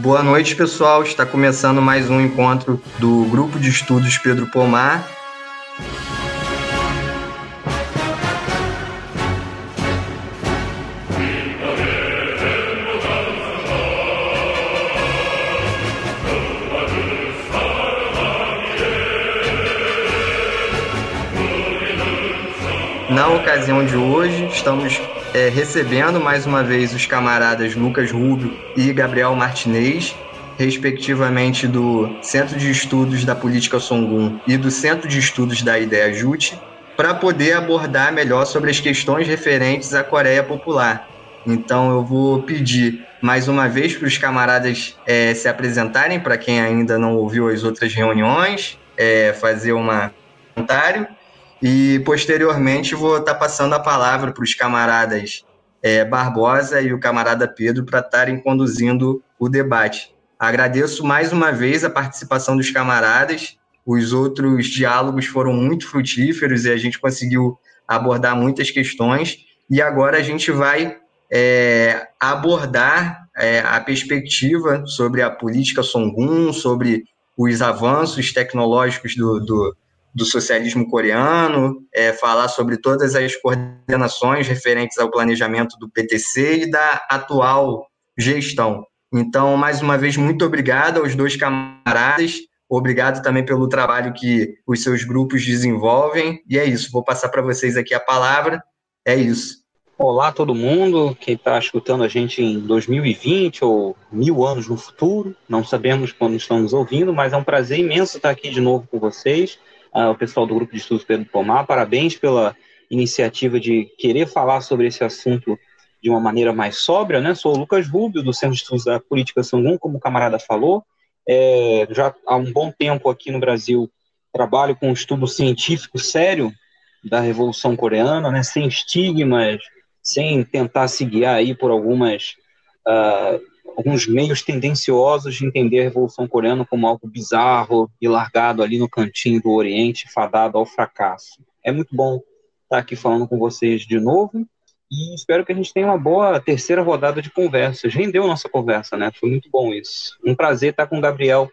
Boa noite, pessoal. Está começando mais um encontro do Grupo de Estudos Pedro Pomar. Na ocasião de hoje, estamos é, recebendo mais uma vez os camaradas Lucas Rubio e Gabriel Martinez, respectivamente do Centro de Estudos da Política Songun e do Centro de Estudos da Ideia Jute, para poder abordar melhor sobre as questões referentes à Coreia Popular. Então eu vou pedir mais uma vez para os camaradas é, se apresentarem, para quem ainda não ouviu as outras reuniões, é, fazer um comentário e posteriormente vou estar tá passando a palavra para os camaradas é, Barbosa e o camarada Pedro para estarem conduzindo o debate. Agradeço mais uma vez a participação dos camaradas. Os outros diálogos foram muito frutíferos e a gente conseguiu abordar muitas questões. E agora a gente vai é, abordar é, a perspectiva sobre a política Songun, sobre os avanços tecnológicos do, do do socialismo coreano, é, falar sobre todas as coordenações referentes ao planejamento do PTC e da atual gestão. Então, mais uma vez, muito obrigado aos dois camaradas, obrigado também pelo trabalho que os seus grupos desenvolvem, e é isso, vou passar para vocês aqui a palavra, é isso. Olá todo mundo, quem está escutando a gente em 2020 ou mil anos no futuro, não sabemos quando estamos ouvindo, mas é um prazer imenso estar aqui de novo com vocês uh, o pessoal do Grupo de Estudos Pedro Pomar. Parabéns pela iniciativa de querer falar sobre esse assunto de uma maneira mais sóbria. Né? Sou o Lucas Rubio, do Centro de Estudos da Política Sangun, como o camarada falou. É, já há um bom tempo aqui no Brasil trabalho com um estudo científico sério da Revolução Coreana, né? sem estigmas, sem tentar se guiar aí por algumas uh, alguns meios tendenciosos de entender a Revolução Coreana como algo bizarro e largado ali no cantinho do Oriente, fadado ao fracasso. É muito bom estar aqui falando com vocês de novo e espero que a gente tenha uma boa terceira rodada de conversas. Rendeu nossa conversa, né? Foi muito bom isso. Um prazer estar com o Gabriel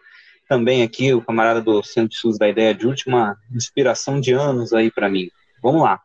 também aqui, o camarada do Centro de Estudos da Ideia de Última, inspiração de anos aí para mim. Vamos lá.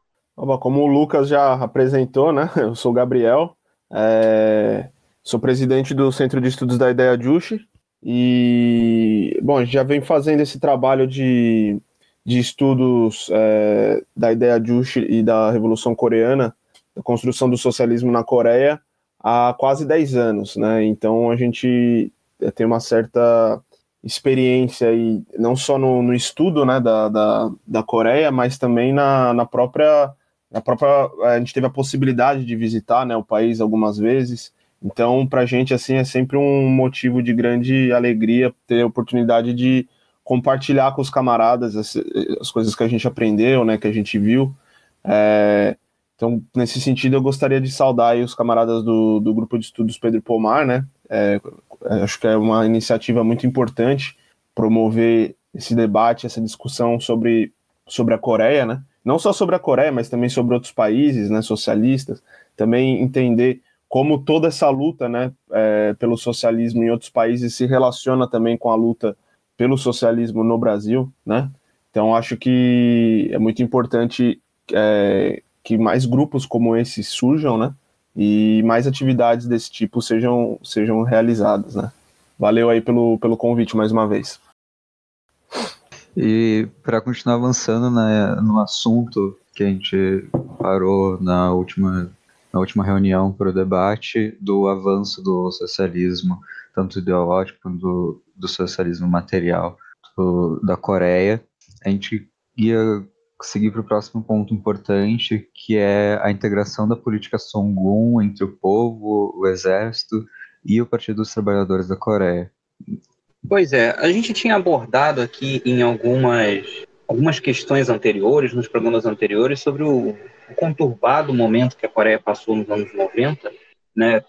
Como o Lucas já apresentou, né? Eu sou o Gabriel. É... Sou presidente do Centro de Estudos da Ideia Juche e, bom, a gente já vem fazendo esse trabalho de, de estudos é, da Ideia Juche e da Revolução Coreana, da construção do socialismo na Coreia, há quase 10 anos, né? Então a gente tem uma certa experiência aí, não só no, no estudo né, da, da, da Coreia, mas também na, na própria na própria a gente teve a possibilidade de visitar né, o país algumas vezes então, para a gente, assim, é sempre um motivo de grande alegria ter a oportunidade de compartilhar com os camaradas as, as coisas que a gente aprendeu, né, que a gente viu. É, então, nesse sentido, eu gostaria de saudar os camaradas do, do Grupo de Estudos Pedro Pomar, né? É, acho que é uma iniciativa muito importante promover esse debate, essa discussão sobre, sobre a Coreia, né? Não só sobre a Coreia, mas também sobre outros países, né, socialistas. Também entender como toda essa luta né, é, pelo socialismo em outros países se relaciona também com a luta pelo socialismo no Brasil, né? Então acho que é muito importante é, que mais grupos como esse surjam, né? E mais atividades desse tipo sejam, sejam realizadas, né? Valeu aí pelo, pelo convite mais uma vez. E para continuar avançando né, no assunto que a gente parou na última na última reunião para o debate do avanço do socialismo, tanto ideológico quanto do, socialismo material do, da Coreia. A gente ia seguir para o próximo ponto importante, que é a integração da política Songun entre o povo, o exército e o Partido dos Trabalhadores da Coreia. Pois é, a gente tinha abordado aqui em algumas, algumas questões anteriores, nos programas anteriores, sobre o o conturbado momento que a Coreia passou nos anos 90, né,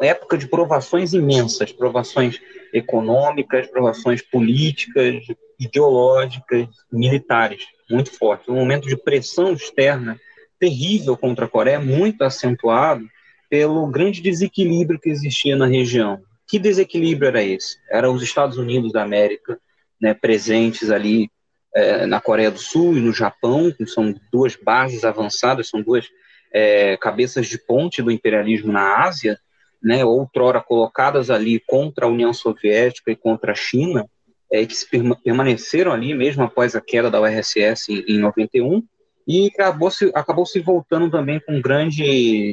época de provações imensas, provações econômicas, provações políticas, ideológicas, militares, muito forte. Um momento de pressão externa terrível contra a Coreia, muito acentuado pelo grande desequilíbrio que existia na região. Que desequilíbrio era esse? Eram os Estados Unidos da América, né, presentes ali é, na Coreia do Sul e no Japão, que são duas bases avançadas, são duas é, cabeças de ponte do imperialismo na Ásia, né, outrora colocadas ali contra a União Soviética e contra a China, é, que se permaneceram ali mesmo após a queda da URSS em, em 91, e acabou se, acabou se voltando também com grande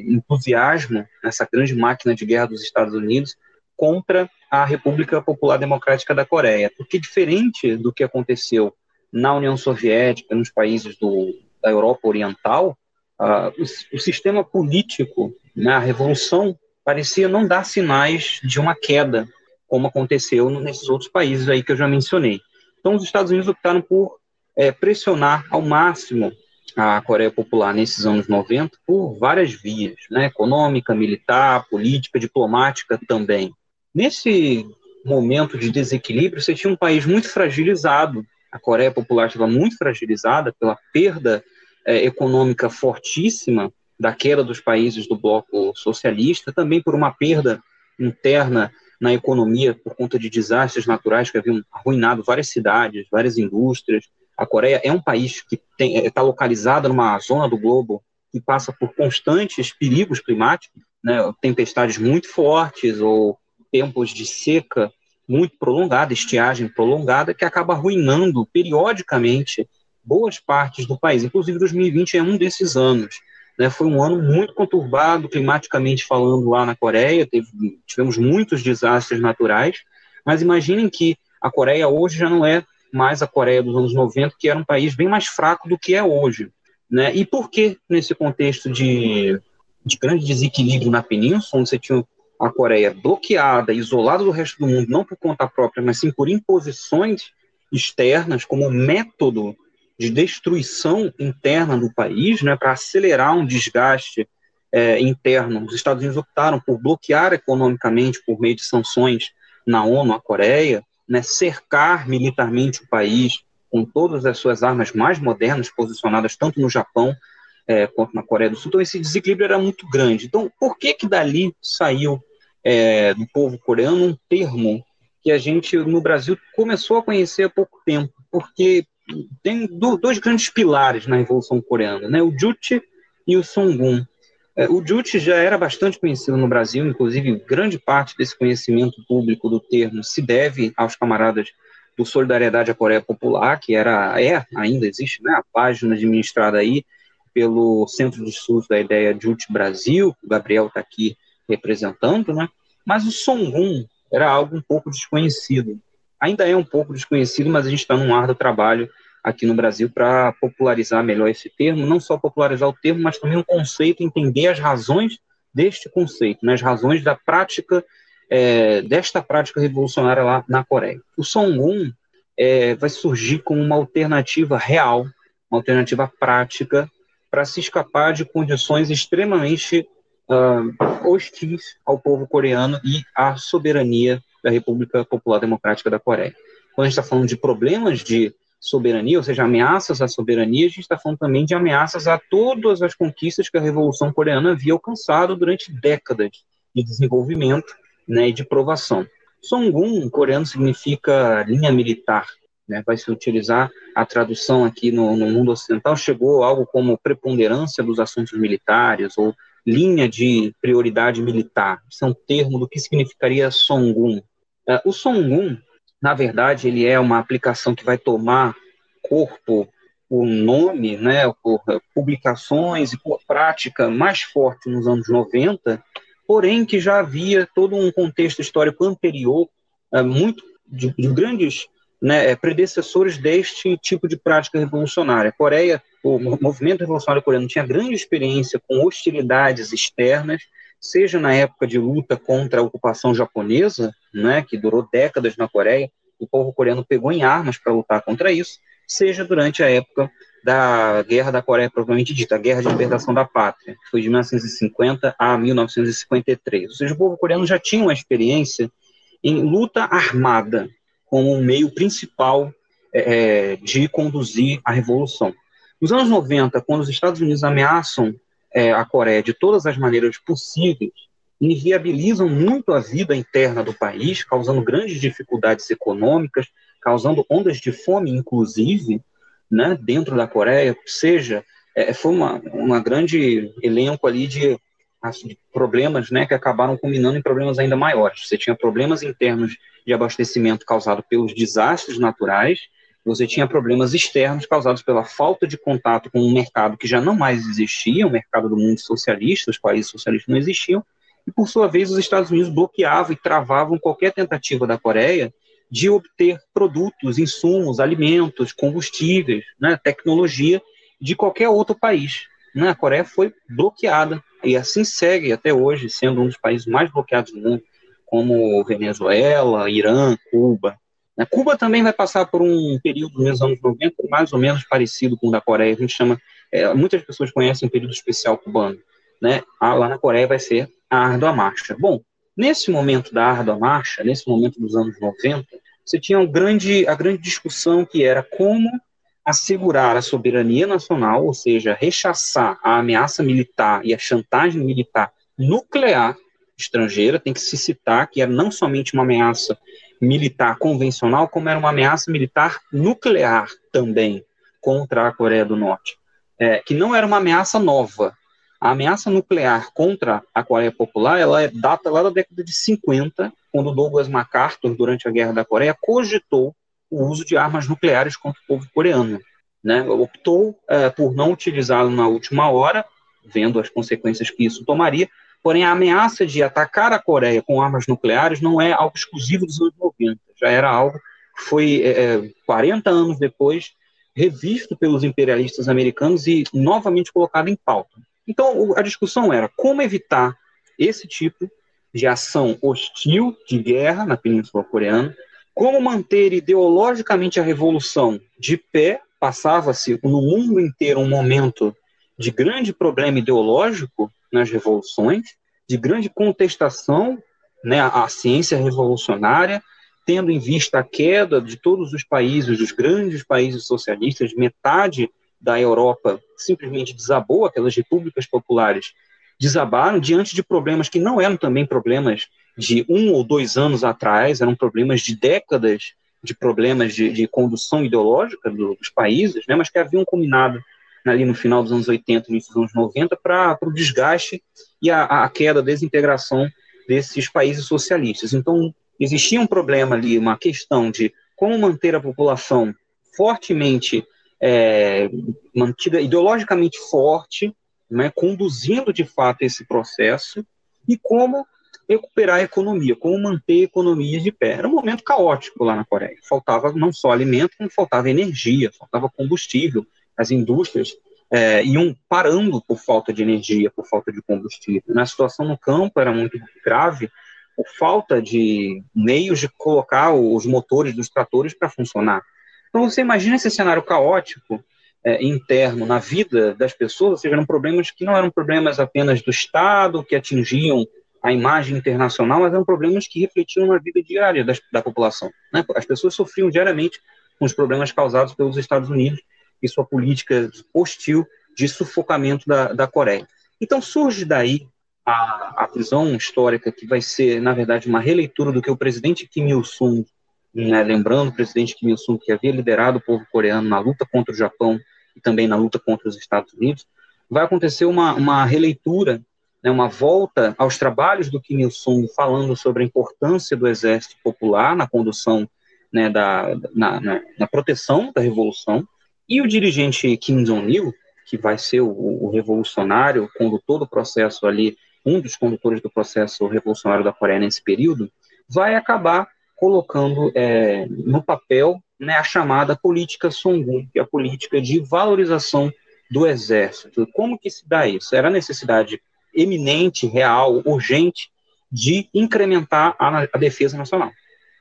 entusiasmo nessa grande máquina de guerra dos Estados Unidos contra a República Popular Democrática da Coreia, porque diferente do que aconteceu na União Soviética, nos países do, da Europa Oriental, uh, o, o, sistema político, né, a revolução, parecia não dar sinais de uma queda, como aconteceu nesses outros países aí que eu já mencionei. Então, os Estados Unidos optaram por é, pressionar ao máximo a Coreia Popular nesses anos 90 por várias vias, né, econômica, militar, política, diplomática também. Nesse momento de desequilíbrio, você tinha um país muito fragilizado, a Coreia Popular estava muito fragilizada pela perda é, econômica fortíssima da queda dos países do bloco socialista, também por uma perda interna na economia por conta de desastres naturais que haviam arruinado várias cidades, várias indústrias. A Coreia é um país que está localizado numa zona do globo que passa por constantes perigos climáticos, né, tempestades muito fortes ou tempos de seca muito prolongada, estiagem prolongada, que acaba arruinando periodicamente boas partes do país. Inclusive, 2020 é um desses anos. Né? Foi um ano muito conturbado, climaticamente falando, lá na Coreia. Teve, tivemos muitos desastres naturais. Mas imaginem que a Coreia hoje já não é mais a Coreia dos anos 90, que era um país bem mais fraco do que é hoje. Né? E por que, nesse contexto de, de grande desequilíbrio na península, onde você tinha a Coreia bloqueada, isolada do resto do mundo, não por conta própria, mas sim por imposições externas, como método de destruição interna do país, né, para acelerar um desgaste é, interno. Os Estados Unidos optaram por bloquear economicamente, por meio de sanções na ONU, a Coreia, né, cercar militarmente o país com todas as suas armas mais modernas posicionadas tanto no Japão é, quanto na Coreia do Sul. Então esse desequilíbrio era muito grande. Então por que que dali saiu é, do povo coreano um termo que a gente no Brasil começou a conhecer há pouco tempo, porque tem dois grandes pilares na Revolução Coreana, né? O Juche e o Songun. É, o Juche já era bastante conhecido no Brasil, inclusive grande parte desse conhecimento público do termo se deve aos camaradas do Solidariedade à Coreia Popular, que era, é, ainda existe, né, a página administrada aí pelo Centro de Estudos da Ideia Juche Brasil, o Gabriel está aqui representando, né, mas o Songun era algo um pouco desconhecido. Ainda é um pouco desconhecido, mas a gente está num árduo trabalho aqui no Brasil para popularizar melhor esse termo, não só popularizar o termo, mas também o conceito, entender as razões deste conceito, né, as razões da prática, é, desta prática revolucionária lá na Coreia. O Songun é, vai surgir como uma alternativa real, uma alternativa prática, para se escapar de condições extremamente uh, hostis ao povo coreano e à soberania da República Popular Democrática da Coreia. Quando a gente está falando de problemas de soberania, ou seja, ameaças à soberania, a gente está falando também de ameaças a todas as conquistas que a Revolução Coreana havia alcançado durante décadas de desenvolvimento né, e de provação. Songun, em coreano, significa linha militar. Né, vai se utilizar a tradução aqui no, no, mundo ocidental, chegou algo como preponderância dos assuntos militares ou linha de prioridade militar. Isso é um termo do que significaria Songun. Uh, o Songun na verdade, ele é uma aplicação que vai tomar corpo por nome, né, por publicações e por prática mais forte nos anos 90, porém que já havia todo um contexto histórico anterior, é, muito de, de grandes né, predecessores deste tipo de prática revolucionária. A Coreia, o movimento revolucionário coreano tinha grande experiência com hostilidades externas, seja na época de luta contra a ocupação japonesa, né, que durou décadas na Coreia, o povo coreano pegou em armas para lutar contra isso, seja durante a época da Guerra da Coreia, provavelmente dita, a Guerra de Libertação da Pátria, que foi de 1950 a 1953. Ou seja, o povo coreano já tinha uma experiência em luta armada como um meio principal é, é de conduzir a revolução. Nos anos 90, quando os Estados Unidos ameaçam é, a Coreia de todas as maneiras possíveis, inviabilizam muito a vida interna do país, causando grandes dificuldades econômicas, causando ondas de fome, inclusive, né, dentro da Coreia, seja, é, foi uma, uma grande elenco ali de, de problemas, né, que acabaram culminando em problemas ainda maiores. Você tinha problemas internos de abastecimento causado pelos desastres naturais, você tinha problemas externos causados pela falta de contato com um mercado que já não mais existia, o mercado do mundo socialista, os países socialistas não existiam, e por sua vez os Estados Unidos bloqueavam e travavam qualquer tentativa da Coreia de obter produtos, insumos, alimentos, combustíveis, né, tecnologia de qualquer outro país. Né? A Coreia foi bloqueada e assim segue até hoje, sendo um dos países mais bloqueados do mundo, como Venezuela, Irã, Cuba. Né? Cuba também vai passar por um período nos anos 90 mais ou menos parecido com o da Coreia. A gente chama, é, muitas pessoas conhecem o período especial cubano. Né? Ah, lá na Coreia vai ser a árdua marcha. Bom, Nesse momento da árdua marcha, nesse momento dos anos 90, você tinha um grande, a grande discussão que era como assegurar a soberania nacional, ou seja, rechaçar a ameaça militar e a chantagem militar nuclear estrangeira. Tem que se citar que era não somente uma ameaça militar convencional, como era uma ameaça militar nuclear também contra a Coreia do Norte, é, que não era uma ameaça nova, a ameaça nuclear contra a Coreia Popular, ela é data lá da década de 50, quando Douglas MacArthur, durante a Guerra da Coreia, cogitou o uso de armas nucleares contra o povo coreano. Né? Optou é, por não utilizá-lo na última hora, vendo as consequências que isso tomaria, porém a ameaça de atacar a Coreia com armas nucleares não é algo exclusivo dos anos 90, já era algo que foi é, 40 é, anos depois revisto pelos imperialistas americanos e novamente colocado em pauta. Então, a discussão era como evitar esse tipo de ação hostil de guerra na Península Coreana, como manter ideologicamente a revolução de pé, passava-se no mundo inteiro um momento de grande problema ideológico nas revoluções, de grande contestação né, à ciência revolucionária, tendo em vista a queda de todos os países, dos grandes países socialistas, metade da Europa simplesmente desabou, aquelas repúblicas populares desabaram diante de problemas que não eram também problemas de um ou dois anos atrás, eram problemas de décadas de problemas de, de condução ideológica dos países, né, mas que haviam combinado ali no final dos anos 80, início dos anos 90, para o desgaste e a, a queda, a desintegração desses países socialistas. Então, existia um problema ali, uma questão de como manter a população fortemente é, mantida ideologicamente forte, né, conduzindo de fato esse processo, e como recuperar a economia, como manter a economia de pé. Era um momento caótico lá na Coreia. Faltava não só alimento, como faltava energia, faltava combustível. As indústrias é, iam parando por falta de energia, por falta de combustível. Na situação no campo era muito grave, por falta de meios de colocar os motores dos tratores para funcionar. Então você imagina esse cenário caótico é, interno na vida das pessoas, ou seja, eram problemas que não eram problemas apenas do Estado, que atingiam a imagem internacional, mas eram problemas que refletiam na vida diária das, da população. Né? As pessoas sofriam diariamente com os problemas causados pelos Estados Unidos e sua política hostil de sufocamento da, da Coreia. Então surge daí a, a histórica que vai ser, na verdade, uma releitura do que o presidente Kim Il-sung né, lembrando o presidente Kim Il-sung que havia liderado o povo coreano na luta contra o Japão e também na luta contra os Estados Unidos, vai acontecer uma, uma releitura, né, uma volta aos trabalhos do Kim Il-sung falando sobre a importância do exército popular na condução, né, da, na, na, na proteção da revolução, e o dirigente Kim Jong-il, que vai ser o, o revolucionário, o condutor do processo ali, um dos condutores do processo revolucionário da Coreia nesse período, vai acabar colocando é, no papel né, a chamada política Songun, que é a política de valorização do exército. Como que se dá isso? Era a necessidade eminente, real, urgente de incrementar a, a defesa nacional.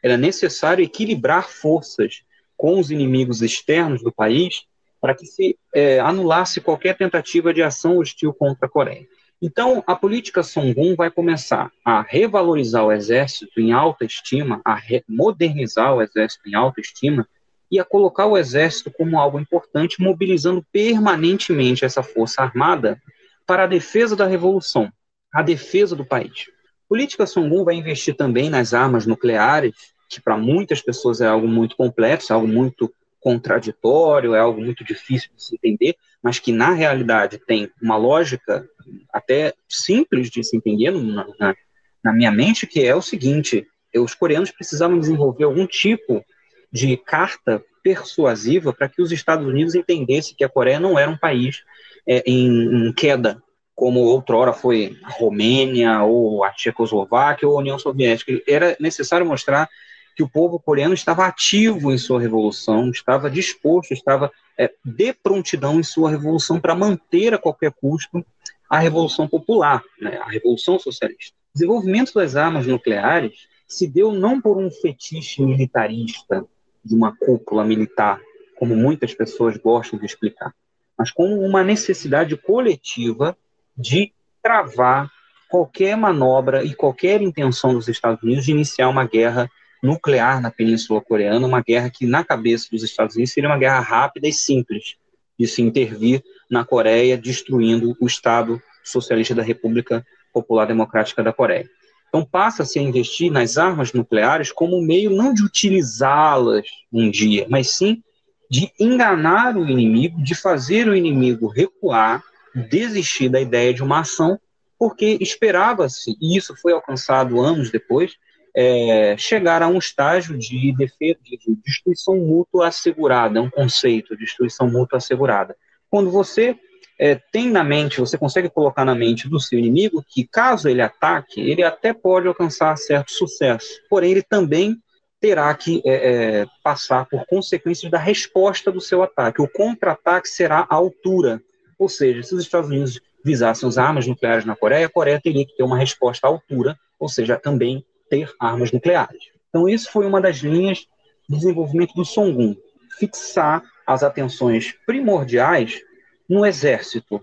Era necessário equilibrar forças com os inimigos externos do país para que se é, anulasse qualquer tentativa de ação hostil contra a Coreia. Então, a política Songun vai começar a revalorizar o exército em alta estima, a modernizar o exército em alta estima e a colocar o exército como algo importante, mobilizando permanentemente essa força armada para a defesa da revolução, a defesa do país. Política Songun vai investir também nas armas nucleares, que para muitas pessoas é algo muito complexo, é algo muito contraditório, é algo muito difícil de se entender, mas que na realidade tem uma lógica até simples de se entender na, na, na minha mente, que é o seguinte: os coreanos precisavam desenvolver algum tipo de carta persuasiva para que os Estados Unidos entendessem que a Coreia não era um país é, em, em, queda, como outrora foi a Romênia, ou a Tchecoslováquia, ou a União Soviética. Era necessário mostrar que o povo coreano estava ativo em sua revolução, estava disposto, estava é, de prontidão em sua revolução para manter a qualquer custo a revolução popular, né, a revolução socialista. O desenvolvimento das armas nucleares se deu não por um fetiche militarista de uma cúpula militar, como muitas pessoas gostam de explicar, mas como uma necessidade coletiva de travar qualquer manobra e qualquer intenção dos Estados Unidos de iniciar uma guerra nuclear na Península Coreana, uma guerra que, na cabeça dos Estados Unidos, seria uma guerra rápida e simples de se intervir na Coreia, destruindo o Estado socialista da República Popular Democrática da Coreia. Então passa-se a investir nas armas nucleares como meio não de utilizá-las um dia, mas sim de enganar o inimigo, de fazer o inimigo recuar, desistir da ideia de uma ação, porque esperava-se, e isso foi alcançado anos depois, é, chegar a um estágio de, defesa, de destruição mútua assegurada, um conceito de destruição mútua assegurada. Quando você é, tem na mente, você consegue colocar na mente do seu inimigo que, caso ele ataque, ele até pode alcançar certo sucesso, porém ele também terá que é, é, passar por consequências da resposta do seu ataque. O contra-ataque será a altura, ou seja, se os Estados Unidos visassem as armas nucleares na Coreia, a Coreia teria que ter uma resposta à altura, ou seja, também ter armas nucleares. Então, isso foi uma das linhas de desenvolvimento do Songun, fixar as atenções primordiais no exército,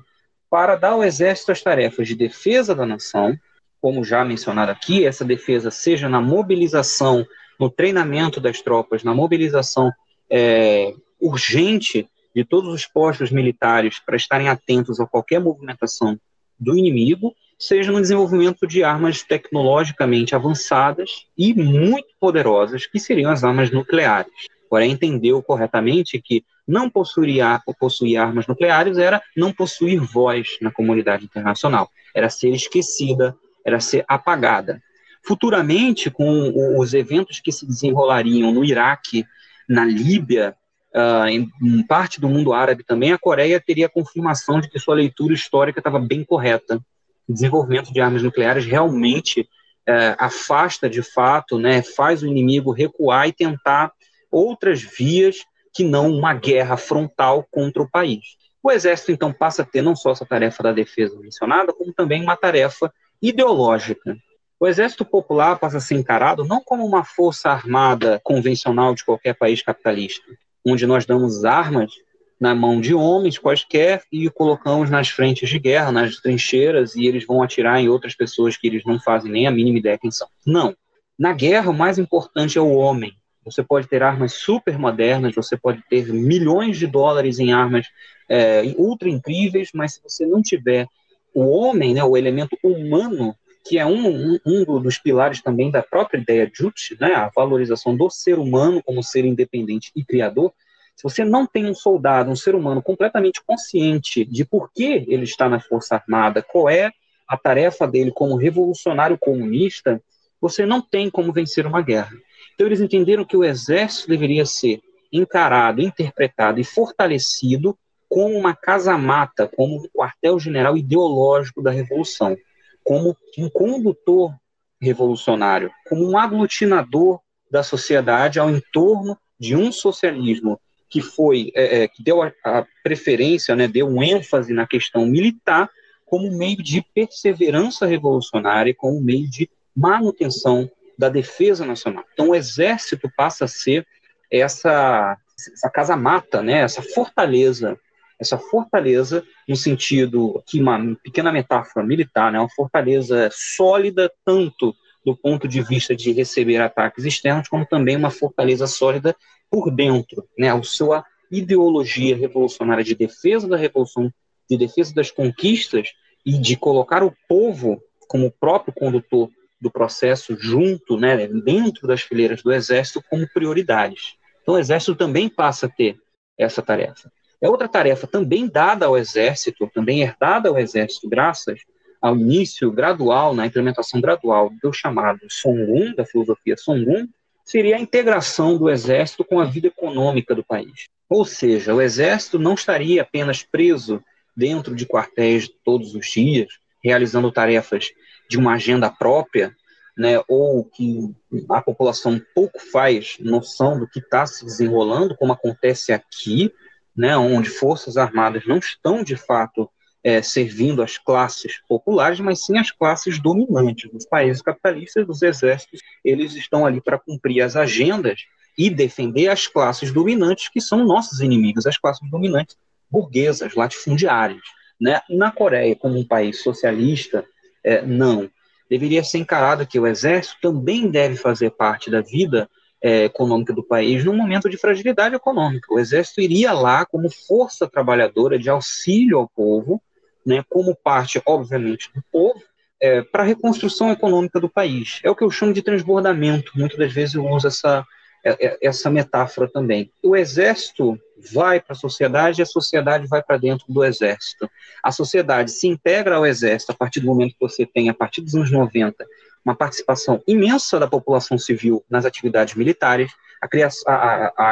para dar ao exército as tarefas de defesa da nação, como já mencionado aqui, essa defesa seja na mobilização, no treinamento das tropas, na mobilização é, urgente de todos os postos militares para estarem atentos a qualquer movimentação do inimigo, seja no desenvolvimento de armas tecnologicamente avançadas e muito poderosas, que seriam as armas nucleares. Porém, entendeu corretamente que não possuir, possuir armas nucleares era não possuir voz na comunidade internacional, era ser esquecida, era ser apagada. Futuramente, com os eventos que se desenrolariam no Iraque, na Líbia, uh, em, parte do mundo árabe também, a Coreia teria a confirmação de que sua leitura histórica estava bem correta. O desenvolvimento de armas nucleares realmente uh, afasta de fato, né, faz o inimigo recuar e tentar outras vias que não uma guerra frontal contra o país. O Exército, então, passa a ter não só essa tarefa da defesa mencionada, como também uma tarefa ideológica. O Exército Popular passa a ser encarado não como uma força armada convencional de qualquer país capitalista, onde nós damos armas na mão de homens quaisquer e colocamos nas frentes de guerra, nas trincheiras, e eles vão atirar em outras pessoas que eles não fazem nem a mínima ideia quem são. Não. Na guerra, o mais importante é o homem, você pode ter armas super modernas, você pode ter milhões de dólares em armas é, ultra incríveis, mas se você não tiver o homem, né, o elemento humano, que é um, um, dos pilares também da própria ideia Jut, né, a valorização do ser humano como ser independente e criador, se você não tem um soldado, um ser humano completamente consciente de por que ele está na Força Armada, qual é a tarefa dele como revolucionário comunista, você não tem como vencer uma guerra. Então, eles entenderam que o exército deveria ser encarado, interpretado e fortalecido como uma casa-mata, como um quartel-general ideológico da revolução, como um condutor revolucionário, como um aglutinador da sociedade ao entorno de um socialismo que foi é, é, que deu a, a preferência, né, deu um ênfase na questão militar como meio de perseverança revolucionária, como meio de manutenção da defesa nacional. Então, o exército passa a ser essa, essa casa-mata, né, essa fortaleza, essa fortaleza no sentido, aqui uma pequena metáfora militar, né, uma fortaleza sólida tanto do ponto de vista de receber ataques externos, como também uma fortaleza sólida por dentro, né, a sua ideologia revolucionária de defesa da revolução, de defesa das conquistas e de colocar o povo como próprio condutor do processo junto, né, dentro das fileiras do Exército como prioridades. Então, o Exército também passa a ter essa tarefa. É outra tarefa também dada ao Exército, também herdada ao Exército, graças ao início gradual, na implementação gradual do chamado Songun, da filosofia Songun, seria a integração do Exército com a vida econômica do país. Ou seja, o Exército não estaria apenas preso dentro de quartéis todos os dias, realizando tarefas de uma agenda própria, né, ou que a população pouco faz noção do que está se desenrolando, como acontece aqui, né, onde forças armadas não estão de fato é, servindo as classes populares, mas sim as classes dominantes dos países capitalistas, dos exércitos. Eles estão ali para cumprir as agendas e defender as classes dominantes, que são nossos inimigos, as classes dominantes burguesas, latifundiárias. Né? Na Coreia, como um país socialista, é, não. Deveria ser encarado que o exército também deve fazer parte da vida é, econômica do país num momento de fragilidade econômica. O exército iria lá como força trabalhadora de auxílio ao povo, né, como parte, obviamente, do povo, é, para a reconstrução econômica do país. É o que eu chamo de transbordamento. Muitas das vezes eu uso essa, é, é, essa metáfora também. O exército vai para a sociedade e a sociedade vai para dentro do exército. A sociedade se integra ao exército a partir do momento que você tem, a partir dos anos 90, uma participação imensa da população civil nas atividades militares, a, criação, a, a,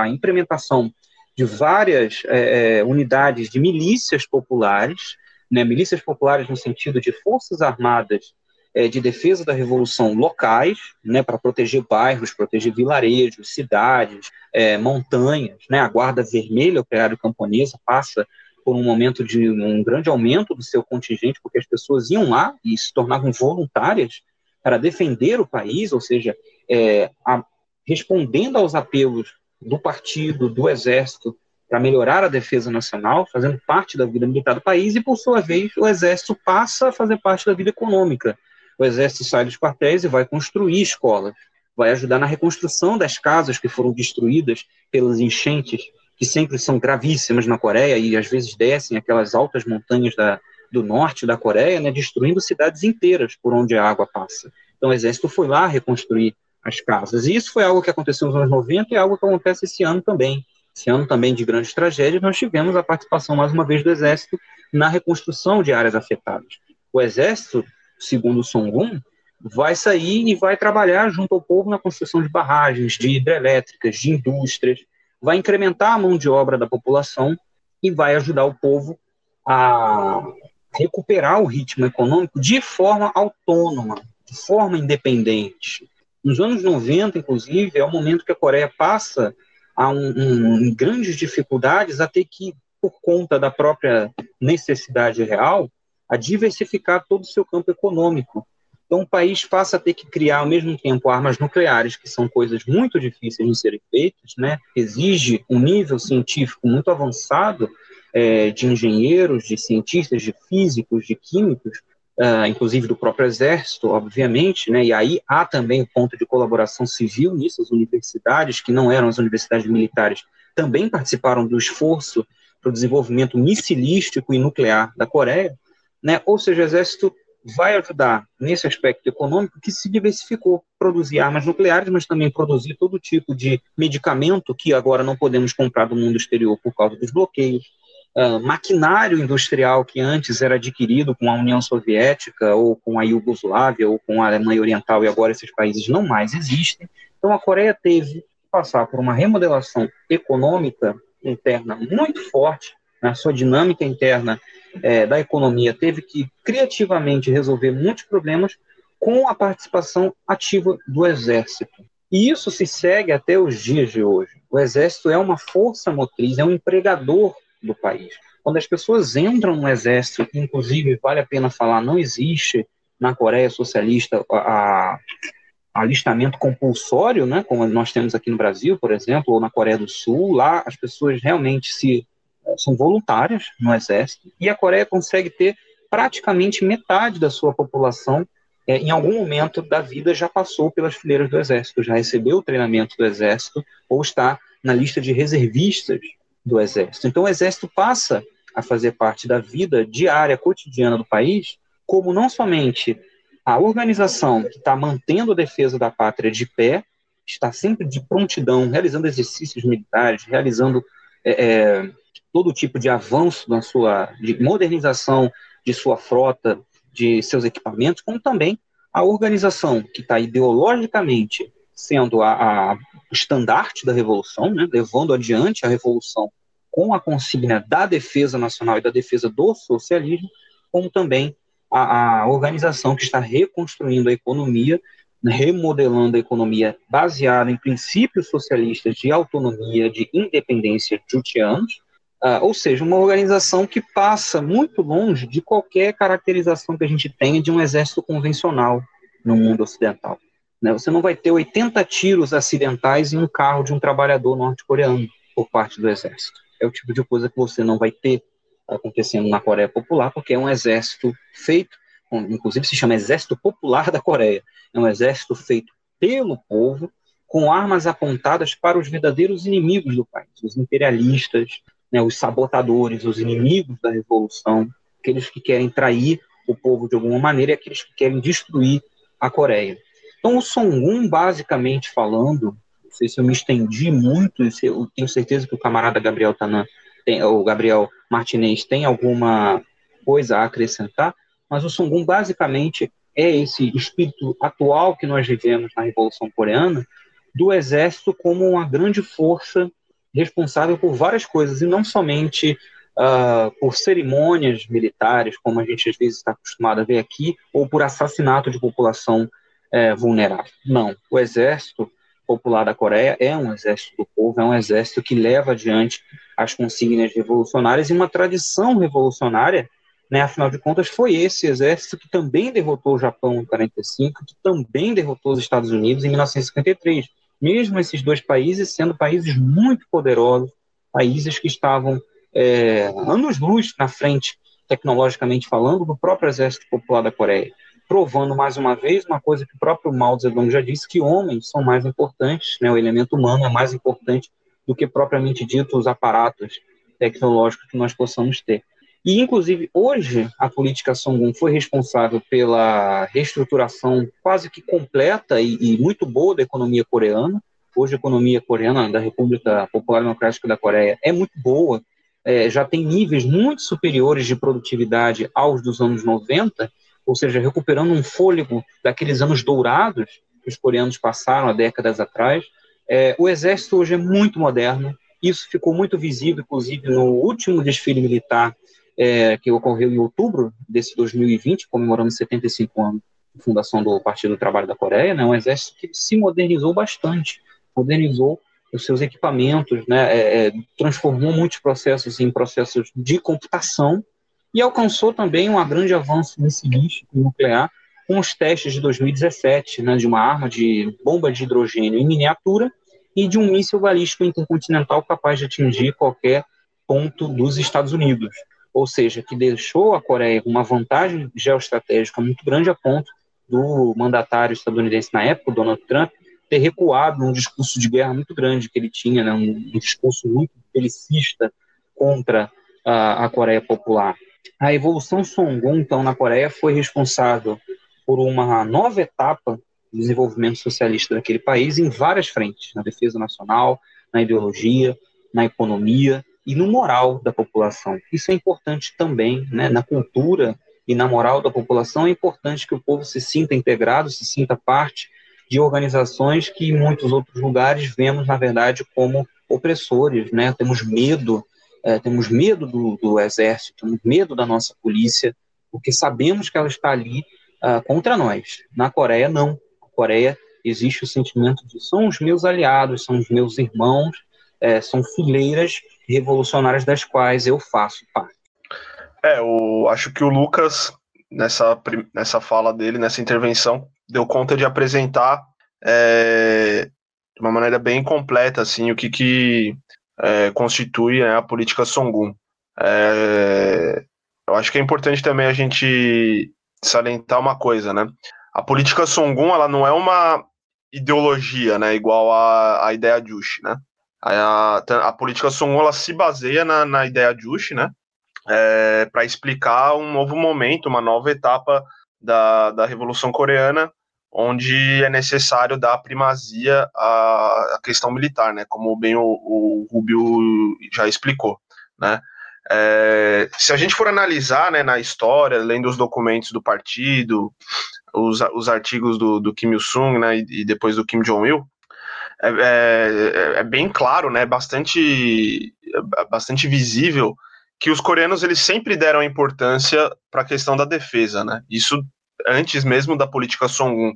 a implementação de várias é, é, unidades de milícias populares, né, milícias populares no sentido de forças armadas é, de defesa da revolução locais, né, para proteger bairros, proteger vilarejos, cidades, é, montanhas. Né, a Guarda Vermelha Operário Camponesa passa por um momento de um grande aumento do seu contingente, porque as pessoas iam lá e se tornavam voluntárias para defender o país, ou seja, é, a, respondendo aos apelos do partido, do exército, para melhorar a defesa nacional, fazendo parte da vida militar do país, e por sua vez o exército passa a fazer parte da vida econômica. O exército sai dos quartéis e vai construir escolas, vai ajudar na reconstrução das casas que foram destruídas pelas enchentes que sempre são gravíssimas na Coreia e às vezes descem aquelas altas montanhas da, do norte da Coreia, né, destruindo cidades inteiras por onde a água passa. Então o exército foi lá reconstruir as casas. E isso foi algo que aconteceu nos anos 90 e é algo que acontece esse ano também. Esse ano também de grandes tragédias, nós tivemos a participação, mais uma vez, do Exército na reconstrução de áreas afetadas. O Exército, segundo o Songun, vai sair e vai trabalhar junto ao povo na construção de barragens, de hidrelétricas, de indústrias, vai incrementar a mão de obra da população e vai ajudar o povo a recuperar o ritmo econômico de forma autônoma, de forma independente. Nos anos 90, inclusive, é o momento que a Coreia passa a um, um, grandes dificuldades a ter que, por conta da própria necessidade real, a diversificar todo o seu campo econômico. Então, o país passa a ter que criar, ao mesmo tempo, armas nucleares, que são coisas muito difíceis de serem feitas, né? exige um nível científico muito avançado é, de engenheiros, de cientistas, de físicos, de químicos, uh, inclusive do próprio Exército, obviamente, né? e aí há também o ponto de colaboração civil nisso, as universidades, que não eram as universidades militares, também participaram do esforço para o desenvolvimento missilístico e nuclear da Coreia, né? ou seja, o Exército vai ajudar nesse aspecto econômico que se diversificou, produzir armas nucleares, mas também produzir todo tipo de medicamento que agora não podemos comprar do mundo exterior por causa dos bloqueios, uh, maquinário industrial que antes era adquirido com a União Soviética ou com a Iugoslávia ou com a Alemanha Oriental e agora esses países não mais existem. Então a Coreia teve que passar por uma remodelação econômica interna muito forte, na sua dinâmica interna é, da economia teve que criativamente resolver muitos problemas com a participação ativa do Exército. E isso se segue até os dias de hoje. O Exército é uma força motriz, é um empregador do país. Quando as pessoas entram no Exército, inclusive, vale a pena falar, não existe na Coreia Socialista a, a alistamento compulsório, né, como nós temos aqui no Brasil, por exemplo, ou na Coreia do Sul, lá as pessoas realmente se são voluntárias no exército, e a Coreia consegue ter praticamente metade da sua população, é, em algum momento da vida, já passou pelas fileiras do exército, já recebeu o treinamento do exército, ou está na lista de reservistas do exército. Então, o exército passa a fazer parte da vida diária, cotidiana do país, como não somente a organização que está mantendo a defesa da pátria de pé, está sempre de prontidão, realizando exercícios militares, realizando é, é, todo tipo de avanço na sua, de modernização de sua frota, de seus equipamentos, como também a organização que está ideologicamente sendo a, a, estandarte da revolução, né, levando adiante a revolução com a consigna da defesa nacional e da defesa do socialismo, como também a, a organização que está reconstruindo a economia, remodelando a economia baseada em princípios socialistas de autonomia, de independência jutianos, uh, ou seja, uma organização que passa muito longe de qualquer caracterização que a gente tenha de um exército convencional no mundo ocidental. Né? Você não vai ter 80 tiros acidentais em um carro de um trabalhador norte-coreano por parte do exército. É o tipo de coisa que você não vai ter acontecendo na Coreia Popular, porque é um exército feito, inclusive se chama Exército Popular da Coreia, é um exército feito pelo povo, com armas apontadas para os verdadeiros inimigos do país, os imperialistas, né, os sabotadores, os inimigos da revolução, aqueles que querem trair o povo de alguma maneira e aqueles que querem destruir a Coreia. Então, o Songun, basicamente falando, não sei se eu me estendi muito, eu tenho certeza que o camarada Gabriel Tanan tem, o Gabriel Martinez tem alguma coisa a acrescentar, mas o Sungun basicamente é esse espírito atual que nós vivemos na Revolução Coreana do exército como uma grande força responsável por várias coisas e não somente uh, por cerimônias militares, como a gente às vezes está acostumado a ver aqui, ou por assassinato de população uh, vulnerável. Não, o exército popular da Coreia é um exército do povo, é um exército que leva adiante as consignas revolucionárias e uma tradição revolucionária, né, afinal de contas, foi esse exército que também derrotou o Japão em 45, que também derrotou os Estados Unidos em 1953. Mesmo esses dois países sendo países muito poderosos, países que estavam é, anos-luz na frente, tecnologicamente falando, do próprio Exército Popular da Coreia provando mais uma vez uma coisa que o próprio Mao Zedong já disse, que homens são mais importantes, né, o elemento humano é mais importante do que propriamente dito os aparatos tecnológicos que nós possamos ter. E, inclusive, hoje, a política Songun foi responsável pela reestruturação quase que completa e, e, muito boa da economia coreana. Hoje, a economia coreana, da República Popular Democrática da Coreia, é muito boa, é, já tem níveis muito superiores de produtividade aos dos anos 90, ou seja, recuperando um fôlego daqueles anos dourados que os coreanos passaram há décadas atrás. É, o exército hoje é muito moderno, isso ficou muito visível, inclusive, no último desfile militar é, que ocorreu em outubro desse 2020, comemorando 75 anos de fundação do Partido do Trabalho da Coreia, né, um exército que se modernizou bastante, modernizou os seus equipamentos, né, é, é transformou muitos processos em processos de computação, e alcançou também um grande avanço missilístico nuclear com os testes de 2017, né, de uma arma de bomba de hidrogênio em miniatura e de um míssil balístico intercontinental capaz de atingir qualquer ponto dos Estados Unidos. Ou seja, que deixou a Coreia com uma vantagem geoestratégica muito grande a ponto do mandatário estadunidense na época, Donald Trump, ter recuado num discurso de guerra muito grande que ele tinha, né, um, discurso muito belicista contra a, a Coreia Popular. A evolução Songun, então, na Coreia, foi responsável por uma nova etapa do desenvolvimento socialista daquele país em várias frentes, na defesa nacional, na ideologia, na economia e no moral da população. Isso é importante também, né, na cultura e na moral da população, é importante que o povo se sinta integrado, se sinta parte de organizações que em muitos outros lugares vemos, na verdade, como opressores, né? Temos medo é, temos medo do, do, exército, temos medo da nossa polícia, porque sabemos que ela está ali uh, contra nós. Na Coreia, não. Na Coreia existe o sentimento de são os meus aliados, são os meus irmãos, é, são fileiras revolucionárias das quais eu faço parte. É, eu acho que o Lucas, nessa, nessa fala dele, nessa intervenção, deu conta de apresentar é, de uma maneira bem completa assim o que, que é, constitui né, a política Songun. É, eu acho que é importante também a gente salientar uma coisa, né? A política Songun ela não é uma ideologia, né, igual a, a ideia Juche, né? A, a, política Songun ela se baseia na, na ideia Juche, né? É, para explicar um novo momento, uma nova etapa da, da Revolução Coreana, onde é necessário dar primazia à, à questão militar, né, como bem o, o Rubio já explicou, né. É, se a gente for analisar né, na história, lendo os documentos do partido, os, os artigos do, do Kim Il-sung né, e, e, depois do Kim Jong-il, é, é, é, bem claro, né, bastante, bastante visível que os coreanos eles sempre deram importância para a questão da defesa, né? Isso antes mesmo da política Songun.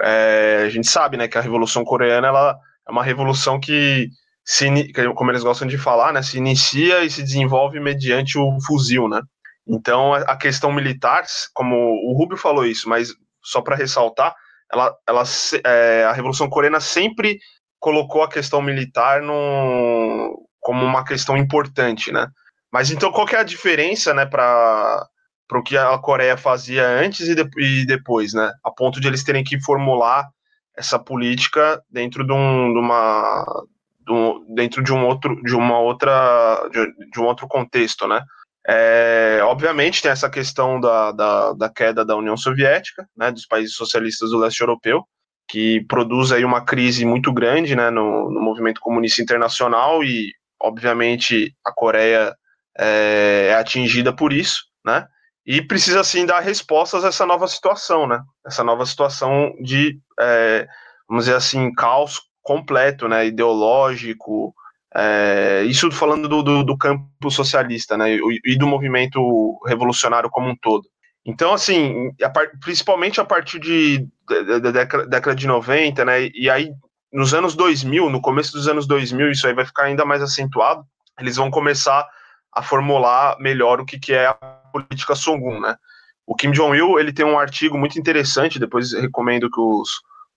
É, a gente sabe, né, que a Revolução Coreana ela é uma revolução que se, como eles gostam de falar, né, se inicia e se desenvolve mediante o fuzil, né? Então, a questão militar, como o Rubio falou isso, mas só para ressaltar, ela, ela, é, a Revolução Coreana sempre colocou a questão militar no, como uma questão importante, né? Mas então, qual que é a diferença, né, para o que a Coreia fazia antes e, de, e, depois, né? A ponto de eles terem que formular essa política dentro de, um, de uma do, dentro de um outro, de uma outra, de, de um outro contexto, né? É, obviamente tem essa questão da, da, da, queda da União Soviética, né, dos países socialistas do leste europeu, que produz aí uma crise muito grande, né, no, no movimento comunista internacional e, obviamente, a Coreia é, é atingida por isso, né? E precisa sim dar respostas a essa nova situação, né? Essa nova situação de, é, vamos dizer assim, caos completo, né, ideológico, é, isso falando do, do, do, campo socialista, né, e, e, do movimento revolucionário como um todo. Então, assim, a par, principalmente a partir de, da década, década de 90, né, e aí nos anos 2000, no começo dos anos 2000, isso aí vai ficar ainda mais acentuado, eles vão começar a formular melhor o que, que é a política Songun, né. O Kim Jong-il, ele tem um artigo muito interessante, depois recomendo que os,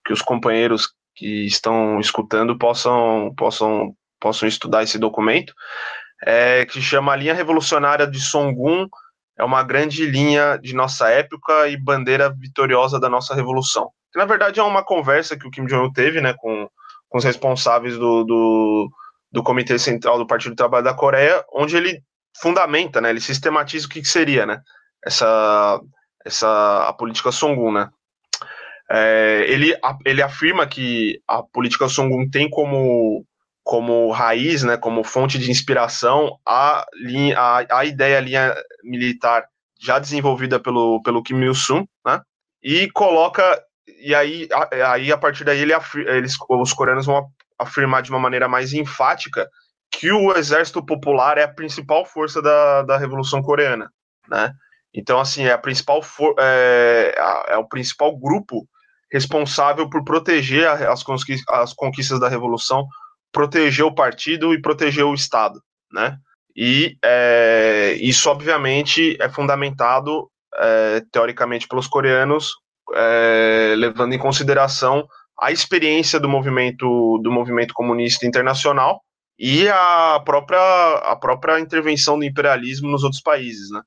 que os companheiros que estão escutando possam, possam, possam estudar esse documento, é, que chama A Linha Revolucionária de Songun, é uma grande linha de nossa época e bandeira vitoriosa da nossa revolução. Que, na verdade, é uma conversa que o Kim Jong-un teve né, com, com os responsáveis do, do, do Comitê Central do Partido do Trabalho da Coreia, onde ele fundamenta, né, ele sistematiza o que, que seria né, essa, essa, a política Songun, né? É, ele, ele afirma que a política Songun tem como, como raiz, né, como fonte de inspiração, a, linha, a, a ideia linha militar já desenvolvida pelo, pelo Kim Il-sung, né, e coloca, e aí a, aí a partir daí ele, eles, os coreanos vão afirmar de uma maneira mais enfática que o exército popular é a principal força da, da Revolução Coreana, né, então, assim, é a principal for, é, é, o principal grupo responsável por proteger as, as conquistas da Revolução, proteger o partido e proteger o Estado, né? E é, isso, obviamente, é fundamentado, é, teoricamente, pelos coreanos, é, levando em consideração a experiência do movimento, do movimento comunista internacional e a própria, a própria intervenção do imperialismo nos outros países, né?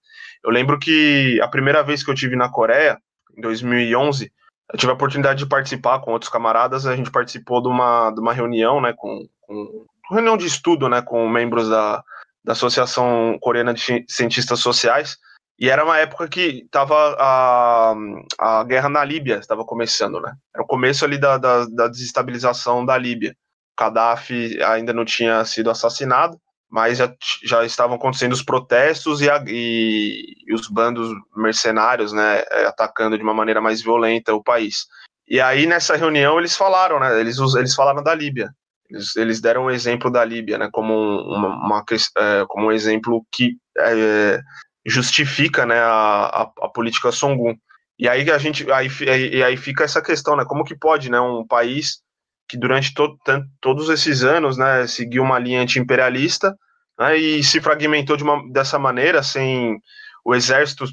Eu lembro que a primeira vez que eu tive na Coreia, em 2011, eu tive a oportunidade de participar com outros camaradas, a gente participou de uma, de uma reunião, né, com, com reunião de estudo, né, com membros da, da Associação Coreana de Cientistas Sociais, e era uma época que estava a, a guerra na Líbia, estava começando, né, era o começo ali da, da, da desestabilização da Líbia. Gaddafi ainda não tinha sido assassinado, mas já, já estavam acontecendo os protestos e, a, e, e, os bandos mercenários, né, é, atacando de uma maneira mais violenta o país. E aí nessa reunião eles falaram, né, eles, eles falaram da Líbia. Eles, eles deram um exemplo da Líbia, né, como uma, uma é, como um exemplo que é, justifica, né, a, a, a, política Songun. E aí a gente, aí, e aí fica essa questão, né, como que pode, né, um país que durante to, todos esses anos, né, seguiu uma linha anti-imperialista, né, e se fragmentou de uma, dessa maneira, sem o exército,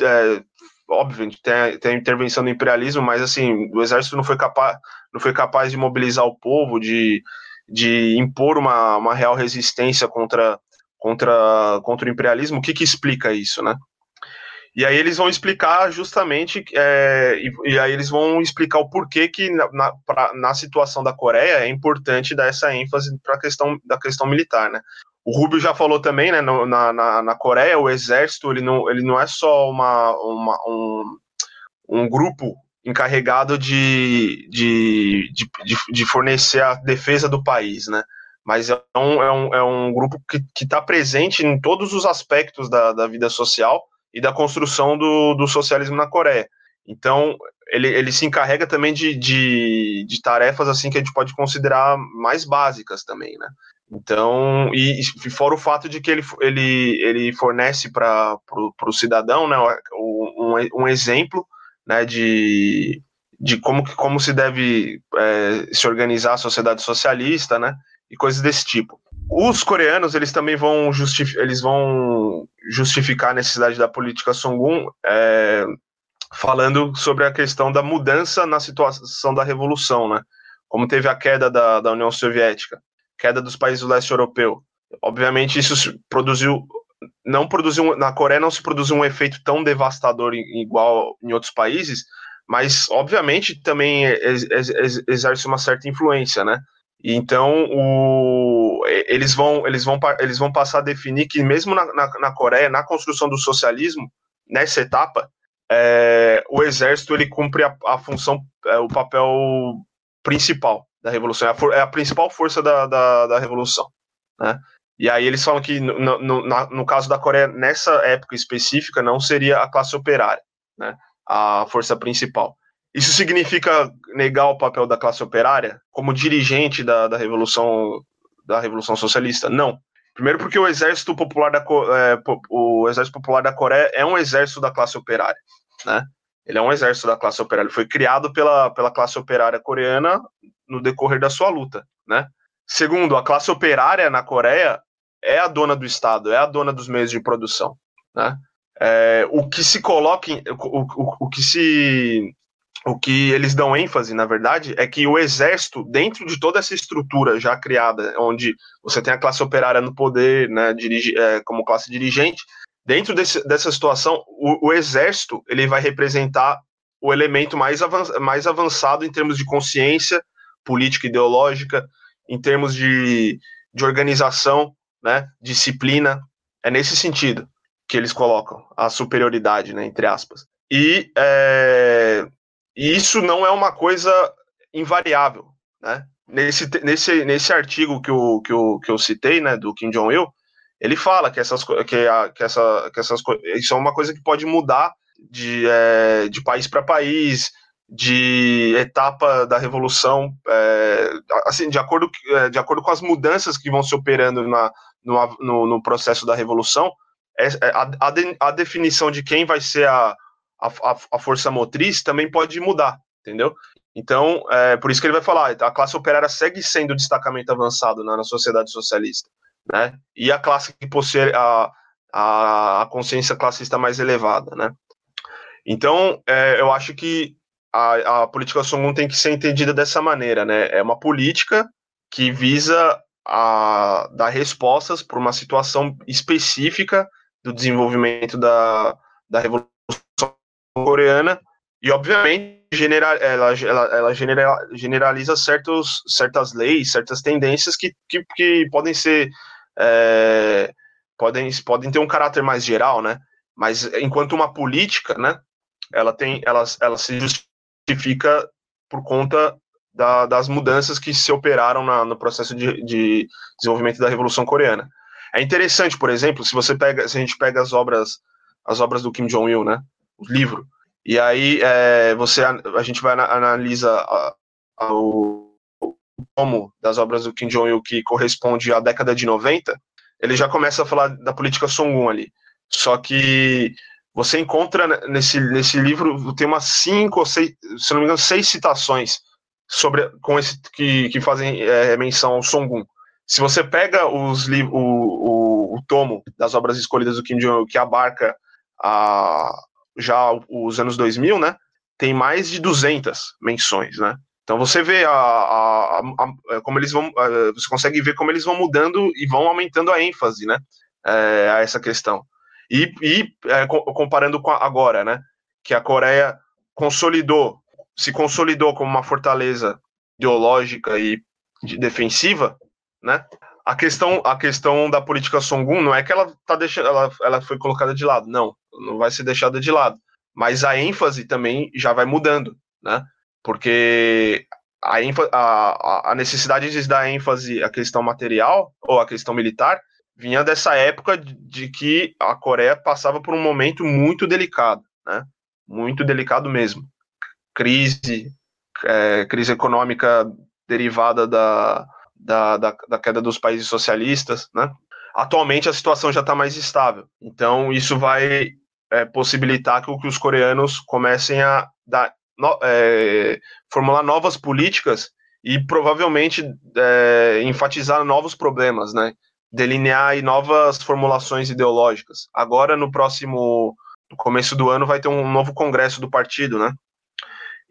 é, óbvio, tem, tem a intervenção do imperialismo, mas assim, o exército não foi capaz, não foi capaz de mobilizar o povo, de, de impor uma, uma real resistência contra, contra, contra o imperialismo. O que, que explica isso, né? E aí eles vão explicar justamente, é, e, e, aí eles vão explicar o porquê que na, pra, na situação da Coreia é importante dar essa ênfase para a questão da questão militar, né? O Rubio já falou também, né, no, na, na, na, Coreia, o exército, ele não, ele não é só uma, uma, um, um grupo encarregado de, de, de, de, fornecer a defesa do país, né? Mas é um, é um, é um grupo que está presente em todos os aspectos da, da vida social e da construção do, do socialismo na Coreia. Então, ele, ele se encarrega também de, de, de, tarefas assim que a gente pode considerar mais básicas também, né? Então, e, e fora o fato de que ele, ele, ele fornece para o cidadão né, um, um exemplo né, de, de como, como se deve é, se organizar a sociedade socialista, né, e coisas desse tipo. Os coreanos, eles também vão, justif eles vão justificar a necessidade da política Songun é, falando sobre a questão da mudança na situação da revolução, né, como teve a queda da, da União Soviética, queda dos países do leste europeu. Obviamente, isso produziu não produziu na Coreia não se produziu um efeito tão devastador igual em outros países, mas obviamente também exerce uma certa influência, né? Então o, eles vão eles vão eles vão passar a definir que mesmo na, na, na Coreia na construção do socialismo nessa etapa é, o exército ele cumpre a, a função é, o papel principal da revolução é a, é a principal força da, da, da revolução, né? E aí eles falam que no, no, no, caso da Coreia, nessa época específica, não seria a classe operária, né, a força principal. Isso significa negar o papel da classe operária como dirigente da, da revolução da revolução socialista? Não. Primeiro porque o exército popular da é, o exército popular da Coreia é um exército da classe operária, né? Ele é um exército da classe operária. Ele foi criado pela, pela classe operária coreana no decorrer da sua luta, né? Segundo, a classe operária na Coreia é a dona do Estado, é a dona dos meios de produção. Né? É, o que se coloca, em, o, o, o, que se, o que eles dão ênfase, na verdade, é que o exército, dentro de toda essa estrutura já criada, onde você tem a classe operária no poder, né, dirige, é, como classe dirigente, dentro desse, dessa situação, o, o, exército ele vai representar o elemento mais, avanç, mais avançado em termos de consciência política ideológica, em termos de, de organização né, disciplina, é nesse sentido que eles colocam a superioridade, né, entre aspas. E, é, isso não é uma coisa invariável, né? Nesse, nesse, nesse artigo que eu, que, eu, que eu citei, né, do Kim Jong-il, ele fala que essas, que, a, que, essa, que essas isso é uma coisa que pode mudar de, é, de país para país, de etapa da revolução, é, assim, de acordo, é, de acordo com as mudanças que vão se operando na, no, no, no processo da revolução, é, é, a, a, a, definição de quem vai ser a, a, a, força motriz também pode mudar, entendeu? Então, é por isso que ele vai falar, a classe operária segue sendo destacamento avançado na, na sociedade socialista, né? E a classe que possui a, a, a consciência classista mais elevada, né? Então, é, eu acho que a, a política Songun tem que ser entendida dessa maneira, né? É uma política que visa a dar respostas para uma situação específica do desenvolvimento da, da Revolução Coreana e, obviamente, ela, ela, ela generaliza certos, certas leis, certas tendências que, que, que podem ser é, podem, podem ter um caráter mais geral, né? Mas enquanto uma política, né? Ela tem, ela, ela se justifica por conta da, das mudanças que se operaram na, no processo de, de, desenvolvimento da Revolução Coreana. É interessante, por exemplo, se você pega, se a gente pega as obras, as obras do Kim Jong Il, né, o livro, e aí é, você a gente vai analisa a, a, o, o tomo das obras do Kim Jong Il que corresponde à década de 90, ele já começa a falar da política Songun ali. Só que você encontra nesse, nesse livro, tem umas cinco ou seis, se não me engano, seis citações sobre com esse que, que fazem é, menção ao Songun. Se você pega os o, o, o, tomo das obras escolhidas do Kim Jong-un, que abarca a, já os anos 2000, né, tem mais de 200 menções, né? Então você vê a, a, a, como eles vão, você consegue ver como eles vão mudando e vão aumentando a ênfase, né, é, a essa questão. E, e é, comparando com agora, né, que a Coreia consolidou se consolidou como uma fortaleza ideológica e defensiva, né? A questão, a questão da política Songun não é que ela tá deixando, ela, ela foi colocada de lado, não, não vai ser deixada de lado. mas a ênfase também já vai mudando, né? Porque a, a, a necessidade de dar ênfase à questão material ou à questão militar vinha dessa época de que a Coreia passava por um momento muito delicado, né? Muito delicado mesmo. Crise, é, crise econômica derivada da, da, da, da, queda dos países socialistas, né? Atualmente a situação já está mais estável, então isso vai é, possibilitar que, que, os coreanos comecem a dar, no, é, formular novas políticas e provavelmente é, enfatizar novos problemas, né? Delinear novas formulações ideológicas. Agora, no próximo no começo do ano, vai ter um novo congresso do partido, né?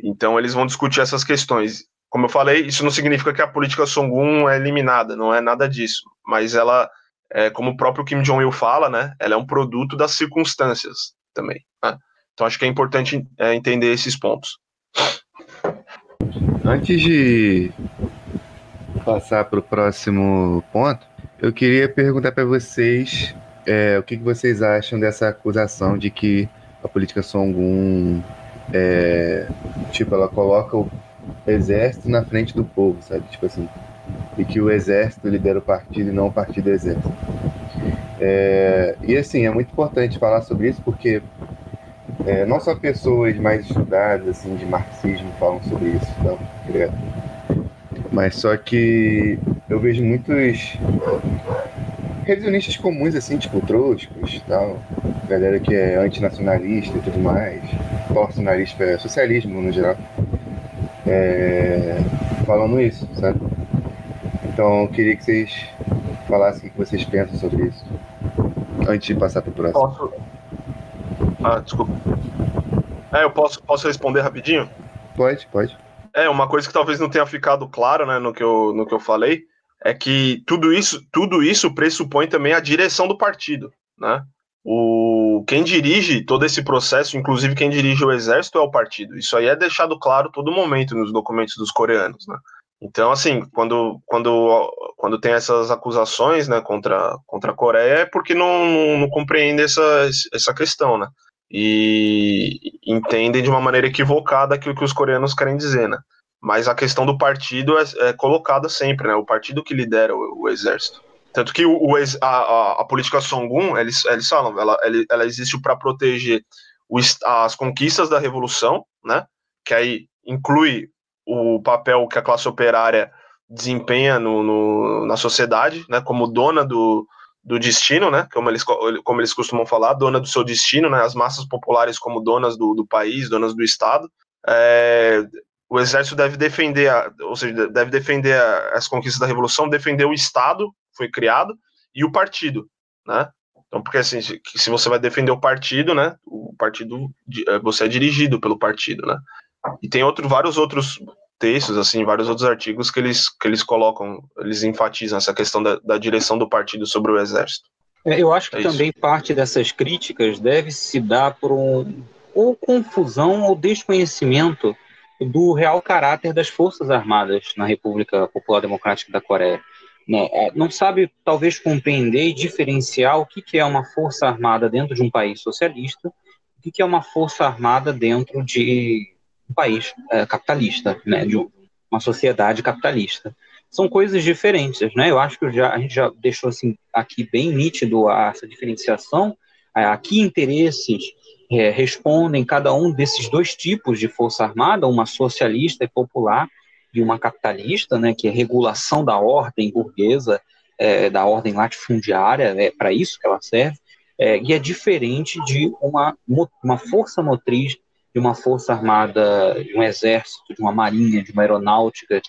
Então, eles vão discutir essas questões. Como eu falei, isso não significa que a política Songun é eliminada, não é nada disso. Mas ela, é, como o próprio Kim Jong-il fala, né? Ela é um produto das circunstâncias também. Né? Então, acho que é importante é, entender esses pontos. Antes de passar para o próximo ponto, eu queria perguntar para vocês é, o que, que, vocês acham dessa acusação de que a política Songun, é, tipo, ela coloca o exército na frente do povo, sabe? Tipo assim, e que o exército lidera o partido e não o partido exército. É, e assim, é muito importante falar sobre isso porque é, não só pessoas mais estudadas assim, de marxismo falam sobre isso, então, mas só que eu vejo muitos revisionistas comuns, assim, tipo troscos tal, galera que é antinacionalista e tudo mais, torce o nariz para socialismo no geral, é, falando isso, sabe? Então eu queria que vocês falassem o que vocês pensam sobre isso, antes de passar para o próximo. Posso, ah, desculpa. É, eu posso, posso responder rapidinho? Pode, pode. É, uma coisa que talvez não tenha ficado claro, né, no que eu, no que eu falei, é que tudo isso, tudo isso pressupõe também a direção do partido, né? O, quem dirige todo esse processo, inclusive quem dirige o exército, é o partido. Isso aí é deixado claro todo momento nos documentos dos coreanos, né? Então, assim, quando, quando, quando tem essas acusações né, contra, contra a Coreia, é porque não, não, não compreende essa, essa questão, né? e entendem de uma maneira equivocada aquilo que os coreanos querem dizer, né? Mas a questão do partido é, é colocada sempre, né? O partido que lidera o, o exército. Tanto que o, o a, a, a, política Songun, eles, eles falam, ela, ela existe para proteger o, as conquistas da revolução, né? Que aí inclui o papel que a classe operária desempenha no, no na sociedade, né? Como dona do, do destino, né? Como eles, como eles costumam falar, dona do seu destino, né? As massas populares como donas do, do país, donas do Estado. É, o exército deve defender, a, ou seja, deve defender a, as conquistas da revolução, defender o Estado foi criado e o partido, né? Então, porque assim, se você vai defender o partido, né? O partido, é, você é dirigido pelo partido, né? E tem outro, vários outros textos, assim, vários outros artigos que eles, que eles colocam, eles enfatizam essa questão da, da direção do partido sobre o exército. É, eu acho que é também parte dessas críticas deve se dar por um ou confusão ou desconhecimento do real caráter das forças armadas na República Popular Democrática da Coreia. Né? É, não sabe, talvez, compreender e diferenciar o que é uma força armada dentro de um país socialista, o que é uma força armada dentro de um país é, capitalista, né, de uma sociedade capitalista. São coisas diferentes, né? Eu acho que já, a gente já deixou assim aqui bem nítido essa diferenciação. É, aqui interesses é, respondem cada um desses dois tipos de força armada, uma socialista e popular e uma capitalista, né, que é regulação da ordem burguesa, é, da ordem latifundiária, é para isso que ela serve, é, e é diferente de uma, uma força motriz de uma força armada, de um exército, de uma marinha, de uma aeronáutica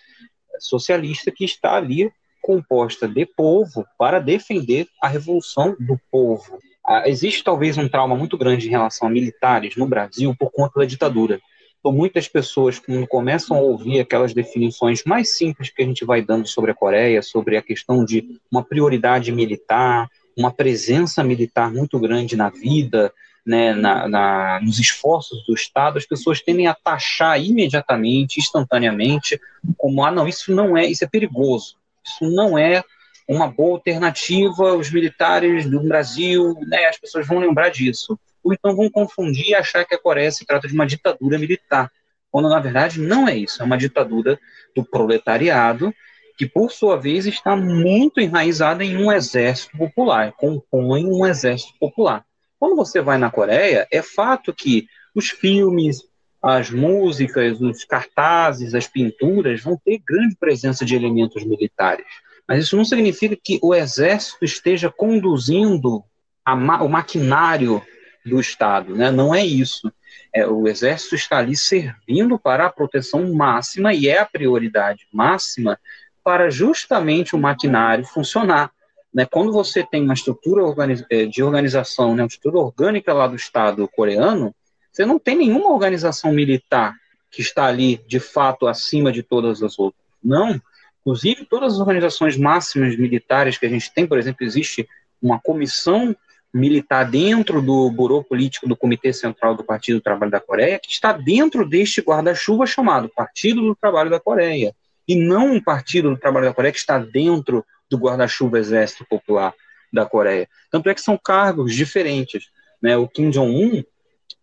socialista que está ali composta de povo para defender a revolução do povo. Ah, existe talvez um trauma muito grande em relação a militares no Brasil por conta da ditadura. Então, muitas pessoas, quando começam a ouvir aquelas definições mais simples que a gente vai dando sobre a Coreia, sobre a questão de uma prioridade militar, uma presença militar muito grande na vida, né, na, na, nos esforços do Estado, as pessoas tendem a taxar imediatamente, instantaneamente, como ah, não, isso não é, isso é perigoso, isso não é uma boa alternativa, os militares do Brasil, né, as pessoas vão lembrar disso. ou então vão confundir e achar que a Coreia se trata de uma ditadura militar, quando na verdade não é isso, é uma ditadura do proletariado que por sua vez está muito enraizada em um exército popular, compõe um exército popular. Quando você vai na Coreia, é fato que os filmes, as músicas, os cartazes, as pinturas vão ter grande presença de elementos militares. Mas isso não significa que o exército esteja conduzindo ma o maquinário do Estado. Né? Não é isso. É, o exército está ali servindo para a proteção máxima e é a prioridade máxima para justamente o maquinário funcionar. Né? Quando você tem uma estrutura eh, de organização, né, uma estrutura orgânica lá do Estado coreano, você não tem nenhuma organização militar que está ali, de fato, acima de todas as outras. Não. Inclusive, todas as organizações máximas militares que a gente tem, por exemplo, existe uma comissão militar dentro do Burô Político do Comitê Central do Partido do Trabalho da Coreia, que está dentro deste guarda-chuva chamado Partido do Trabalho da Coreia e não um partido do trabalho da Coreia que está dentro do guarda-chuva Exército Popular da Coreia. Tanto é que são cargos diferentes. Né? O Kim Jong-un,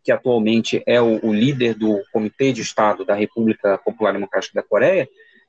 que atualmente é o, o, líder do Comitê de Estado da República Popular Democrática da Coreia,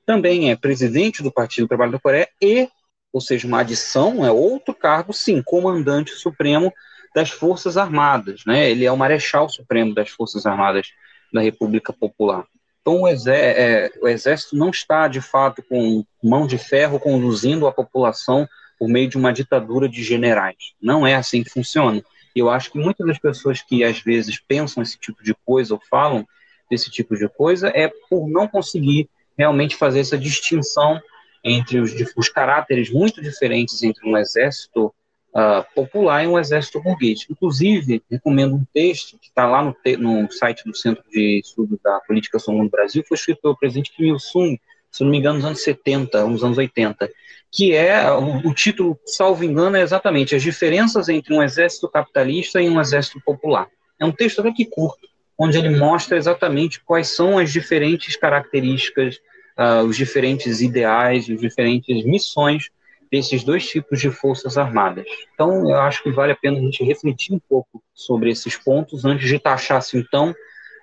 também é presidente do Partido do Trabalho da Coreia e, ou seja, uma adição, é outro cargo, sim, comandante supremo das Forças Armadas. Né? Ele é o marechal supremo das Forças Armadas da República Popular. Então, o, é, o exército não está, de fato, com mão de ferro conduzindo a população por meio de uma ditadura de generais. Não é assim que funciona. E eu acho que muitas das pessoas que, às vezes, pensam esse tipo de coisa ou falam desse tipo de coisa é por não conseguir realmente fazer essa distinção entre os, os caráteres muito diferentes entre um exército uh, popular e um exército burguês. Inclusive, recomendo um texto que está lá no, no, site do Centro de Estudos da Política Social no Brasil, foi escrito pelo presidente Kim Il-sung, se não me engano, nos anos 70, nos anos 80, que é, o, o título, salvo engano, é exatamente as diferenças entre um exército capitalista e um exército popular. É um texto até que curto, onde ele mostra exatamente quais são as diferentes características, uh, os diferentes ideais, as diferentes missões desses dois tipos de forças armadas. Então, eu acho que vale a pena a gente refletir um pouco sobre esses pontos antes de taxar assim tão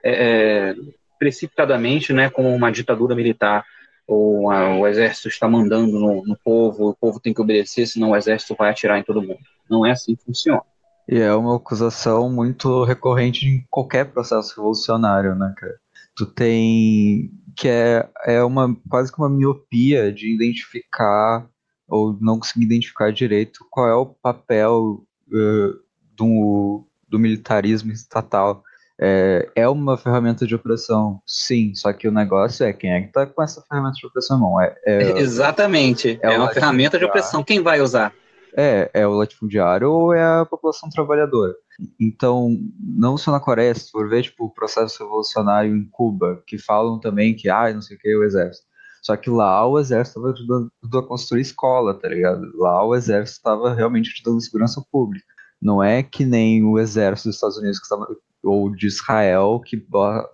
é, é, precipitadamente, né, como uma ditadura militar ou a, o exército está mandando no, no, povo, o povo tem que obedecer, senão o exército vai atirar em todo mundo. Não é assim que funciona. E é uma acusação muito recorrente em qualquer processo revolucionário, né, cara? Tu tem que é, é uma quase que uma miopia de identificar ou não consegui identificar direito qual é o papel uh, do, do militarismo estatal. É, é uma ferramenta de opressão, sim, só que o negócio é quem é que está com essa ferramenta de opressão, não. É, é Exatamente, é, é uma ferramenta de opressão, quem vai usar? É, é o latifundiário ou é a população trabalhadora. Então, não só na Coreia, se for ver, tipo, o processo revolucionário em Cuba, que falam também que, ah, não sei o que, o exército. Só que lá o exército estava ajudando a construir escola, tá ligado? Lá o exército estava realmente ajudando a segurança pública. Não é que nem o exército dos Estados Unidos que tava, ou de Israel que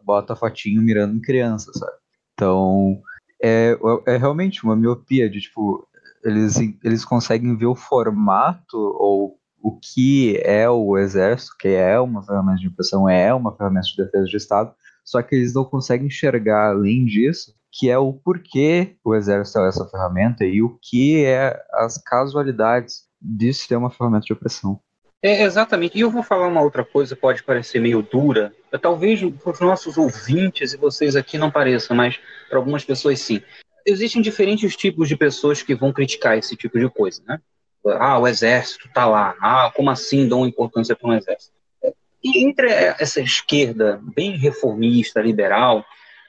bota fotinho mirando em criança, sabe? Então, é, é realmente uma miopia de, tipo, eles, eles conseguem ver o formato ou o que é o exército, que é uma ferramenta de opressão, é uma ferramenta de defesa do Estado, só que eles não conseguem enxergar além disso que é o porquê o exército é essa ferramenta e o que é as casualidades disso ser uma ferramenta de opressão. É, exatamente. E eu vou falar uma outra coisa, pode parecer meio dura, talvez para os nossos ouvintes e vocês aqui não pareçam, mas para algumas pessoas sim. Existem diferentes tipos de pessoas que vão criticar esse tipo de coisa, né? Ah, o exército está lá. Ah, como assim dão importância para um exército? E entre essa esquerda bem reformista, liberal,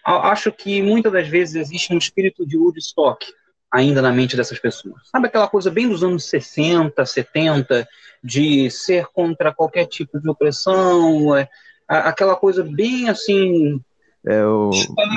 acho que muitas das vezes existe um espírito de Woodstock ainda na mente dessas pessoas. Sabe aquela coisa bem dos anos 60, 70, de ser contra qualquer tipo de opressão, é, aquela coisa bem assim. É o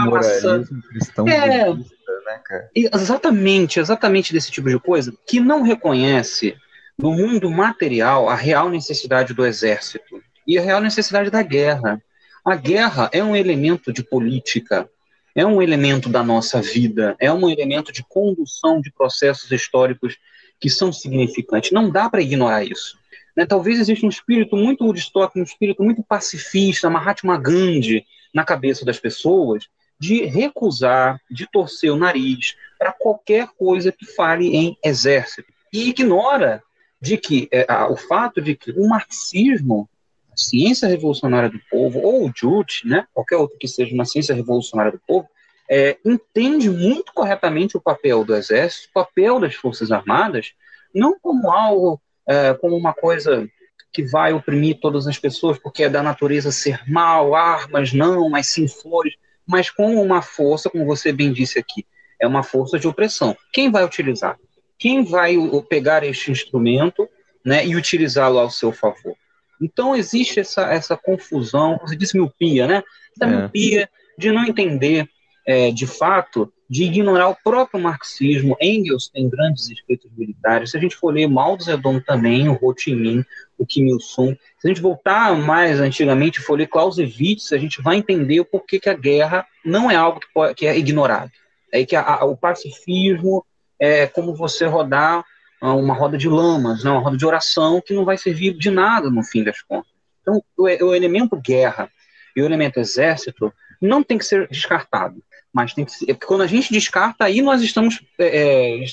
moralismo cristão. É, né, cara? Exatamente, exatamente desse tipo de coisa, que não reconhece no mundo material a real necessidade do exército e a real necessidade da guerra. A guerra é um elemento de política, é um elemento da nossa vida, é um elemento de condução de processos históricos que são significantes. Não dá para ignorar isso. Né? Talvez exista um espírito muito Woodstock, um espírito muito pacifista, Mahatma Gandhi na cabeça das pessoas, de recusar, de torcer o nariz para qualquer coisa que fale em exército. E ignora de que é, o fato de que o marxismo, a ciência revolucionária do povo, ou o JUT, né, qualquer outro que seja uma ciência revolucionária do povo, é, entende muito corretamente o papel do exército, o papel das forças armadas, não como algo, é, como uma coisa que vai oprimir todas as pessoas, porque é da natureza ser mal, armas não, mas sim flores, mas como uma força, como você bem disse aqui, é uma força de opressão. Quem vai utilizar? Quem vai pegar este instrumento né, e utilizá-lo ao seu favor? Então existe essa, essa confusão, você disse miopia, né? Essa é. miopia de não entender é, de fato, de ignorar o próprio marxismo. Engels tem grandes escritos militares. Se a gente for ler Mao Zedong também, o Ho Chi Minh, o Kim Il-sung, se a gente voltar mais antigamente e for ler Clausewitz, a gente vai entender o porquê que a guerra não é algo que, pode, que é ignorado. É que a, a, o pacifismo é como você rodar uma roda de lamas, né, uma roda de oração que não vai servir de nada no fim das contas. Então, o, o elemento guerra e o elemento exército não tem que ser descartado mas tem que ser, porque quando a gente descarta, aí nós estamos é, é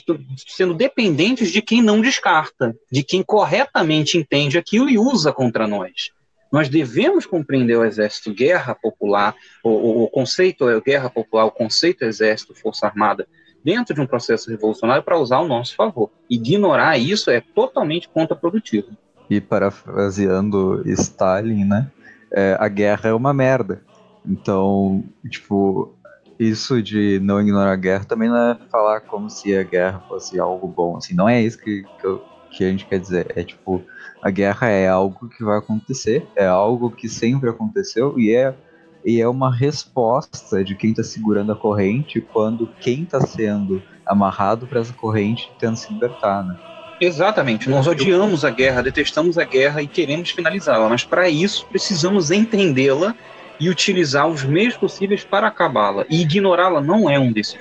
sendo dependentes de quem não descarta, de quem corretamente entende aquilo e usa contra nós. Nós devemos compreender o exército guerra popular, o, o, o conceito é guerra popular, o conceito exército, força armada, dentro de um processo revolucionário para usar ao nosso favor. Ignorar isso é totalmente contraprodutivo. E parafraseando Stalin, né? É, a guerra é uma merda. Então, tipo, isso de não ignorar a guerra também não é falar como se a guerra fosse algo bom. Assim, não é isso que, que, eu, que a gente quer dizer. É tipo, a guerra é algo que vai acontecer, é algo que sempre aconteceu e é, e é uma resposta de quem está segurando a corrente quando quem está sendo amarrado para essa corrente tenta se libertar, né? Exatamente. Nós odiamos a guerra, detestamos a guerra e queremos finalizá-la, mas para isso precisamos entendê-la e utilizar os meios possíveis para acabá-la. E ignorá-la não é um desses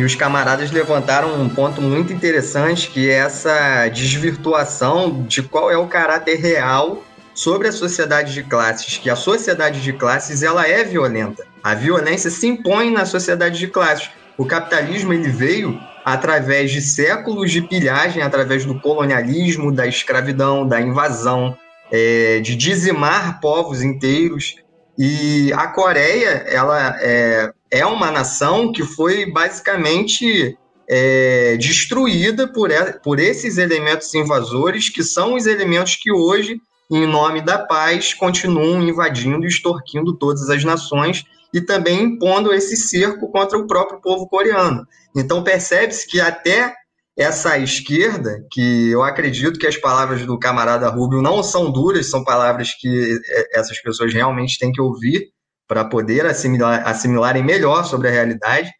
E os camaradas levantaram um ponto muito interessante, que é essa desvirtuação de qual é o caráter real sobre a sociedade de classes, que a sociedade de classes ela é violenta. A violência se impõe na sociedade de classes. O capitalismo ele veio através de séculos de pilhagem, através do colonialismo, da escravidão, da invasão, é, de dizimar povos inteiros. E a Coreia, ela é, é uma nação que foi basicamente é, destruída por, por esses elementos invasores, que são os elementos que hoje, em nome da paz, continuam invadindo e extorquindo todas as nações e também impondo esse cerco contra o próprio povo coreano. Então percebe-se que até essa esquerda, que eu acredito que as palavras do camarada Rubio não são duras, são palavras que é, essas pessoas realmente têm que ouvir, para poder assimilar, assimilarem melhor sobre a realidade,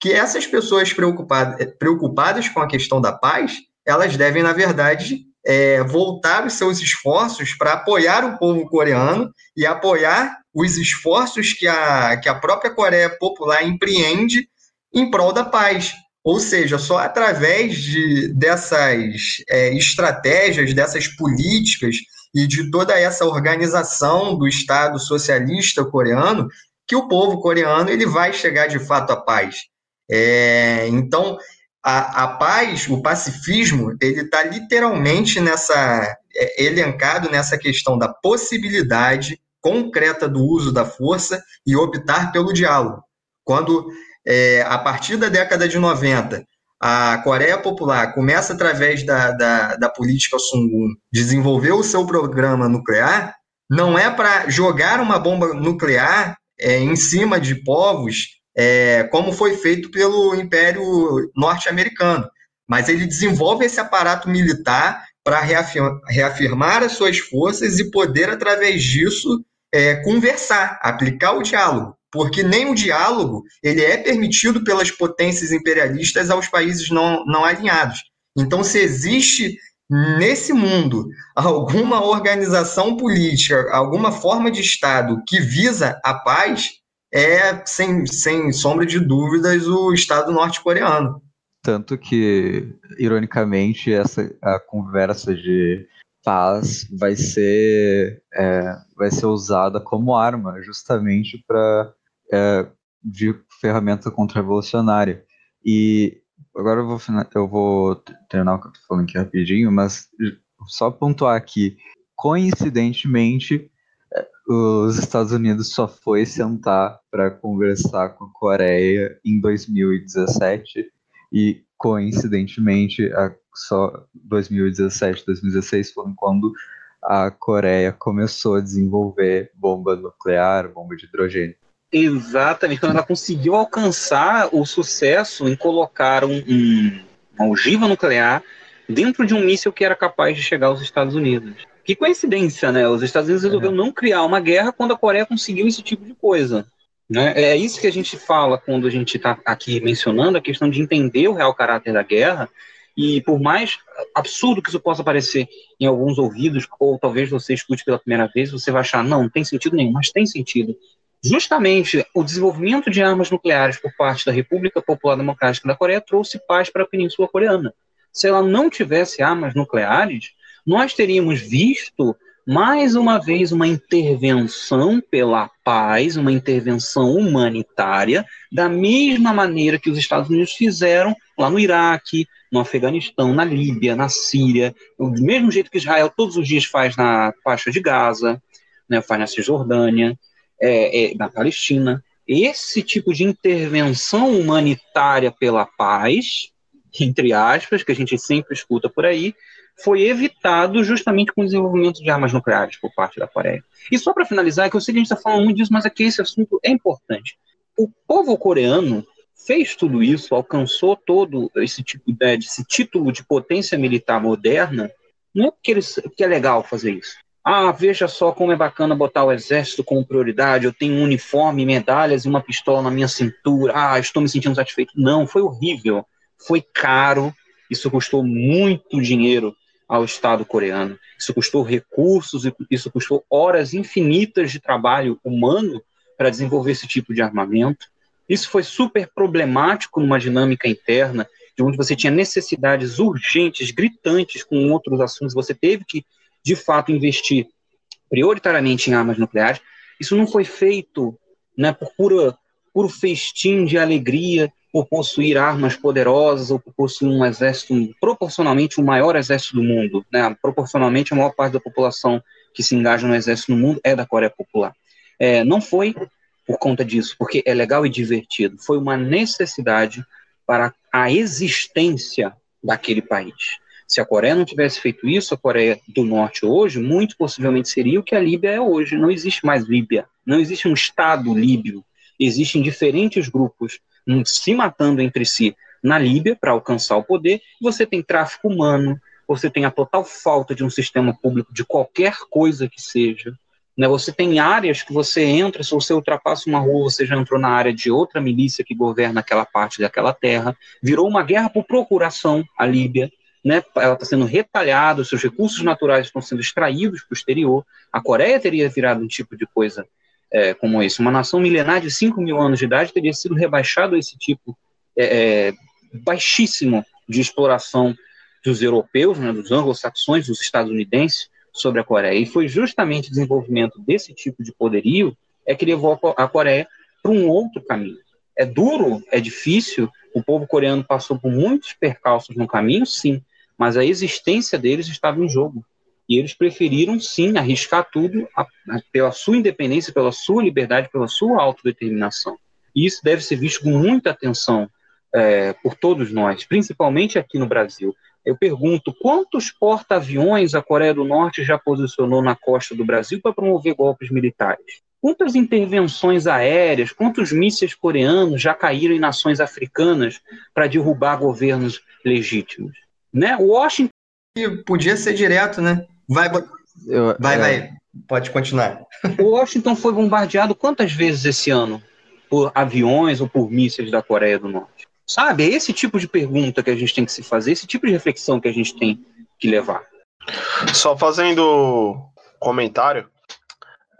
que essas pessoas preocupadas, preocupadas com a questão da paz, elas devem, na verdade, é, voltar os seus esforços para apoiar o povo coreano e apoiar os esforços que a, que a própria Coreia Popular empreende em prol da paz. Ou seja, só através de, dessas é, estratégias, dessas políticas e de toda essa organização do Estado socialista coreano que o povo coreano ele vai chegar de fato à paz. É, então, a, a, paz, o pacifismo, ele está literalmente nessa é, elencado nessa questão da possibilidade concreta do uso da força e optar pelo diálogo. Quando, é, a partir da década de 90, a Coreia Popular começa através da, da, da política Sungun desenvolver o seu programa nuclear, não é para jogar uma bomba nuclear é, em cima de povos, é, como foi feito pelo Império Norte-Americano, mas ele desenvolve esse aparato militar para reafirmar, reafirmar as suas forças e poder, através disso, é, conversar, aplicar o diálogo porque nem o diálogo ele é permitido pelas potências imperialistas aos países não, não alinhados. Então, se existe nesse mundo alguma organização política, alguma forma de Estado que visa a paz, é, sem, sem sombra de dúvidas, o Estado norte-coreano. Tanto que, ironicamente, essa a conversa de paz vai ser, é, vai ser usada como arma, justamente para é, de ferramenta contra-revolucionária. E agora eu vou, eu vou terminar o que eu tô falando aqui rapidinho, mas só pontuar aqui, coincidentemente, é, os Estados Unidos só foi sentar para conversar com a Coreia em 2017 e coincidentemente a, só 2017, 2016 foram quando a Coreia começou a desenvolver bomba nuclear, bomba de hidrogênio. Exatamente, quando ela conseguiu alcançar o sucesso em colocar um, um, uma ogiva nuclear dentro de um míssil que era capaz de chegar aos Estados Unidos. Que coincidência, né? Os Estados Unidos resolveram é. não criar uma guerra quando a Coreia conseguiu esse tipo de coisa. Né? É isso que a gente fala quando a gente está aqui mencionando a questão de entender o real caráter da guerra. E por mais absurdo que isso possa parecer em alguns ouvidos, ou talvez você escute pela primeira vez, você vai achar, não, não tem sentido nenhum, mas tem sentido justamente o desenvolvimento de armas nucleares por parte da República Popular Democrática da Coreia trouxe paz para a Península Coreana. Se ela não tivesse armas nucleares, nós teríamos visto mais uma vez uma intervenção pela paz, uma intervenção humanitária, da mesma maneira que os Estados Unidos fizeram lá no Iraque, no Afeganistão, na Líbia, na Síria, do mesmo jeito que Israel todos os dias faz na faixa de Gaza, né, faz na Cisjordânia é, é, na Palestina. Esse tipo de intervenção humanitária pela paz, entre aspas, que a gente sempre escuta por aí, foi evitado justamente com o desenvolvimento de armas nucleares por parte da Coreia. E só para finalizar, é que eu sei que a gente está falando muito disso, mas aqui esse assunto é importante. O povo coreano fez tudo isso, alcançou todo esse tipo de, esse título de potência militar moderna, não é porque, eles, porque é legal fazer isso. Ah, veja só como é bacana botar o exército como prioridade. Eu tenho um uniforme, medalhas e uma pistola na minha cintura. Ah, estou me sentindo satisfeito. Não, foi horrível. Foi caro. Isso custou muito dinheiro ao Estado coreano. Isso custou recursos, isso custou horas infinitas de trabalho humano para desenvolver esse tipo de armamento. Isso foi super problemático numa dinâmica interna, de onde você tinha necessidades urgentes, gritantes com outros assuntos. Você teve que de fato investir prioritariamente em armas nucleares, isso não foi feito né, por pura, puro festim de alegria, por possuir armas poderosas ou por possuir um exército, proporcionalmente o maior exército do mundo. Né? Proporcionalmente, a maior parte da população que se engaja no exército no mundo é da Coreia Popular. É, não foi por conta disso, porque é legal e divertido, foi uma necessidade para a existência daquele país. Se a Coreia não tivesse feito isso, a Coreia do Norte hoje, muito possivelmente seria o que a Líbia é hoje. Não existe mais Líbia. Não existe um Estado líbio. Existem diferentes grupos hum, se matando entre si na Líbia para alcançar o poder. Você tem tráfico humano, você tem a total falta de um sistema público de qualquer coisa que seja. Né? Você tem áreas que você entra, se você ultrapassa uma rua, você já entrou na área de outra milícia que governa aquela parte daquela terra. Virou uma guerra por procuração a Líbia né, ela está sendo retalhada, seus recursos naturais estão sendo extraídos para o exterior. A Coreia teria virado um tipo de coisa é, como esse. Uma nação milenar de 5 mil anos de idade teria sido rebaixado a esse tipo é, é, baixíssimo de exploração dos europeus, né, dos anglo-saxões, dos estadunidenses sobre a Coreia. E foi justamente o desenvolvimento desse tipo de poderio é que levou a Coreia para um outro caminho. É duro, é difícil, o povo coreano passou por muitos percalços no caminho, sim, mas a existência deles estava em jogo. E eles preferiram, sim, arriscar tudo a, a, pela sua independência, pela sua liberdade, pela sua autodeterminação. E isso deve ser visto com muita atenção é, por todos nós, principalmente aqui no Brasil. Eu pergunto quantos porta-aviões a Coreia do Norte já posicionou na costa do Brasil para promover golpes militares? Quantas intervenções aéreas, quantos mísseis coreanos já caíram em nações africanas para derrubar governos legítimos? Né? Washington. Podia ser direto, né? Vai, Eu, vai, é... vai. Pode continuar. Washington foi bombardeado quantas vezes esse ano? Por aviões ou por mísseis da Coreia do Norte? Sabe? É esse tipo de pergunta que a gente tem que se fazer, esse tipo de reflexão que a gente tem que levar. Só fazendo comentário,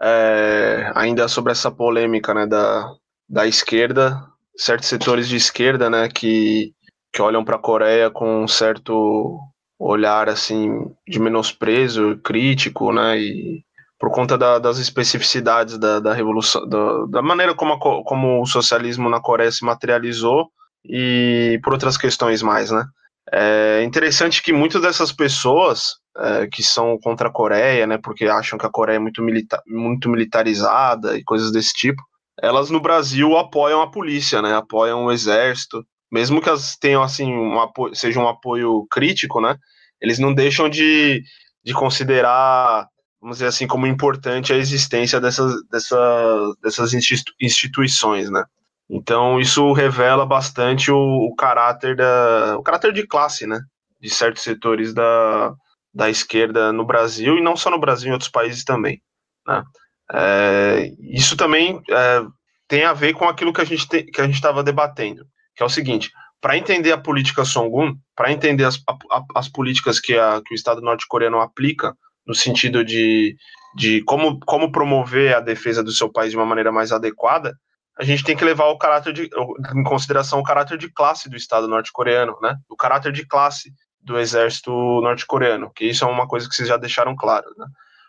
é, ainda sobre essa polêmica né, da, da esquerda, certos setores de esquerda né, que, que olham para a Coreia com um certo olhar assim de menosprezo crítico, né, e por conta da, das especificidades da, da revolução, da, da maneira como, a, como o socialismo na Coreia se materializou e por outras questões mais, né. É interessante que muitas dessas pessoas é, que são contra a Coreia, né, porque acham que a Coreia é muito, milita muito militarizada e coisas desse tipo, elas no Brasil apoiam a polícia, né, apoiam o exército, mesmo que elas tenham assim um apoio, seja um apoio crítico, né, eles não deixam de, de considerar, vamos dizer assim, como importante a existência dessas, dessas, dessas instituições, né. Então isso revela bastante o, o, caráter da, o caráter de classe, né, de certos setores da, da esquerda no Brasil e não só no Brasil, em outros países também, né. É, isso também é, tem a ver com aquilo que a gente estava debatendo, que é o seguinte: para entender a política Songun, para entender as, a, as políticas que, a, que o Estado norte-coreano aplica no sentido de, de como, como promover a defesa do seu país de uma maneira mais adequada, a gente tem que levar o caráter de, em consideração o caráter de classe do Estado norte-coreano, né? O caráter de classe do exército norte-coreano, que isso é uma coisa que vocês já deixaram claro, né?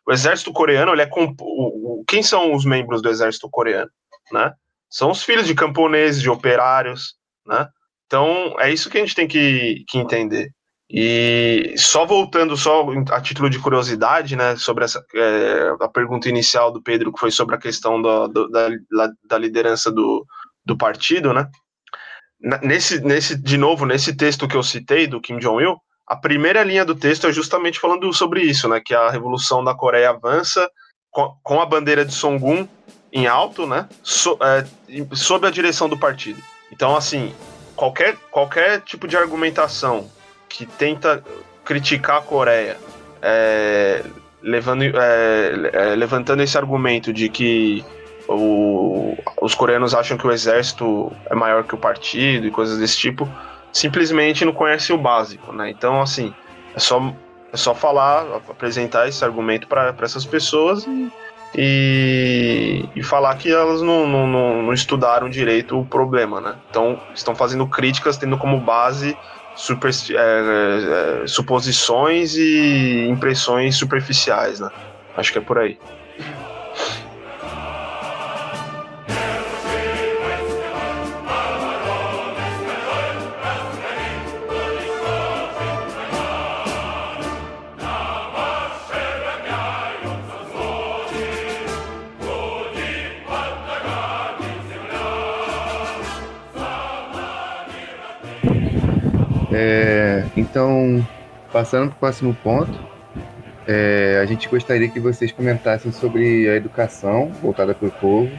O exército coreano, ele é comp... quem são os membros do exército coreano, né? São os filhos de camponeses, de operários, né? Então, é isso que a gente tem que, que entender. E só voltando só a título de curiosidade, né, sobre essa é, a pergunta inicial do Pedro, que foi sobre a questão do, do, da, da liderança do, do partido, né? Nesse, nesse, de novo, nesse texto que eu citei do Kim Jong-il, a primeira linha do texto é justamente falando sobre isso, né? Que a revolução da Coreia avança com, com a bandeira de Songun em alto, né? So, é, sob a direção do partido. Então, assim, qualquer, qualquer tipo de argumentação que tenta criticar a Coreia, é, levando, é, é, levantando esse argumento de que o, os coreanos acham que o exército é maior que o partido e coisas desse tipo, simplesmente não conhecem o básico, né? Então, assim, é só, é só falar, apresentar esse argumento para essas pessoas e e, e falar que elas não, não, não, não, estudaram direito o problema, né? Então, estão fazendo críticas tendo como base super, é, é, suposições e impressões superficiais, né? Acho que é por aí. É, então, passando para o próximo ponto, é, a gente gostaria que vocês comentassem sobre a educação voltada para o povo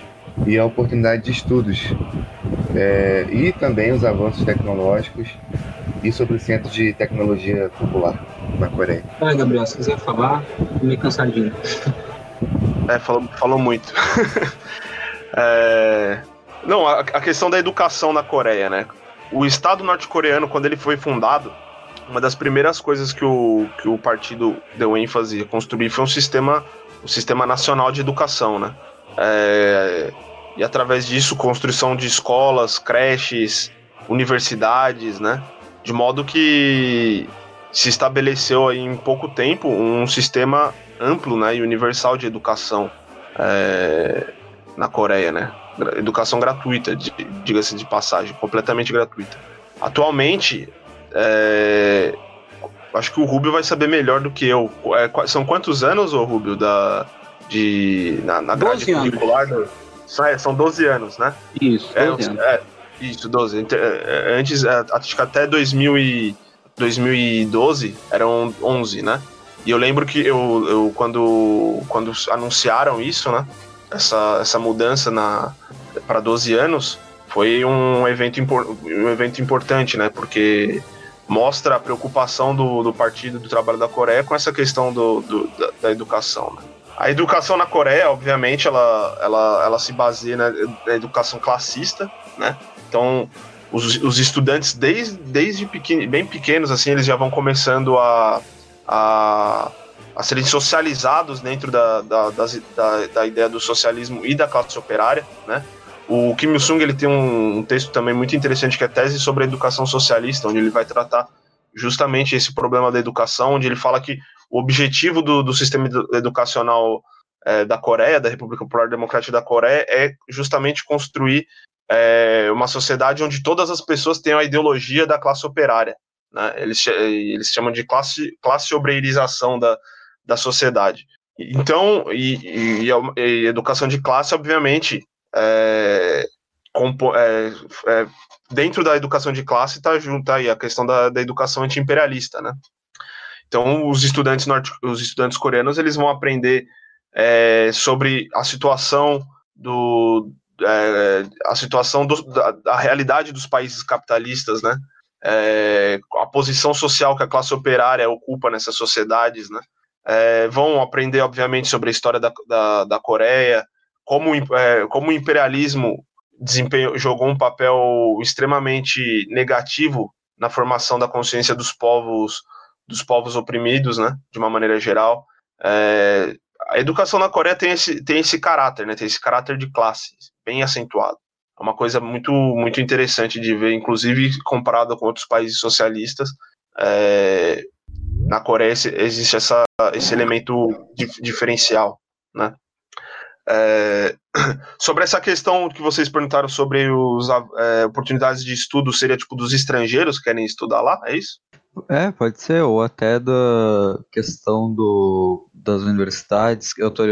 e a oportunidade de estudos, é, e também os avanços tecnológicos e sobre o Centro de Tecnologia Popular na Coreia. Ah, Gabriel, se quiser falar, meio cansadinho. É, falou, falou muito. é, não, a, a questão da educação na Coreia, né? O Estado norte-coreano, quando ele foi fundado, uma das primeiras coisas que o, que o partido deu ênfase a construir foi um sistema, um sistema nacional de educação, né? É, e através disso, construção de escolas, creches, universidades, né? De modo que se estabeleceu aí em pouco tempo um sistema amplo né, e universal de educação é, na Coreia, né? Educação gratuita, diga-se de passagem, completamente gratuita. Atualmente, é, acho que o Rubio vai saber melhor do que eu. É, são quantos anos, ô Rubio, da, de, na, na grade curricular? Do, é, são 12 anos, né? Isso, 12 é, anos. É, Isso, 12. Antes, acho que até 2000 e 2012 eram 11, né? E eu lembro que eu, eu quando, quando anunciaram isso, né? Essa, essa mudança para 12 anos, foi um evento, um evento importante, né? Porque mostra a preocupação do, do Partido do Trabalho da Coreia com essa questão do, do da, da, educação. Né? A educação na Coreia, obviamente, ela, ela, ela se baseia na, na educação classista, né? Então, os, os estudantes, desde, desde pequeno, bem pequenos, assim, eles já vão começando a, a, a serem socializados dentro da, da, da, da ideia do socialismo e da classe operária, né? O Kim Il-sung ele tem um, um, texto também muito interessante que é tese sobre a educação socialista, onde ele vai tratar justamente esse problema da educação, onde ele fala que o objetivo do, do sistema educacional é, da Coreia, da República Popular Democrática da Coreia, é justamente construir é, uma sociedade onde todas as pessoas tenham a ideologia da classe operária. Né? Eles, eles chamam de classe, classe obreirização da, da sociedade. Então, e, e, e educação de classe, obviamente, é, compo, é, é, dentro da educação de classe está junto tá aí a questão da, da educação anti-imperialista, né? Então, os estudantes norte, os estudantes coreanos, eles vão aprender é, sobre a situação do é, a situação do, da, da, realidade dos países capitalistas, né? É, a posição social que a classe operária ocupa nessas sociedades, né? É, vão aprender, obviamente, sobre a história da, da, da Coreia, como, é, como o imperialismo jogou um papel extremamente negativo na formação da consciência dos povos dos povos oprimidos, né, de uma maneira geral. É, a educação na Coreia tem esse, tem esse caráter, né, tem esse caráter de classe bem acentuado. É uma coisa muito, muito interessante de ver, inclusive comparado com outros países socialistas. É, na Coreia existe essa, esse elemento diferencial, né? É, sobre essa questão que vocês perguntaram sobre as é, oportunidades de estudo, seria tipo dos estrangeiros que querem estudar lá, é isso? É, pode ser, ou até da questão do, das universidades, eu tô,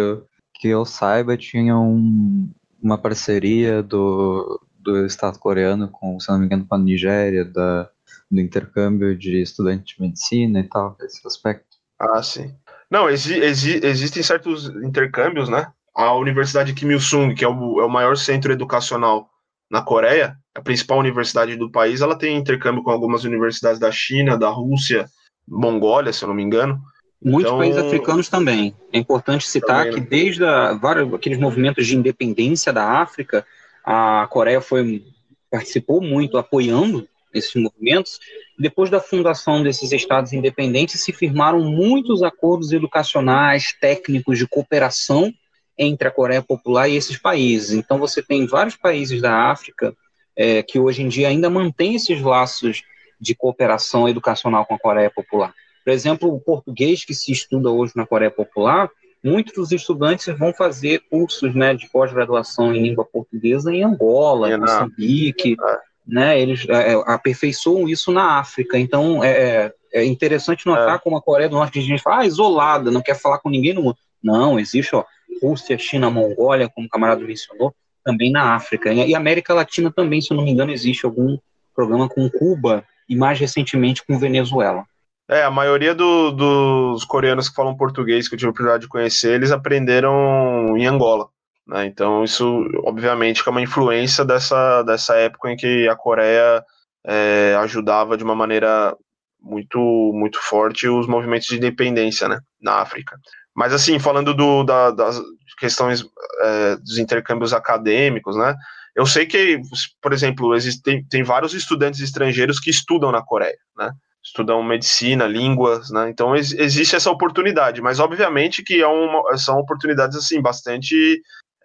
que eu saiba, tinha um, uma parceria do, do Estado coreano com, se não me engano, com a Nigéria, da, do intercâmbio de estudante de medicina e tal, esse aspecto. Ah, sim. Não, exi, exi, existem certos intercâmbios, né? a Universidade Kim Il-sung, que é o, é o maior centro educacional na Coreia, a principal universidade do país, ela tem intercâmbio com algumas universidades da China, da Rússia, Mongólia, se eu não me engano. Muitos então, países africanos também. É importante citar também, né? que desde a, vários, aqueles movimentos de independência da África, a Coreia foi participou muito apoiando esses movimentos. Depois da fundação desses estados independentes, se firmaram muitos acordos educacionais, técnicos de cooperação entre a Coreia Popular e esses países. Então, você tem vários países da África é, que hoje em dia ainda mantêm esses laços de cooperação educacional com a Coreia Popular. Por exemplo, o português que se estuda hoje na Coreia Popular, muitos dos estudantes vão fazer cursos né, de pós-graduação em língua portuguesa em Angola, em Moçambique, é. Né, eles é, é, aperfeiçoam isso na África. Então, é, é, é interessante notar é. como a Coreia do Norte, a gente fala, ah, isolada, não quer falar com ninguém no mundo. Não, existe, ó, Rússia, China, Mongólia, como o camarada mencionou, também na África. E América Latina também, se eu não me engano, existe algum programa com Cuba e mais recentemente com Venezuela. É, a maioria do, dos coreanos que falam português, que eu tive a oportunidade de conhecer, eles aprenderam em Angola. Né? Então, isso, obviamente, é uma influência dessa, dessa época em que a Coreia é, ajudava de uma maneira muito, muito forte os movimentos de independência né, na África. Mas, assim, falando do, da, das questões é, dos intercâmbios acadêmicos, né? Eu sei que, por exemplo, existem tem vários estudantes estrangeiros que estudam na Coreia, né? Estudam medicina, línguas, né? Então ex existe essa oportunidade, mas obviamente que é uma, são oportunidades assim bastante,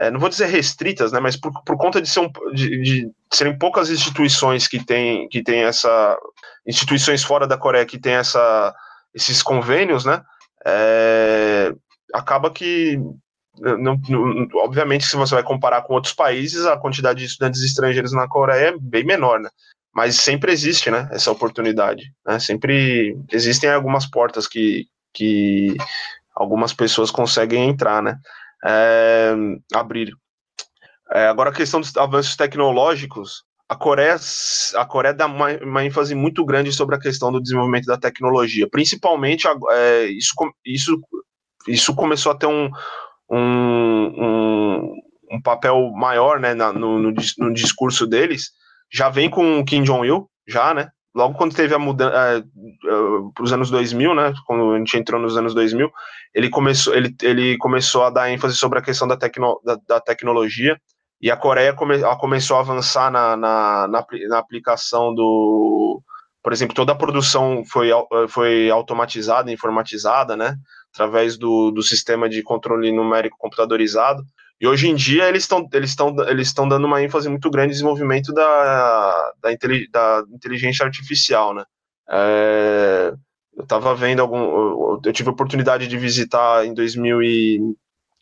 é, não vou dizer restritas, né? Mas por, por conta de, ser um, de, de, serem poucas instituições que têm que tem essa instituições fora da Coreia que têm esses convênios, né? É, acaba que não, não, obviamente, se você vai comparar com outros países, a quantidade de estudantes estrangeiros na Coreia é bem menor, né? Mas sempre existe, né? Essa oportunidade. Né? Sempre existem algumas portas que, que algumas pessoas conseguem entrar, né? É, abrir. É, agora, a questão dos avanços tecnológicos, a Coreia, a Coreia dá uma, uma, ênfase muito grande sobre a questão do desenvolvimento da tecnologia. Principalmente, é, isso, isso, isso começou a ter um, um, um, um papel maior né, na, no, no, no, discurso deles. Já vem com o Kim Jong-il, já, né? Logo quando teve a mudança para os anos 2000, né? Quando a gente entrou nos anos 2000, ele começou, ele, ele começou a dar ênfase sobre a questão da, tecno, da, da tecnologia e a Coreia come, começou a avançar na, na, na, na, aplicação do. Por exemplo, toda a produção foi, foi automatizada, informatizada, né? Através do, do sistema de controle numérico computadorizado. E hoje em dia eles estão eles eles dando uma ênfase muito grande no desenvolvimento da, da, da inteligência artificial, né? É, eu estava vendo algum. Eu tive a oportunidade de visitar em 2000 e,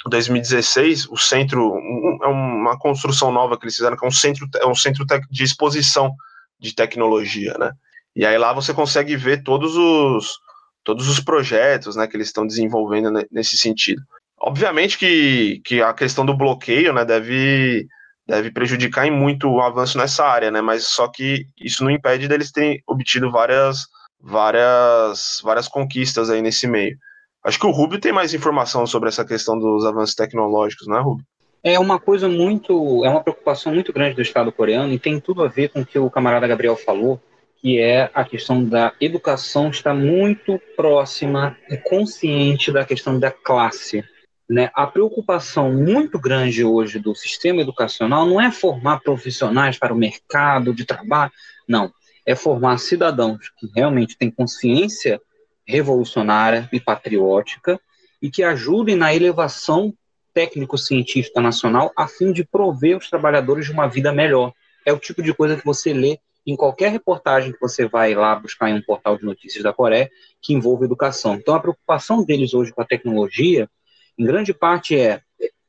2016, o centro é uma construção nova que eles fizeram, que é um centro, é um centro de exposição de tecnologia, né? E aí lá você consegue ver todos os todos os projetos, né, que eles estão desenvolvendo nesse sentido. Obviamente que, que a questão do bloqueio, né, deve deve prejudicar em muito o avanço nessa área, né? Mas só que isso não impede deles terem obtido várias várias várias conquistas aí nesse meio. Acho que o Rubio tem mais informação sobre essa questão dos avanços tecnológicos, não é, Rubio? É uma coisa muito, é uma preocupação muito grande do Estado coreano e tem tudo a ver com o que o camarada Gabriel falou, que é a questão da educação estar muito próxima e consciente da questão da classe. Né? A preocupação muito grande hoje do sistema educacional não é formar profissionais para o mercado de trabalho, não. É formar cidadãos que realmente têm consciência revolucionária e patriótica e que ajudem na elevação técnico-científica nacional a fim de prover os trabalhadores de uma vida melhor. É o tipo de coisa que você lê em qualquer reportagem que você vai lá buscar em um portal de notícias da Coreia que envolve educação. Então, a preocupação deles hoje com a tecnologia, em grande parte, é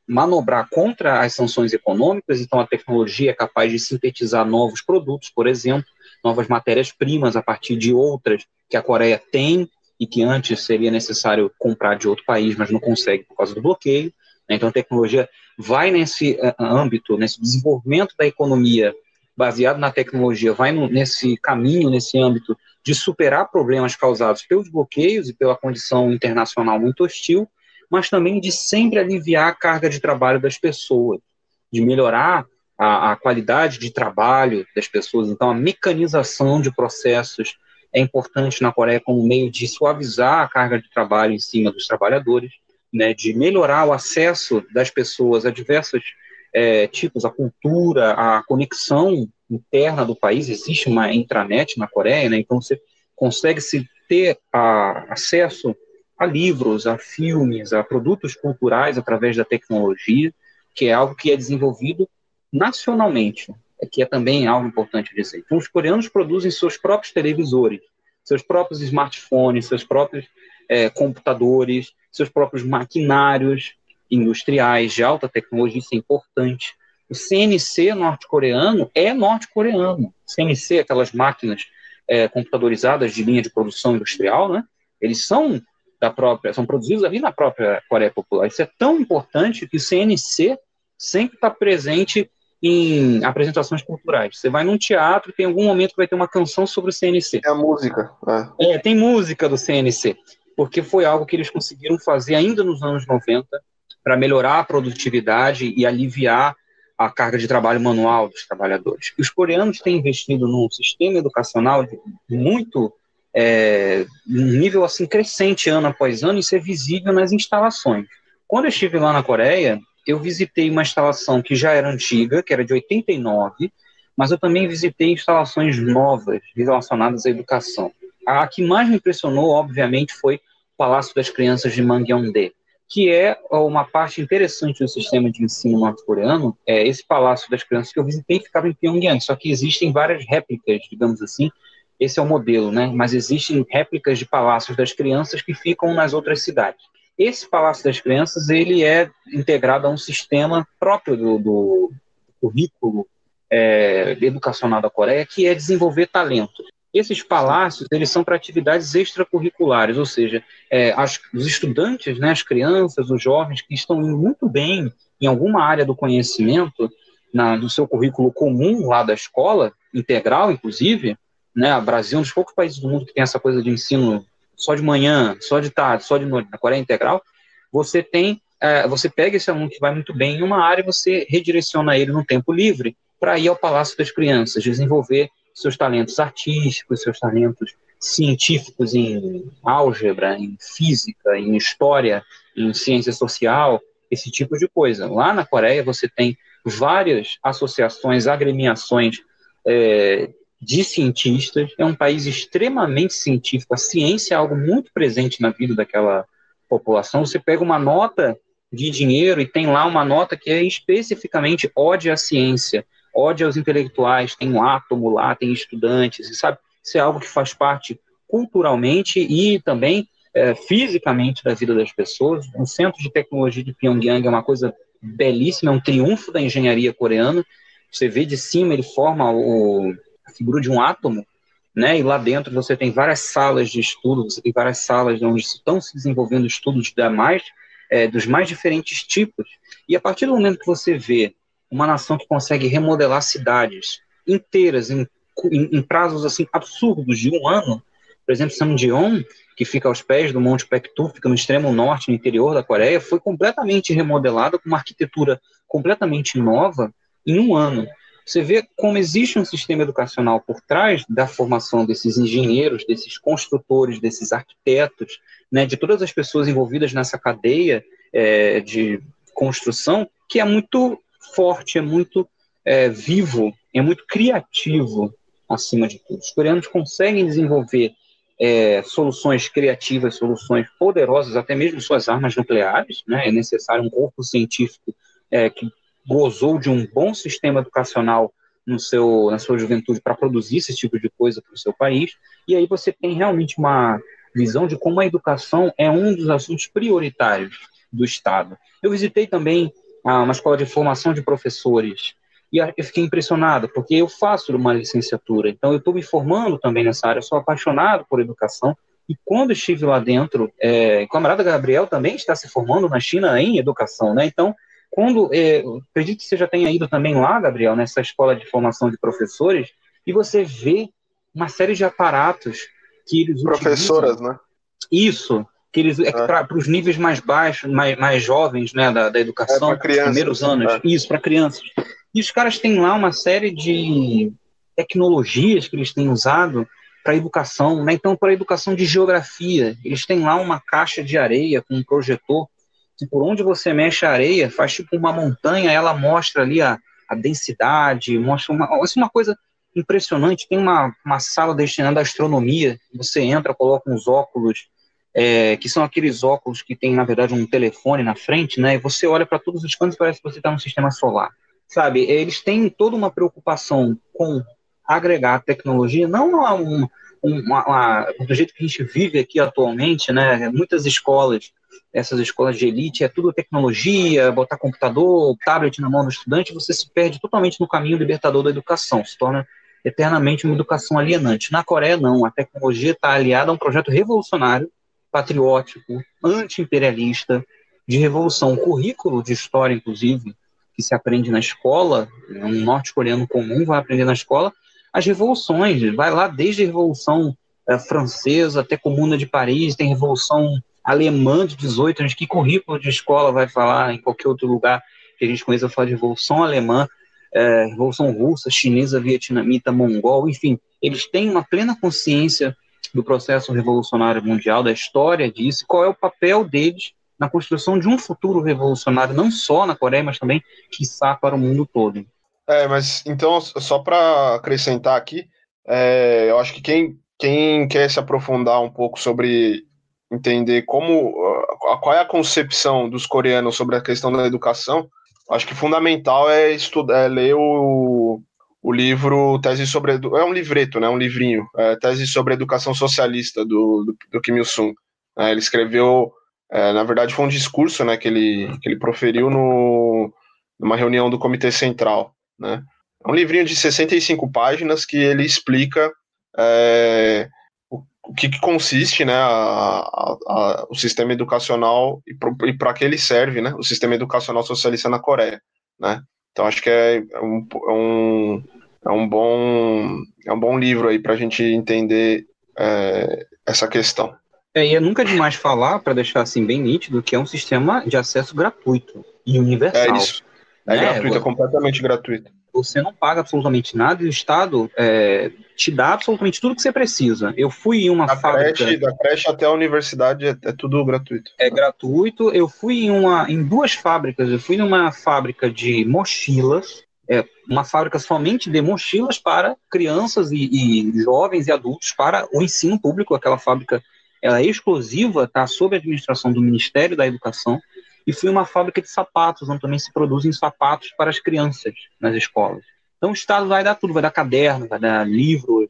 manobrar contra as sanções econômicas. Então, a tecnologia é capaz de sintetizar novos produtos, por exemplo, novas matérias-primas a partir de outras que a Coreia tem e que antes seria necessário comprar de outro país, mas não consegue por causa do bloqueio. Né? Então, a tecnologia vai nesse uh, âmbito, nesse desenvolvimento da economia baseado na tecnologia, vai nesse caminho, nesse âmbito de superar problemas causados pelos bloqueios e pela condição internacional muito hostil, mas também de sempre aliviar a carga de trabalho das pessoas, de melhorar a, a qualidade de trabalho das pessoas. Então, a mecanização de processos, é importante na Coreia como meio de suavizar a carga de trabalho em cima dos trabalhadores, né, de melhorar o acesso das pessoas a diversos é, tipos, a cultura, a conexão interna do país. Existe uma intranet na Coreia, né, então você consegue se ter a, acesso a livros, a filmes, a produtos culturais através da tecnologia, que é algo que é desenvolvido nacionalmente que é também algo importante dizer. Então, os coreanos produzem seus próprios televisores, seus próprios smartphones, seus próprios é, computadores, seus próprios maquinários industriais de alta tecnologia, isso é importante. O CNC norte-coreano é norte-coreano. CNC, aquelas máquinas é, computadorizadas de linha de produção industrial, né? Eles são da própria, são produzidos ali na própria Coreia Popular. Isso é tão importante que o CNC sempre está presente em apresentações culturais. Você vai num teatro e tem algum momento que vai ter uma canção sobre o CNC. É a música. É. é, tem música do CNC, porque foi algo que eles conseguiram fazer ainda nos anos 90 para melhorar a produtividade e aliviar a carga de trabalho manual dos trabalhadores. Os coreanos têm investido num sistema educacional muito é, um nível assim crescente ano após ano, isso é visível nas instalações. Quando eu estive lá na Coreia, eu visitei uma instalação que já era antiga, que era de 89, mas eu também visitei instalações novas relacionadas à educação. A que mais me impressionou, obviamente, foi o Palácio das Crianças de Mangyongdae, que é uma parte interessante do sistema de ensino norte-coreano. É, esse Palácio das Crianças que eu visitei ficava em Pyongyang, só que existem várias réplicas, digamos assim. Esse é o modelo, né? Mas existem réplicas de palácios das crianças que ficam nas outras cidades. Esse Palácio das Crianças ele é integrado a um sistema próprio do, do currículo é, educacional da Coreia, que é desenvolver talento. Esses palácios eles são para atividades extracurriculares, ou seja, é, as, os estudantes, né, as crianças, os jovens que estão indo muito bem em alguma área do conhecimento, na, no seu currículo comum lá da escola, integral, inclusive, né? O Brasil é um dos poucos países do mundo que tem essa coisa de ensino só de manhã, só de tarde, só de noite, na Coreia integral, você tem, é, você pega esse aluno que vai muito bem em uma área e você redireciona ele no tempo livre para ir ao Palácio das Crianças, desenvolver seus talentos artísticos, seus talentos científicos em álgebra, em física, em história, em ciência social, esse tipo de coisa. Lá na Coreia você tem várias associações, agremiações é, de cientistas, é um país extremamente científico, a ciência é algo muito presente na vida daquela população. Você pega uma nota de dinheiro e tem lá uma nota que é especificamente ode à ciência, ode aos intelectuais, tem um átomo lá, tem estudantes, e sabe? Isso é algo que faz parte culturalmente e também é, fisicamente da vida das pessoas. O Centro de Tecnologia de Pyongyang é uma coisa belíssima, é um triunfo da engenharia coreana. Você vê de cima, ele forma o, figura de um átomo, né? E lá dentro você tem várias salas de estudo, você tem várias salas onde estão se desenvolvendo estudos da mais, é, dos mais diferentes tipos. E a partir do momento que você vê uma nação que consegue remodelar cidades inteiras em, em, em prazos assim absurdos de um ano, por exemplo, Samjeon, que fica aos pés do Monte Pektu, fica no extremo norte, no interior da Coreia, foi completamente remodelada com uma arquitetura completamente nova em um ano. Você vê como existe um sistema educacional por trás da formação desses engenheiros, desses construtores, desses arquitetos, né, de todas as pessoas envolvidas nessa cadeia é, de construção, que é muito forte, é muito é, vivo, é muito criativo, acima de tudo. Os coreanos conseguem desenvolver é, soluções criativas, soluções poderosas, até mesmo suas armas nucleares. Né? É necessário um corpo científico é, que gozou de um bom sistema educacional no seu, na sua juventude para produzir esse tipo de coisa para o seu país. E aí você tem realmente uma visão de como a educação é um dos assuntos prioritários do Estado. Eu visitei também ah, uma escola de formação de professores e eu fiquei impressionado, porque eu faço uma licenciatura, então eu estou me formando também nessa área, sou apaixonado por educação, e quando estive lá dentro, é, o camarada Gabriel também está se formando na China em educação, né? Então, quando, é, acredito que você já tenha ido também lá, Gabriel, nessa escola de formação de professores, e você vê uma série de aparatos que eles Professoras, utilizam. né? Isso, que eles é, é. para os níveis mais baixos, mais, mais jovens, né, da, da educação, é crianças, primeiros anos, é. isso para crianças. E os caras têm lá uma série de tecnologias que eles têm usado para educação, né? Então, para educação de geografia, eles têm lá uma caixa de areia com um projetor que por onde você mexe a areia, faz tipo uma montanha, ela mostra ali a, a densidade, mostra uma, assim, uma coisa impressionante. Tem uma, uma sala destinada à astronomia, você entra, coloca uns óculos, é, que são aqueles óculos que tem, na verdade, um telefone na frente, né? E você olha para todos os cantos e parece que você está no sistema solar sabe? Eles têm toda uma preocupação com agregar tecnologia, não a um, uma, uma, do jeito que a gente vive aqui atualmente, né? Muitas escolas, essas escolas de elite, é tudo tecnologia, botar computador, tablet na mão do estudante, você se perde totalmente no caminho libertador da educação, se torna eternamente uma educação alienante. Na Coreia, não, a tecnologia está aliada a um projeto revolucionário, patriótico, anti-imperialista, de revolução. O currículo de história, inclusive, que se aprende na escola, um norte-coreano comum vai aprender na escola, as revoluções, vai lá desde a Revolução é, Francesa até Comuna de Paris, tem Revolução Alemã de 18 anos, que currículo de escola vai falar em qualquer outro lugar que a gente conheça falar de Revolução Alemã, é, Revolução Russa, Chinesa, Vietnamita, Mongol, enfim, eles têm uma plena consciência do processo revolucionário mundial, da história disso, qual é o papel deles na construção de um futuro revolucionário, não só na Coreia, mas também, quiçá, para o mundo todo. É, mas então, só para acrescentar aqui, é, eu acho que quem, quem quer se aprofundar um pouco sobre entender como qual é a concepção dos coreanos sobre a questão da educação, acho que fundamental é estudar, é ler o, o livro Tese sobre é um livreto, né, um livrinho, é, Tese sobre Educação Socialista do, do, do Kim Il Sung. É, ele escreveu é, na verdade, foi um discurso né, que, ele, que ele proferiu no, numa reunião do Comitê Central. Né? É um livrinho de 65 páginas que ele explica é, o, que, que, consiste né, a, a, a, o sistema educacional e para que ele serve, né, o sistema educacional socialista na Coreia. Né? Então acho que é um, é um, é um, bom, é um bom livro aí para a gente entender é, essa questão. É, e é nunca demais falar, para deixar assim bem nítido, que é um sistema de acesso gratuito e universal. É isso. É né? gratuito, é completamente gratuito. Você não paga absolutamente nada e o Estado é, te dá absolutamente tudo que você precisa. Eu fui em uma da fábrica. Creche, da creche até a universidade é, é, tudo gratuito. É gratuito. Eu fui em, uma, em duas fábricas. Eu fui numa fábrica de mochilas, é, uma fábrica somente de mochilas para crianças e, e, jovens e adultos para o ensino público. Aquela fábrica ela é exclusiva, está sob a administração do Ministério da Educação e fui uma fábrica de sapatos, onde também se produzem sapatos para as crianças nas escolas. Então o Estado vai dar tudo, vai dar caderno, vai dar livros,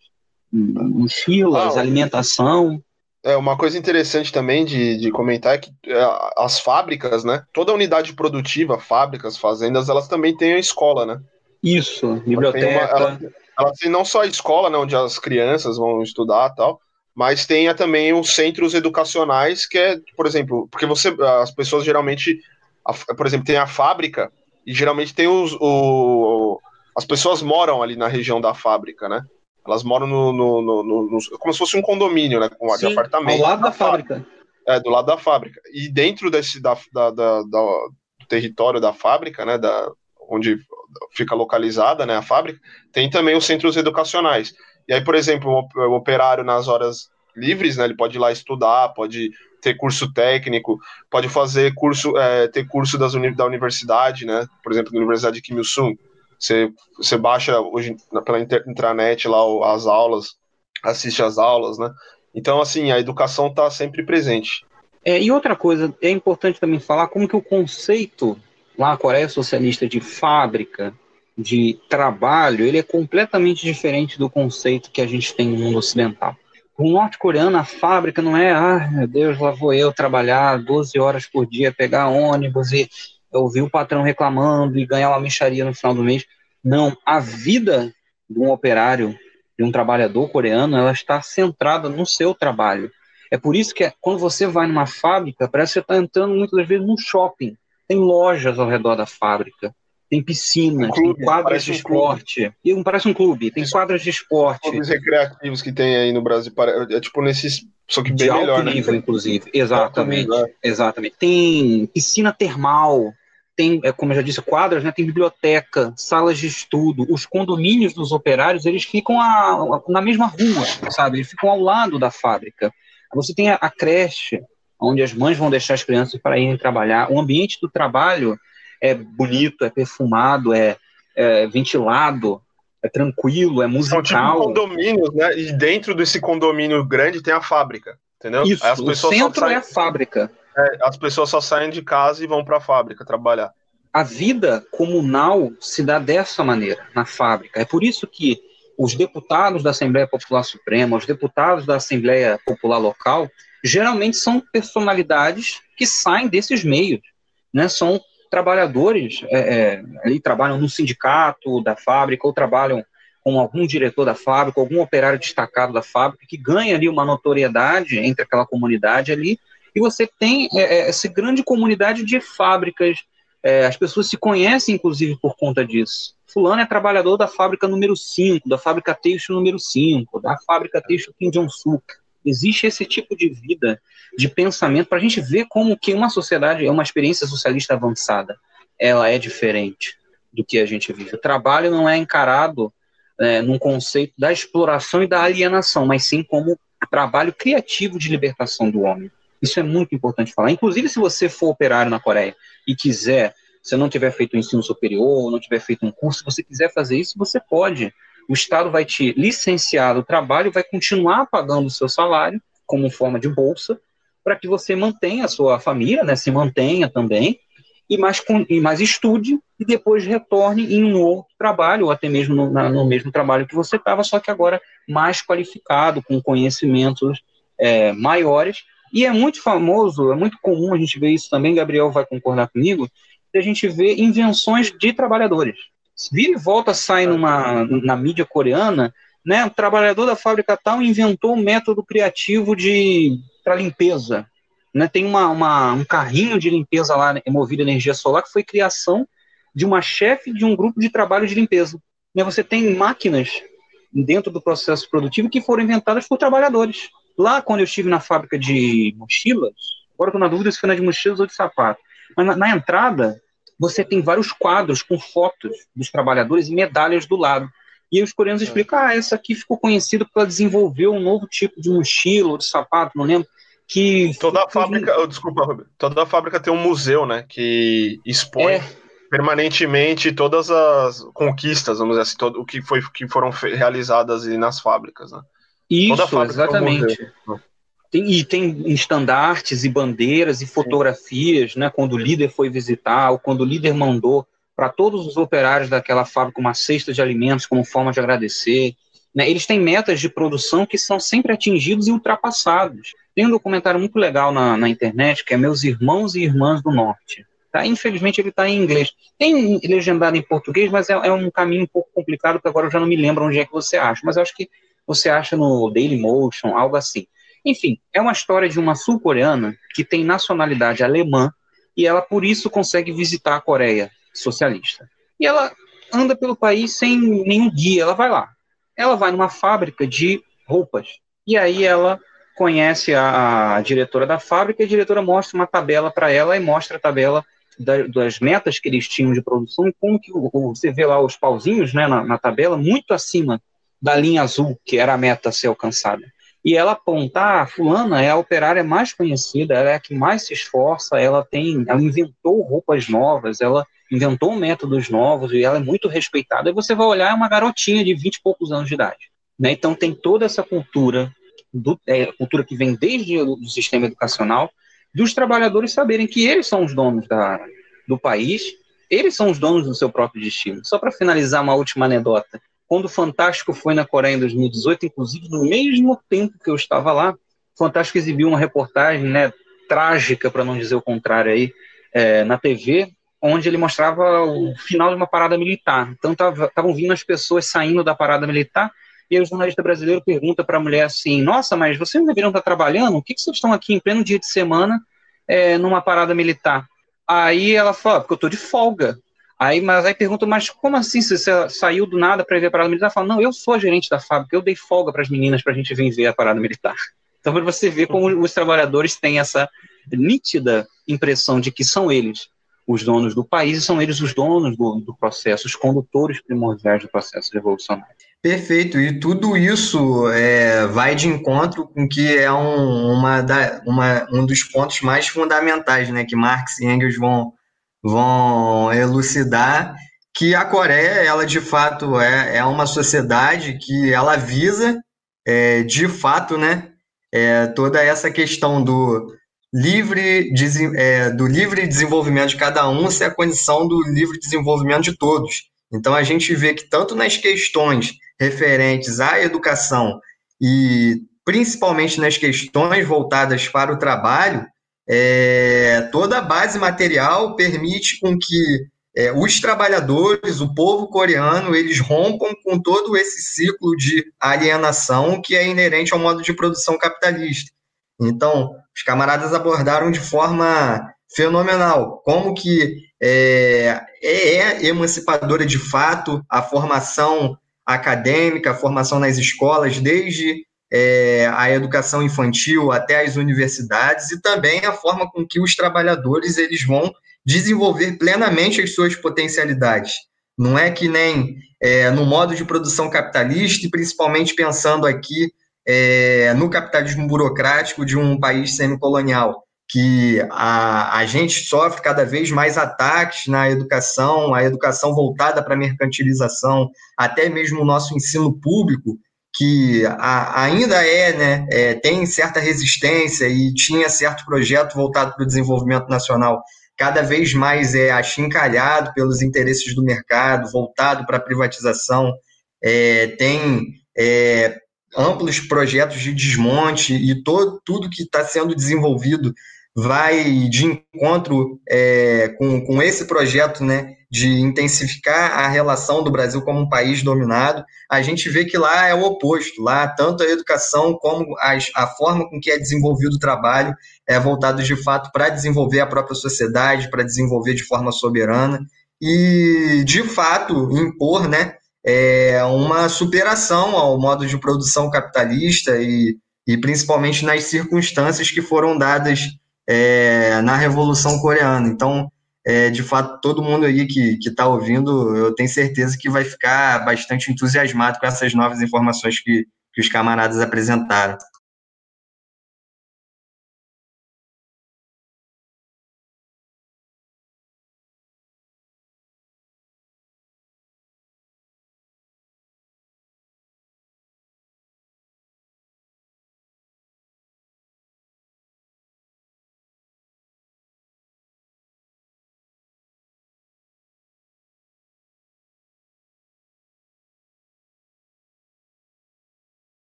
mochilas, ah, alimentação. É, uma coisa interessante também de, de comentar é que é, as fábricas, né? Toda unidade produtiva, fábricas, fazendas, elas também têm a escola, né? Isso, biblioteca. Ela tem, uma, ela, ela tem não só a escola, né, onde as crianças vão estudar tal, mas tenha também os centros educacionais, que é, por exemplo, porque você, as pessoas geralmente, por exemplo, tem a fábrica, e geralmente tem os. O, as pessoas moram ali na região da fábrica, né? Elas moram no, no, no, no como se fosse um condomínio, né? Com Sim, de apartamento. Ao lado da fábrica. É, do lado da fábrica. E dentro desse da, da, da, da do território da fábrica, né? Da, onde fica localizada né, a fábrica, tem também os centros educacionais. E aí, por exemplo, o operário nas horas livres, né? Ele pode ir lá estudar, pode ter curso técnico, pode fazer curso, é, ter curso das uni da universidade, né? Por exemplo, da Universidade de Kim Il-sung. Você, você baixa hoje pela intranet lá as aulas, assiste as aulas, né? Então, assim, a educação está sempre presente. É, e outra coisa, é importante também falar como que o conceito lá na Coreia Socialista de fábrica, de trabalho, ele é completamente diferente do conceito que a gente tem no mundo ocidental. O norte-coreano, a fábrica não é, ah, meu Deus, lá vou eu trabalhar 12 horas por dia, pegar ônibus e ouvir o patrão reclamando e ganhar uma micharia no final do mês. Não, a vida de um operário, de um trabalhador coreano, ela está centrada no seu trabalho. É por isso que quando você vai numa fábrica, parece que você está entrando muitas vezes num shopping. Tem lojas ao redor da fábrica tem piscina, um clube, tem quadras de um esporte. E parece um clube, tem quadras de esporte. Clubes recreativos que tem aí no Brasil, é tipo nesses. Só que bem de melhor, alto né? nível, inclusive. Exatamente. Nível, é. Exatamente. Tem piscina termal, tem, é, como eu já disse, quadras, né? Tem biblioteca, salas de estudo. Os condomínios dos operários, eles ficam a, a, na mesma rua, sabe? Eles ficam ao lado da fábrica. Você tem a, a creche, onde as mães vão deixar as crianças para irem trabalhar. O ambiente do trabalho é bonito, é perfumado, é, é ventilado, é tranquilo, é musical. São tipo condomínios, né? E dentro desse condomínio grande tem a fábrica, entendeu? Isso, o centro saem, é a fábrica. É, as pessoas só saem de casa e vão para a fábrica trabalhar. A vida comunal se dá dessa maneira, na fábrica. É por isso que os deputados da Assembleia Popular Suprema, os deputados da Assembleia Popular Local, geralmente são personalidades que saem desses meios, né? São trabalhadores é, é, ali trabalham no sindicato da fábrica ou trabalham com algum diretor da fábrica, algum operário destacado da fábrica que ganha ali uma notoriedade entre aquela comunidade ali e você tem é, é essa grande comunidade de fábricas, é, as pessoas se conhecem inclusive por conta disso. Fulano é trabalhador da fábrica número 5, da fábrica têxtil número 5, da fábrica têxtil Kim Jong-suk. Existe esse tipo de vida, de pensamento, para a gente ver como que uma sociedade, é uma experiência socialista avançada, ela é diferente do que a gente vive. O trabalho não é encarado é, num conceito da exploração e da alienação, mas sim como trabalho criativo de libertação do homem. Isso é muito importante falar. Inclusive, se você for operário na Coreia e quiser, se não tiver feito um ensino superior, não tiver feito um curso, se você quiser fazer isso, você pode o Estado vai te licenciar do trabalho, vai continuar pagando o seu salário como forma de bolsa, para que você mantenha a sua família, né, se mantenha também, e mais, e mais estude, e depois retorne em um outro trabalho, ou até mesmo no, na, no mesmo trabalho que você estava, só que agora mais qualificado, com conhecimentos é, maiores. E é muito famoso, é muito comum a gente ver isso também, Gabriel vai concordar comigo, a gente vê invenções de trabalhadores vira e volta sai numa, na mídia coreana, né? O trabalhador da fábrica tal inventou um método criativo de para limpeza. Né? Tem uma, uma, um carrinho de limpeza lá movido a energia solar que foi criação de uma chefe de um grupo de trabalho de limpeza. Né, você tem máquinas dentro do processo produtivo que foram inventadas por trabalhadores. Lá, quando eu estive na fábrica de mochilas, agora estou na dúvida se foi na de mochilas ou de sapato, mas na, na entrada, você tem vários quadros com fotos dos trabalhadores e medalhas do lado. E os coreanos é. explicam, ah, essa aqui ficou conhecida porque ela desenvolveu um novo tipo de mochila ou de sapato, não lembro. Que toda a fábrica, oh, desculpa, toda a fábrica tem um museu, né, que expõe é. permanentemente todas as conquistas, vamos dizer assim, todo, o que foi que foram realizadas nas fábricas, né? Isso, exatamente. Um tem, e tem estandartes e bandeiras e fotografias, Sim. né? Quando o líder foi visitar, ou quando o líder mandou para todos os operários daquela fábrica uma cesta de alimentos como forma de agradecer. Né? Eles têm metas de produção que são sempre atingidos e ultrapassados. Tem um documentário muito legal na, na internet que é Meus Irmãos e Irmãs do Norte. Tá? Infelizmente ele está em inglês. Tem legendado em português, mas é, é, um caminho um pouco complicado, porque agora eu já não me lembro onde é que você acha. Mas eu acho que você acha no Dailymotion, algo assim. Enfim, é uma história de uma sul-coreana que tem nacionalidade alemã e ela por isso consegue visitar a Coreia socialista. E ela anda pelo país sem nenhum guia, ela vai lá. Ela vai numa fábrica de roupas e aí ela conhece a, a diretora da fábrica e a diretora mostra uma tabela para ela e mostra a tabela da, das metas que eles tinham de produção e como que você vê lá os pauzinhos né, na, na tabela muito acima da linha azul, que era a meta a ser alcançada e ela apontar, ah, fulana é a operária mais conhecida, ela é a que mais se esforça, ela tem, ela inventou roupas novas, ela inventou métodos novos e ela é muito respeitada. E você vai olhar, é uma garotinha de 20 e poucos anos de idade. Né? Então tem toda essa cultura, do, é, cultura que vem desde o sistema educacional, dos trabalhadores saberem que eles são os donos da, do país, eles são os donos do seu próprio destino. Só para finalizar uma última anedota, quando o Fantástico foi na Coreia em 2018, inclusive no mesmo tempo que eu estava lá, o Fantástico exibiu uma reportagem, né, trágica, para não dizer o contrário aí, é, na TV, onde ele mostrava o final de uma parada militar. Então estavam vindo as pessoas saindo da parada militar e aí o jornalista brasileiro pergunta para a mulher assim: Nossa, mas vocês não deveriam estar trabalhando? O que, que vocês estão aqui em pleno dia de semana é, numa parada militar? Aí ela fala: Porque eu estou de folga. Aí, mas aí pergunta, mas como assim você saiu do nada para ver a parada militar? Fala, não, eu sou a gerente da fábrica, eu dei folga para as meninas para a gente vir ver a parada militar. Então, para você ver como os trabalhadores têm essa nítida impressão de que são eles os donos do país e são eles os donos do, do processo, os condutores primordiais do processo revolucionário. Perfeito, e tudo isso é, vai de encontro com que é um, uma da, uma, um dos pontos mais fundamentais né, que Marx e Engels vão, vão elucidar que a Coreia, ela de fato é, é uma sociedade que ela visa, é, de fato, né, é, toda essa questão do livre, é, do livre desenvolvimento de cada um ser a condição do livre desenvolvimento de todos. Então a gente vê que tanto nas questões referentes à educação e principalmente nas questões voltadas para o trabalho, é, toda a base material permite com que é, os trabalhadores, o povo coreano, eles rompam com todo esse ciclo de alienação que é inerente ao modo de produção capitalista. Então, os camaradas abordaram de forma fenomenal como que é, é emancipadora de fato a formação acadêmica, a formação nas escolas, desde é, a educação infantil até as universidades e também a forma com que os trabalhadores eles vão desenvolver plenamente as suas potencialidades. Não é que nem é, no modo de produção capitalista, e principalmente pensando aqui é, no capitalismo burocrático de um país semicolonial, que a, a gente sofre cada vez mais ataques na educação, a educação voltada para a mercantilização, até mesmo o nosso ensino público, que a, ainda é, né, é, tem certa resistência e tinha certo projeto voltado para o desenvolvimento nacional, cada vez mais é achincalhado pelos interesses do mercado, voltado para a privatização, é, tem é, amplos projetos de desmonte e todo, tudo que está sendo desenvolvido vai de encontro é, com, com esse projeto né, de intensificar a relação do Brasil como um país dominado, a gente vê que lá é o oposto. Lá, tanto a educação como a, a forma com que é desenvolvido o trabalho é voltado de fato para desenvolver a própria sociedade, para desenvolver de forma soberana. e, de fato, impor né, é, uma superação ao modo de produção capitalista e, e principalmente nas circunstâncias que foram dadas é, na Revolução Coreana. Então, é, de fato, todo mundo aí que está ouvindo, eu tenho certeza que vai ficar bastante entusiasmado com essas novas informações que, que os camaradas apresentaram.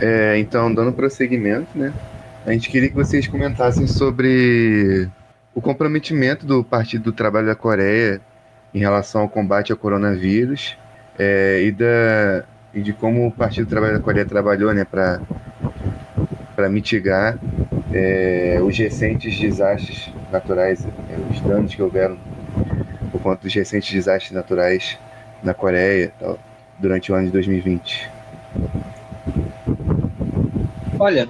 É, então, dando prosseguimento, né? A gente queria que vocês comentassem sobre o comprometimento do Partido do Trabalho da Coreia em relação ao combate ao coronavírus é, e, da, e de como o Partido do Trabalho da Coreia trabalhou né, para mitigar é, os recentes desastres naturais, é, os danos que houveram por conta dos recentes desastres naturais na Coreia tal, durante o ano de 2020. Olha,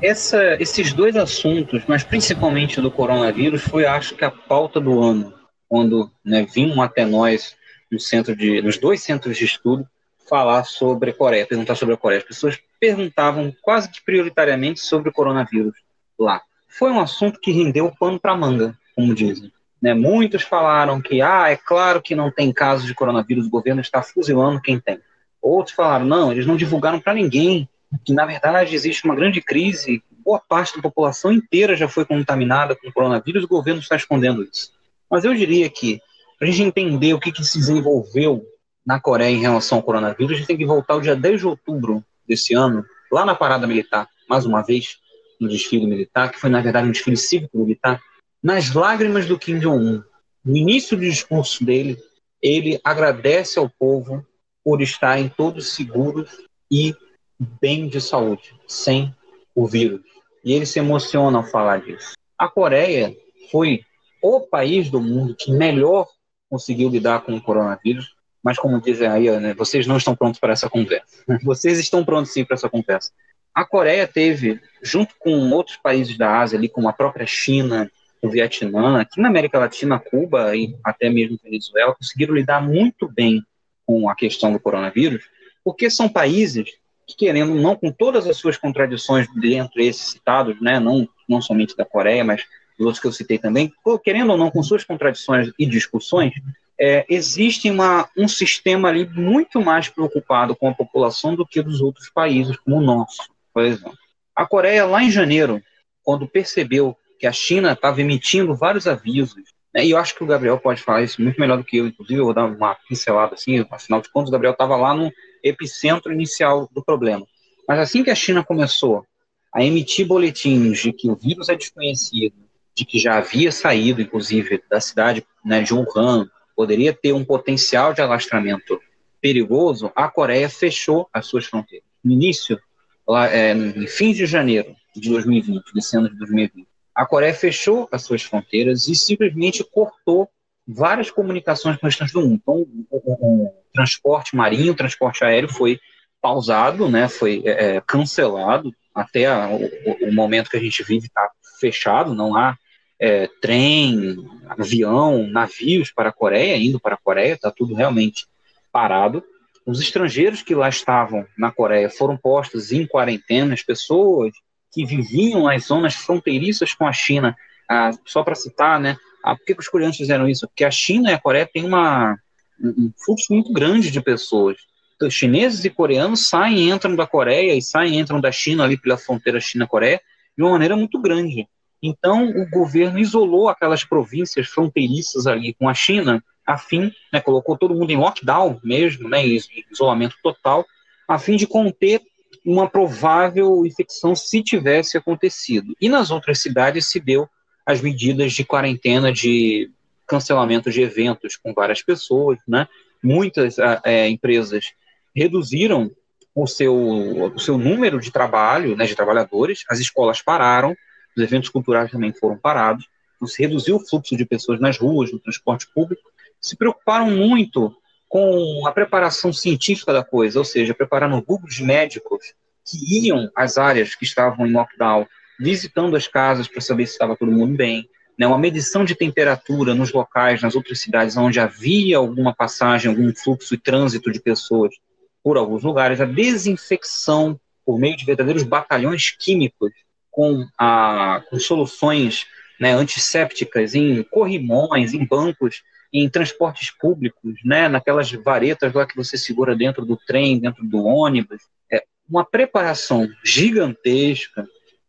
essa, esses dois assuntos, mas principalmente do coronavírus, foi acho que a pauta do ano, quando né, vinham até nós no centro de, nos dois centros de estudo falar sobre a Coreia, perguntar sobre a Coreia. As pessoas perguntavam quase que prioritariamente sobre o coronavírus lá. Foi um assunto que rendeu pano para manga, como dizem. Né? Muitos falaram que, ah, é claro que não tem casos de coronavírus, o governo está fuzilando quem tem. Outros falaram, não, eles não divulgaram para ninguém, que na verdade existe uma grande crise, boa parte da população inteira já foi contaminada com o coronavírus, o governo está escondendo isso. Mas eu diria que, para a gente entender o que, que se desenvolveu na Coreia em relação ao coronavírus, a gente tem que voltar ao dia 10 de outubro desse ano, lá na parada militar, mais uma vez, no desfile militar, que foi na verdade um desfile cívico-militar, nas lágrimas do Kim Jong-un. No início do discurso dele, ele agradece ao povo por estarem todos seguros e bem de saúde, sem o vírus. E ele se emociona ao falar disso. A Coreia foi o país do mundo que melhor conseguiu lidar com o coronavírus, mas como dizem aí, né, vocês não estão prontos para essa conversa. Vocês estão prontos sim para essa conversa. A Coreia teve, junto com outros países da Ásia, ali como a própria China, o Vietnã, aqui na América Latina, Cuba e até mesmo Venezuela, conseguiram lidar muito bem com a questão do coronavírus, porque são países que, querendo não, com todas as suas contradições dentro desses citados, né, não, não somente da Coreia, mas dos outros que eu citei também, querendo ou não, com suas contradições e discussões, é, existe uma, um sistema ali muito mais preocupado com a população do que dos outros países, como o nosso, por exemplo. A Coreia, lá em janeiro, quando percebeu que a China estava emitindo vários avisos é, e eu acho que o Gabriel pode falar isso muito melhor do que eu, inclusive eu vou dar uma pincelada assim, afinal de contas o Gabriel estava lá no epicentro inicial do problema. Mas assim que a China começou a emitir boletins de que o vírus é desconhecido, de que já havia saído, inclusive, da cidade né, de Wuhan, poderia ter um potencial de alastramento perigoso, a Coreia fechou as suas fronteiras. No início, lá, é, em fins de janeiro de 2020, desse ano de 2020, a Coreia fechou as suas fronteiras e simplesmente cortou várias comunicações com o restante do mundo. Então, o, transporte marinho, o transporte aéreo foi pausado, né, foi é, é cancelado até a, o, o, momento que a gente vive está fechado, não há é, trem, avião, navios para a Coreia, indo para a Coreia, está tudo realmente parado. Os estrangeiros que lá estavam na Coreia foram postos em quarentena, as pessoas que viviam nas zonas fronteiriças com a China, ah, só para citar, né? Ah, por que, que, os coreanos fizeram isso? Porque a China e a Coreia têm uma, um fluxo muito grande de pessoas. Então, chineses e coreanos saem e entram da Coreia e saem e entram da China ali pela fronteira China-Coreia de uma maneira muito grande. Então, o governo isolou aquelas províncias fronteiriças ali com a China, a fim, né, colocou todo mundo em lockdown mesmo, né, em isolamento total, a fim de conter uma provável infecção se tivesse acontecido. E nas outras cidades se deu as medidas de quarentena, de cancelamento de eventos com várias pessoas, né? Muitas é, empresas reduziram o seu, o seu número de trabalho, né, de trabalhadores, as escolas pararam, os eventos culturais também foram parados, então se reduziu o fluxo de pessoas nas ruas, no transporte público, se preocuparam muito com a preparação científica da coisa, ou seja, prepararam grupos médicos que iam às áreas que estavam em lockdown, visitando as casas para saber se estava todo mundo bem, né, uma medição de temperatura nos locais, nas outras cidades onde havia alguma passagem, algum fluxo e trânsito de pessoas por alguns lugares, a desinfecção por meio de verdadeiros batalhões químicos com, a, com soluções né, antissépticas em corrimões, em bancos, em transportes públicos, né, naquelas varetas lá que você segura dentro do trem, dentro do ônibus. É uma preparação gigantesca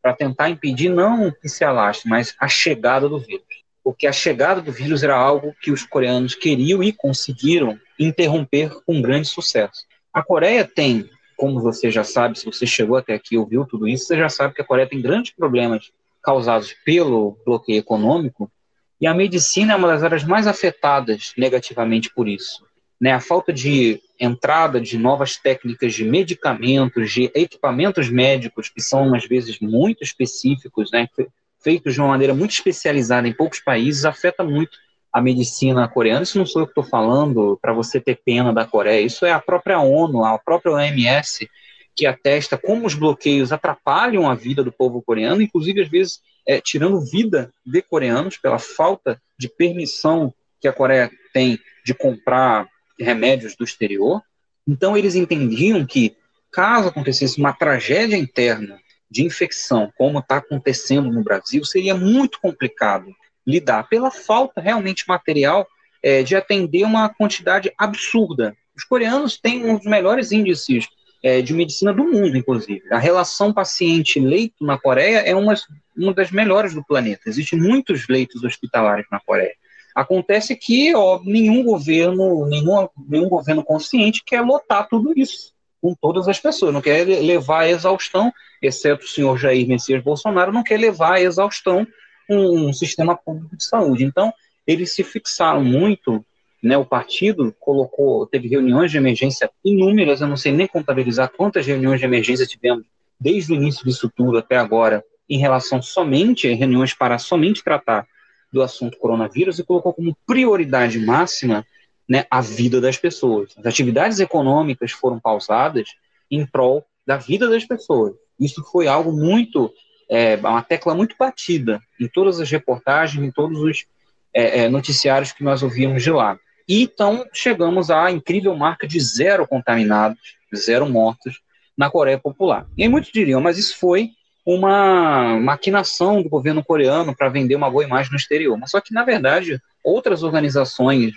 para tentar impedir não que se alastre, mas a chegada do vírus. Porque a chegada do vírus era algo que os coreanos queriam e conseguiram interromper com grande sucesso. A Coreia tem, como você já sabe, se você chegou até aqui e ouviu tudo isso, você já sabe que a Coreia tem grandes problemas causados pelo bloqueio econômico, e a medicina é uma das áreas mais afetadas negativamente por isso. Né? A falta de entrada de novas técnicas de medicamentos, de equipamentos médicos, que são, às vezes, muito específicos, né? feitos de uma maneira muito especializada em poucos países, afeta muito a medicina coreana. Isso não sou eu que estou falando para você ter pena da Coreia, isso é a própria ONU, a própria OMS, que atesta como os bloqueios atrapalham a vida do povo coreano, inclusive às vezes é, tirando vida de coreanos pela falta de permissão que a Coreia tem de comprar remédios do exterior. Então eles entendiam que caso acontecesse uma tragédia interna de infecção, como está acontecendo no Brasil, seria muito complicado lidar pela falta realmente material é, de atender uma quantidade absurda. Os coreanos têm um dos melhores índices é, de medicina do mundo, inclusive. A relação paciente-leito na Coreia é uma, uma das melhores do planeta. Existem muitos leitos hospitalares na Coreia. Acontece que ó, nenhum governo, nenhum, nenhum governo consciente quer lotar tudo isso com todas as pessoas, não quer levar à exaustão, exceto o senhor Jair Messias Bolsonaro, não quer levar à exaustão um, um sistema público de saúde. Então, eles se fixaram muito, né, o partido colocou, teve reuniões de emergência inúmeras, eu não sei nem contabilizar quantas reuniões de emergência tivemos desde o início disso tudo até agora, em relação somente, reuniões para somente tratar do assunto coronavírus, e colocou como prioridade máxima né, a vida das pessoas. As atividades econômicas foram pausadas em prol da vida das pessoas. Isso foi algo muito é, uma tecla muito batida em todas as reportagens, em todos os é, é, noticiários que nós ouvíamos de lá. E então chegamos à incrível marca de zero contaminados, zero mortos na Coreia Popular. E muitos diriam, mas isso foi uma maquinação do governo coreano para vender uma boa imagem no exterior. Mas só que, na verdade, outras organizações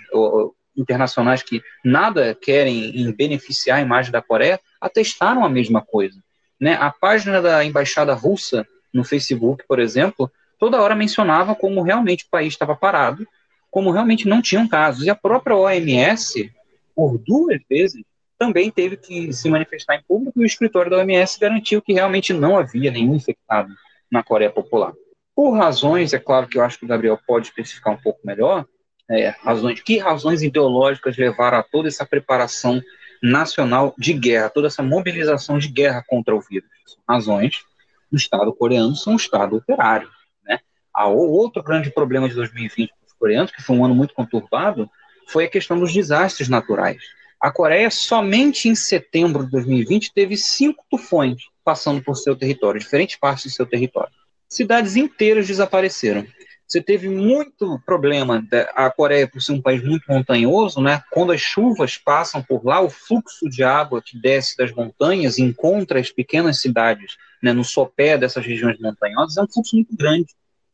internacionais que nada querem em beneficiar a imagem da Coreia atestaram a mesma coisa. Né? A página da embaixada russa no Facebook, por exemplo, toda hora mencionava como realmente o país estava parado, como realmente não tinham casos. E a própria OMS, por duas vezes, também teve que se manifestar em público e o escritório da OMS garantiu que realmente não havia nenhum infectado na Coreia Popular. Por razões, é claro que eu acho que o Gabriel pode especificar um pouco melhor, é, razões, que razões ideológicas levaram a toda essa preparação nacional de guerra, toda essa mobilização de guerra contra o vírus? Razões do Estado coreano são o Estado operário. Né? A, o outro grande problema de 2020 para os coreanos, que foi um ano muito conturbado, foi a questão dos desastres naturais. A Coreia, somente em setembro de 2020, teve cinco tufões passando por seu território, diferentes partes do seu território. Cidades inteiras desapareceram. Você teve muito problema, a Coreia, por ser um país muito montanhoso, né? quando as chuvas passam por lá, o fluxo de água que desce das montanhas encontra as pequenas cidades né, no sopé dessas regiões montanhosas, é um fluxo muito grande.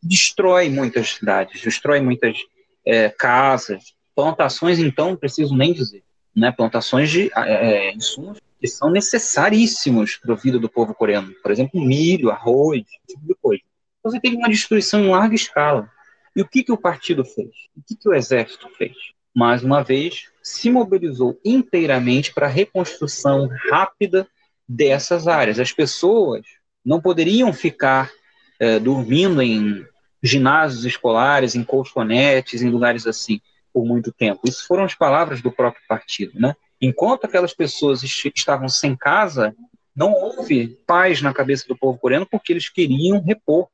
Destrói muitas cidades, destrói muitas é, casas, plantações, então, preciso nem dizer. Né, plantações de é, é insumos que são necessaríssimos para a vida do povo coreano. Por exemplo, milho, arroz, esse tipo de coisa. Então, você teve uma destruição em larga escala. E o que, que o partido fez? O que, que o exército fez? Mais uma vez, se mobilizou inteiramente para a reconstrução rápida dessas áreas. As pessoas não poderiam ficar é, dormindo em ginásios escolares, em colchonetes, em lugares assim, por muito tempo. Isso foram as palavras do próprio partido, né? Enquanto aquelas pessoas estavam sem casa, não houve paz na cabeça do povo coreano porque eles queriam repor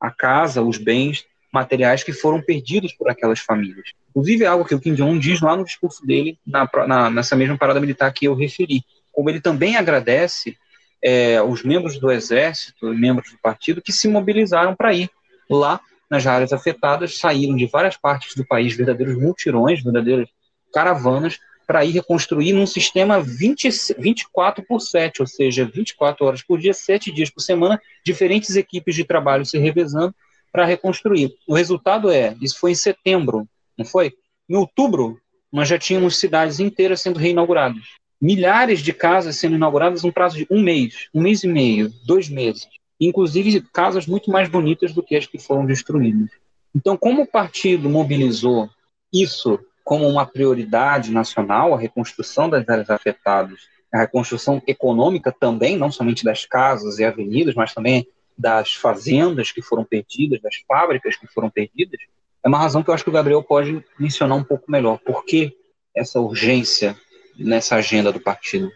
a casa, os bens materiais que foram perdidos por aquelas famílias. Inclusive, é algo que o Kim Jong-un diz lá no discurso dele, na, na, nessa mesma parada militar que eu referi. Como ele também agradece é, os membros do exército, membros do partido, que se mobilizaram para ir lá nas áreas afetadas, saíram de várias partes do país, verdadeiros multirões, verdadeiras caravanas, para ir reconstruir num sistema 20, 24 por 7, ou seja, 24 horas por dia, 7 dias por semana, diferentes equipes de trabalho se revezando para reconstruir. O resultado é, isso foi em setembro, não foi? Em outubro, nós já tínhamos cidades inteiras sendo reinauguradas. Milhares de casas sendo inauguradas num prazo de um mês, um mês e meio, dois meses. Inclusive casas muito mais bonitas do que as que foram destruídas. Então, como o partido mobilizou isso como uma prioridade nacional, a reconstrução das áreas afetadas, a reconstrução econômica também, não somente das casas e avenidas, mas também das fazendas que foram perdidas, das fábricas que foram perdidas, é uma razão que eu acho que o Gabriel pode mencionar um pouco melhor. Por que essa urgência nessa agenda do partido?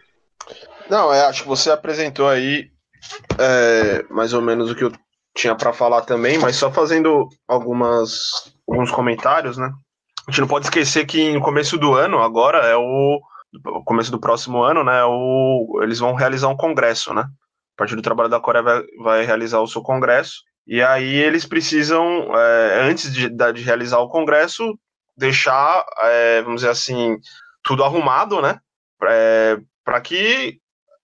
Não, é, acho que você apresentou aí é, mais ou menos o que eu tinha para falar também, mas só fazendo algumas alguns comentários, né? a gente não pode esquecer que no começo do ano, agora, é o, começo do próximo ano, né? O, eles vão realizar um congresso, né? O Partido do Trabalho da Coreia vai, vai realizar o seu congresso. E aí eles precisam, é, antes de, de, realizar o congresso, deixar, é, vamos dizer assim, tudo arrumado, né? É, Para que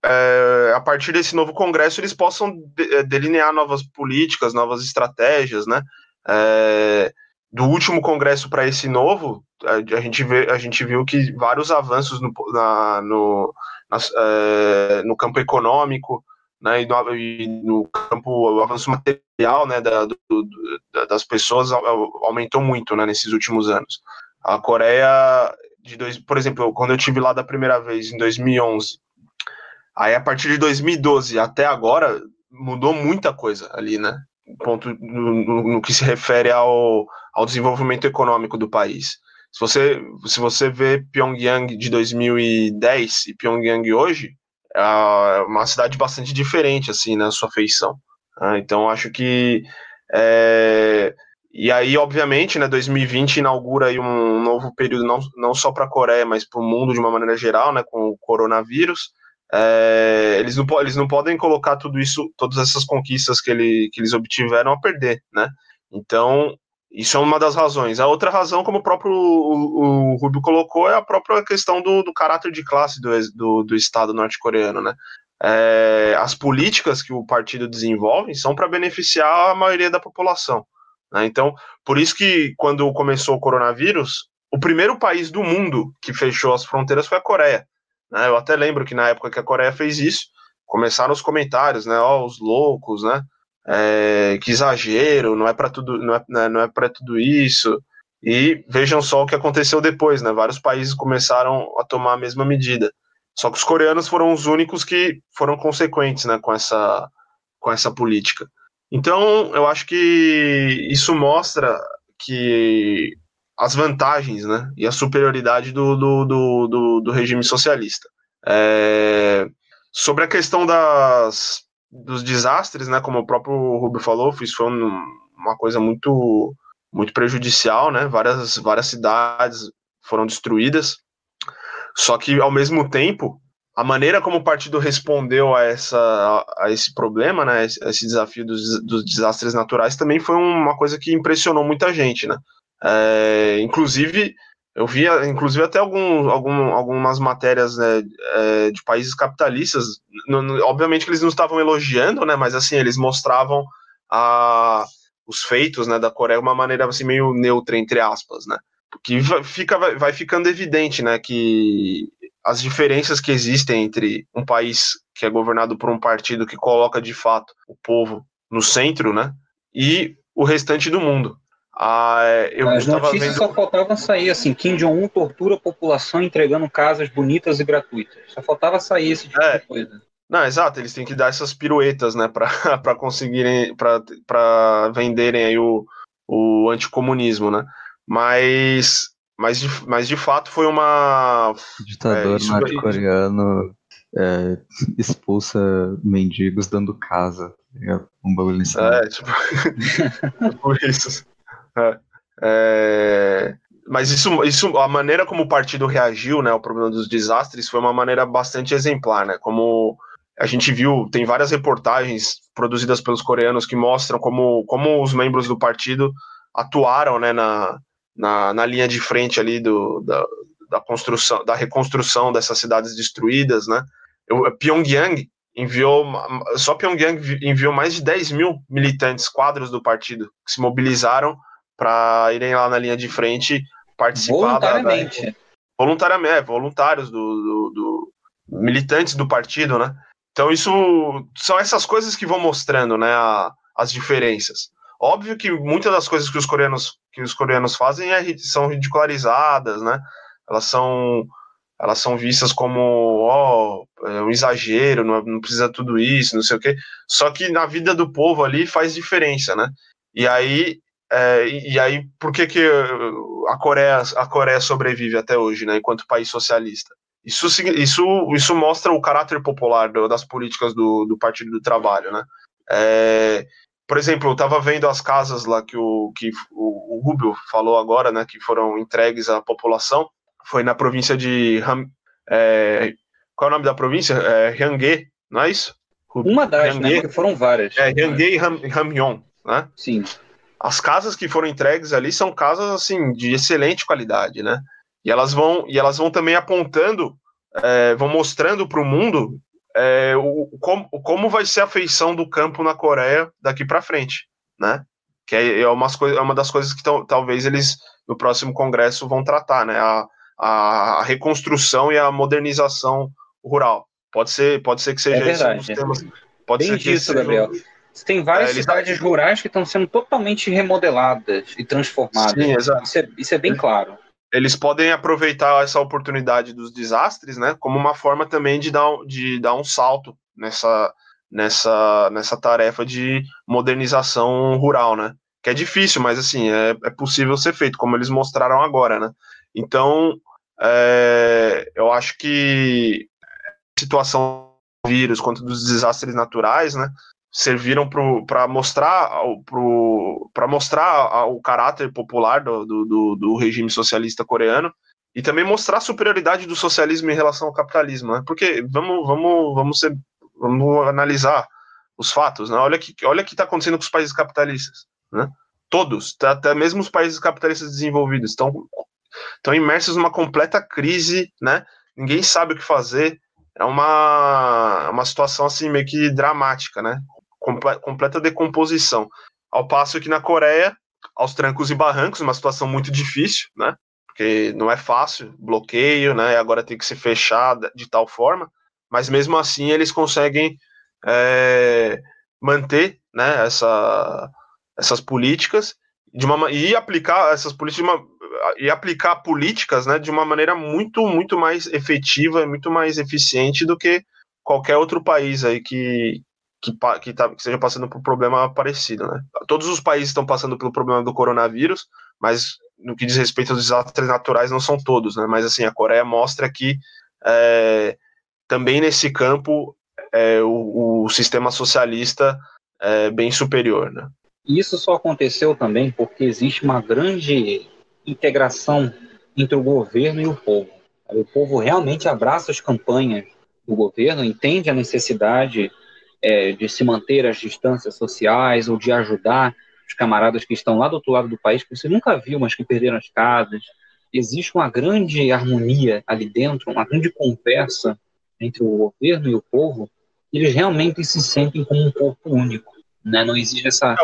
é, a partir desse novo congresso eles possam de, é, delinear novas políticas, novas estratégias, né? É, do último congresso para esse novo, a, a, gente vê, a gente viu que vários avanços no, na, no, nas, é, no campo econômico, né, e no, e no campo o avanço material, né, da, do, das pessoas aumentou muito, né, nesses últimos anos. A Coreia de dois, por exemplo, quando eu tive lá da primeira vez em 2011, aí a partir de 2012 até agora mudou muita coisa ali, né? ponto no, no, no, que se refere ao, ao desenvolvimento econômico do país. Se você, se você vê Pyongyang de 2010 e Pyongyang hoje, é uma cidade bastante diferente assim na sua feição. Né? Então acho que é, e aí obviamente, né, 2020 inaugura aí um novo período não, não só para a Coreia, mas para o mundo de uma maneira geral, né, com o coronavírus. É, eles, não, eles não podem colocar tudo isso, todas essas conquistas que, ele, que eles obtiveram a perder, né? Então, isso é uma das razões. A outra razão, como o próprio o, o Rubio colocou, é a própria questão do, do caráter de classe do, do, do Estado norte-coreano, né? É, as políticas que o partido desenvolve são para beneficiar a maioria da população. Né? Então, por isso que quando começou o coronavírus, o primeiro país do mundo que fechou as fronteiras foi a Coreia. Né? Eu até lembro que na época que a Coreia fez isso, começaram os comentários, né? Ó, oh, os loucos, né? É, que exagero, não é para tudo, não é, né, não é para tudo isso. E vejam só o que aconteceu depois, né? Vários países começaram a tomar a mesma medida. Só que os coreanos foram os únicos que foram consequentes, né, com essa com essa política. Então, eu acho que isso mostra que as vantagens, né, e a superioridade do, do, do, do, do regime socialista. É, sobre a questão das, dos desastres, né, como o próprio Rubio falou, isso foi um, uma coisa muito muito prejudicial, né? Várias várias cidades foram destruídas. Só que ao mesmo tempo, a maneira como o partido respondeu a essa a, a esse problema, né, esse, esse desafio dos, dos, desastres naturais também foi uma coisa que impressionou muita gente, né? É, inclusive eu via, inclusive até algum, algum, algumas matérias né, é, de países capitalistas, no, no, obviamente que eles não estavam elogiando, né, mas assim eles mostravam a os feitos né, da Coreia de uma maneira assim, meio neutra, entre aspas, né? Porque fica, vai, vai ficando evidente né, que as diferenças que existem entre um país que é governado por um partido que coloca de fato o povo no centro, né, e o restante do mundo. Ah, eu As notícias vendo... só faltavam sair assim: Kim Jong-un tortura a população entregando casas bonitas e gratuitas. Só faltava sair esse tipo é. de coisa. Não, exato, eles têm que dar essas piruetas, né, para conseguirem, para venderem aí o, o anticomunismo, né? Mas, mas, de, mas de fato foi uma. O ditador é, norte-coreano é, expulsa mendigos dando casa. É um bagulho nesse É, tipo. por isso. É, é, mas isso, isso, a maneira como o partido reagiu, né, ao problema dos desastres foi uma maneira bastante exemplar, né? Como a gente viu, tem várias reportagens produzidas pelos coreanos que mostram como, como os membros do partido atuaram né, na, na, na linha de frente ali do, da, da construção, da reconstrução dessas cidades destruídas, né? Eu, Pyongyang enviou, só Pyongyang enviou mais de 10 mil militantes, quadros do partido, que se mobilizaram para irem lá na linha de frente participar voluntariamente. Da, da, voluntariamente, é, voluntários do, do, do, militantes do partido, né? Então isso são essas coisas que vão mostrando, né, a, as diferenças. Óbvio que muitas das coisas que os coreanos que os coreanos fazem é, são ridicularizadas, né? Elas são elas são vistas como ó, é um exagero, não, não precisa tudo isso, não sei o quê. Só que na vida do povo ali faz diferença, né? E aí é, e aí por que, que a Coreia a Coreia sobrevive até hoje, né? Enquanto país socialista? Isso, isso, isso mostra o caráter popular do, das políticas do, do Partido do Trabalho, né? É, por exemplo, eu estava vendo as casas lá que o, que o, o Rubio falou agora, né, que foram entregues à população, foi na província de é, qual é o nome da província? É, não é isso? Uma das, né, né, foram várias. É, Hyanghae e Ham, Hamyeon, né? Sim. As casas que foram entregues ali são casas, assim, de excelente qualidade, né? E elas vão, e elas vão também apontando, é, vão mostrando para o mundo é, o, como, como vai ser a feição do campo na Coreia daqui para frente, né? Que é, é, umas é uma das coisas que talvez eles no próximo congresso vão tratar, né? A, a, reconstrução e a modernização rural. Pode ser, pode ser que seja é verdade, esse um temas. Pode Bem ser disso, seja... Gabriel. Tem várias é, cidades rurais que estão sendo totalmente remodeladas e transformadas. Sim, exato. Isso é, isso é bem claro eles podem aproveitar essa oportunidade dos desastres, né, como uma forma também de dar, de dar um salto nessa, nessa, nessa tarefa de modernização rural, né, que é difícil, mas assim, é, é possível ser feito, como eles mostraram agora, né. Então, é, eu acho que a situação do vírus quanto dos desastres naturais, né, serviram para mostrar para mostrar o caráter popular do, do, do, regime socialista coreano e também mostrar a superioridade do socialismo em relação ao capitalismo, né? Porque vamos vamos vamos ser, vamos analisar os fatos, né? Olha que olha que está acontecendo com os países capitalistas, né? Todos, tá, até mesmo os países capitalistas desenvolvidos estão estão imersos numa completa crise, né? Ninguém sabe o que fazer. É uma, uma situação assim meio que dramática, né? Completa decomposição. Ao passo que na Coreia, aos trancos e barrancos, uma situação muito difícil, né? Porque não é fácil, bloqueio, né? Agora tem que se fechar de tal forma, mas mesmo assim eles conseguem é, manter, né? Essa, essas políticas de uma, e aplicar essas políticas uma, e aplicar políticas né, de uma maneira muito, muito mais efetiva e muito mais eficiente do que qualquer outro país aí que, que, que, tá, que passando por um problema parecido. Né? Todos os países estão passando pelo problema do coronavírus, mas no que diz respeito aos desastres naturais, não são todos. Né? Mas assim, a Coreia mostra que é, também nesse campo é, o, o, sistema socialista é bem superior. Né? Isso só aconteceu também porque existe uma grande integração entre o governo e o povo. O povo realmente abraça as campanhas do governo, entende a necessidade é, de se manter as distâncias sociais ou de ajudar os camaradas que estão lá do outro lado do país, que você nunca viu, mas que perderam as casas. Existe uma grande harmonia ali dentro, uma grande conversa entre o governo e o povo, eles realmente se sentem como um corpo único. Né? Não existe essa é,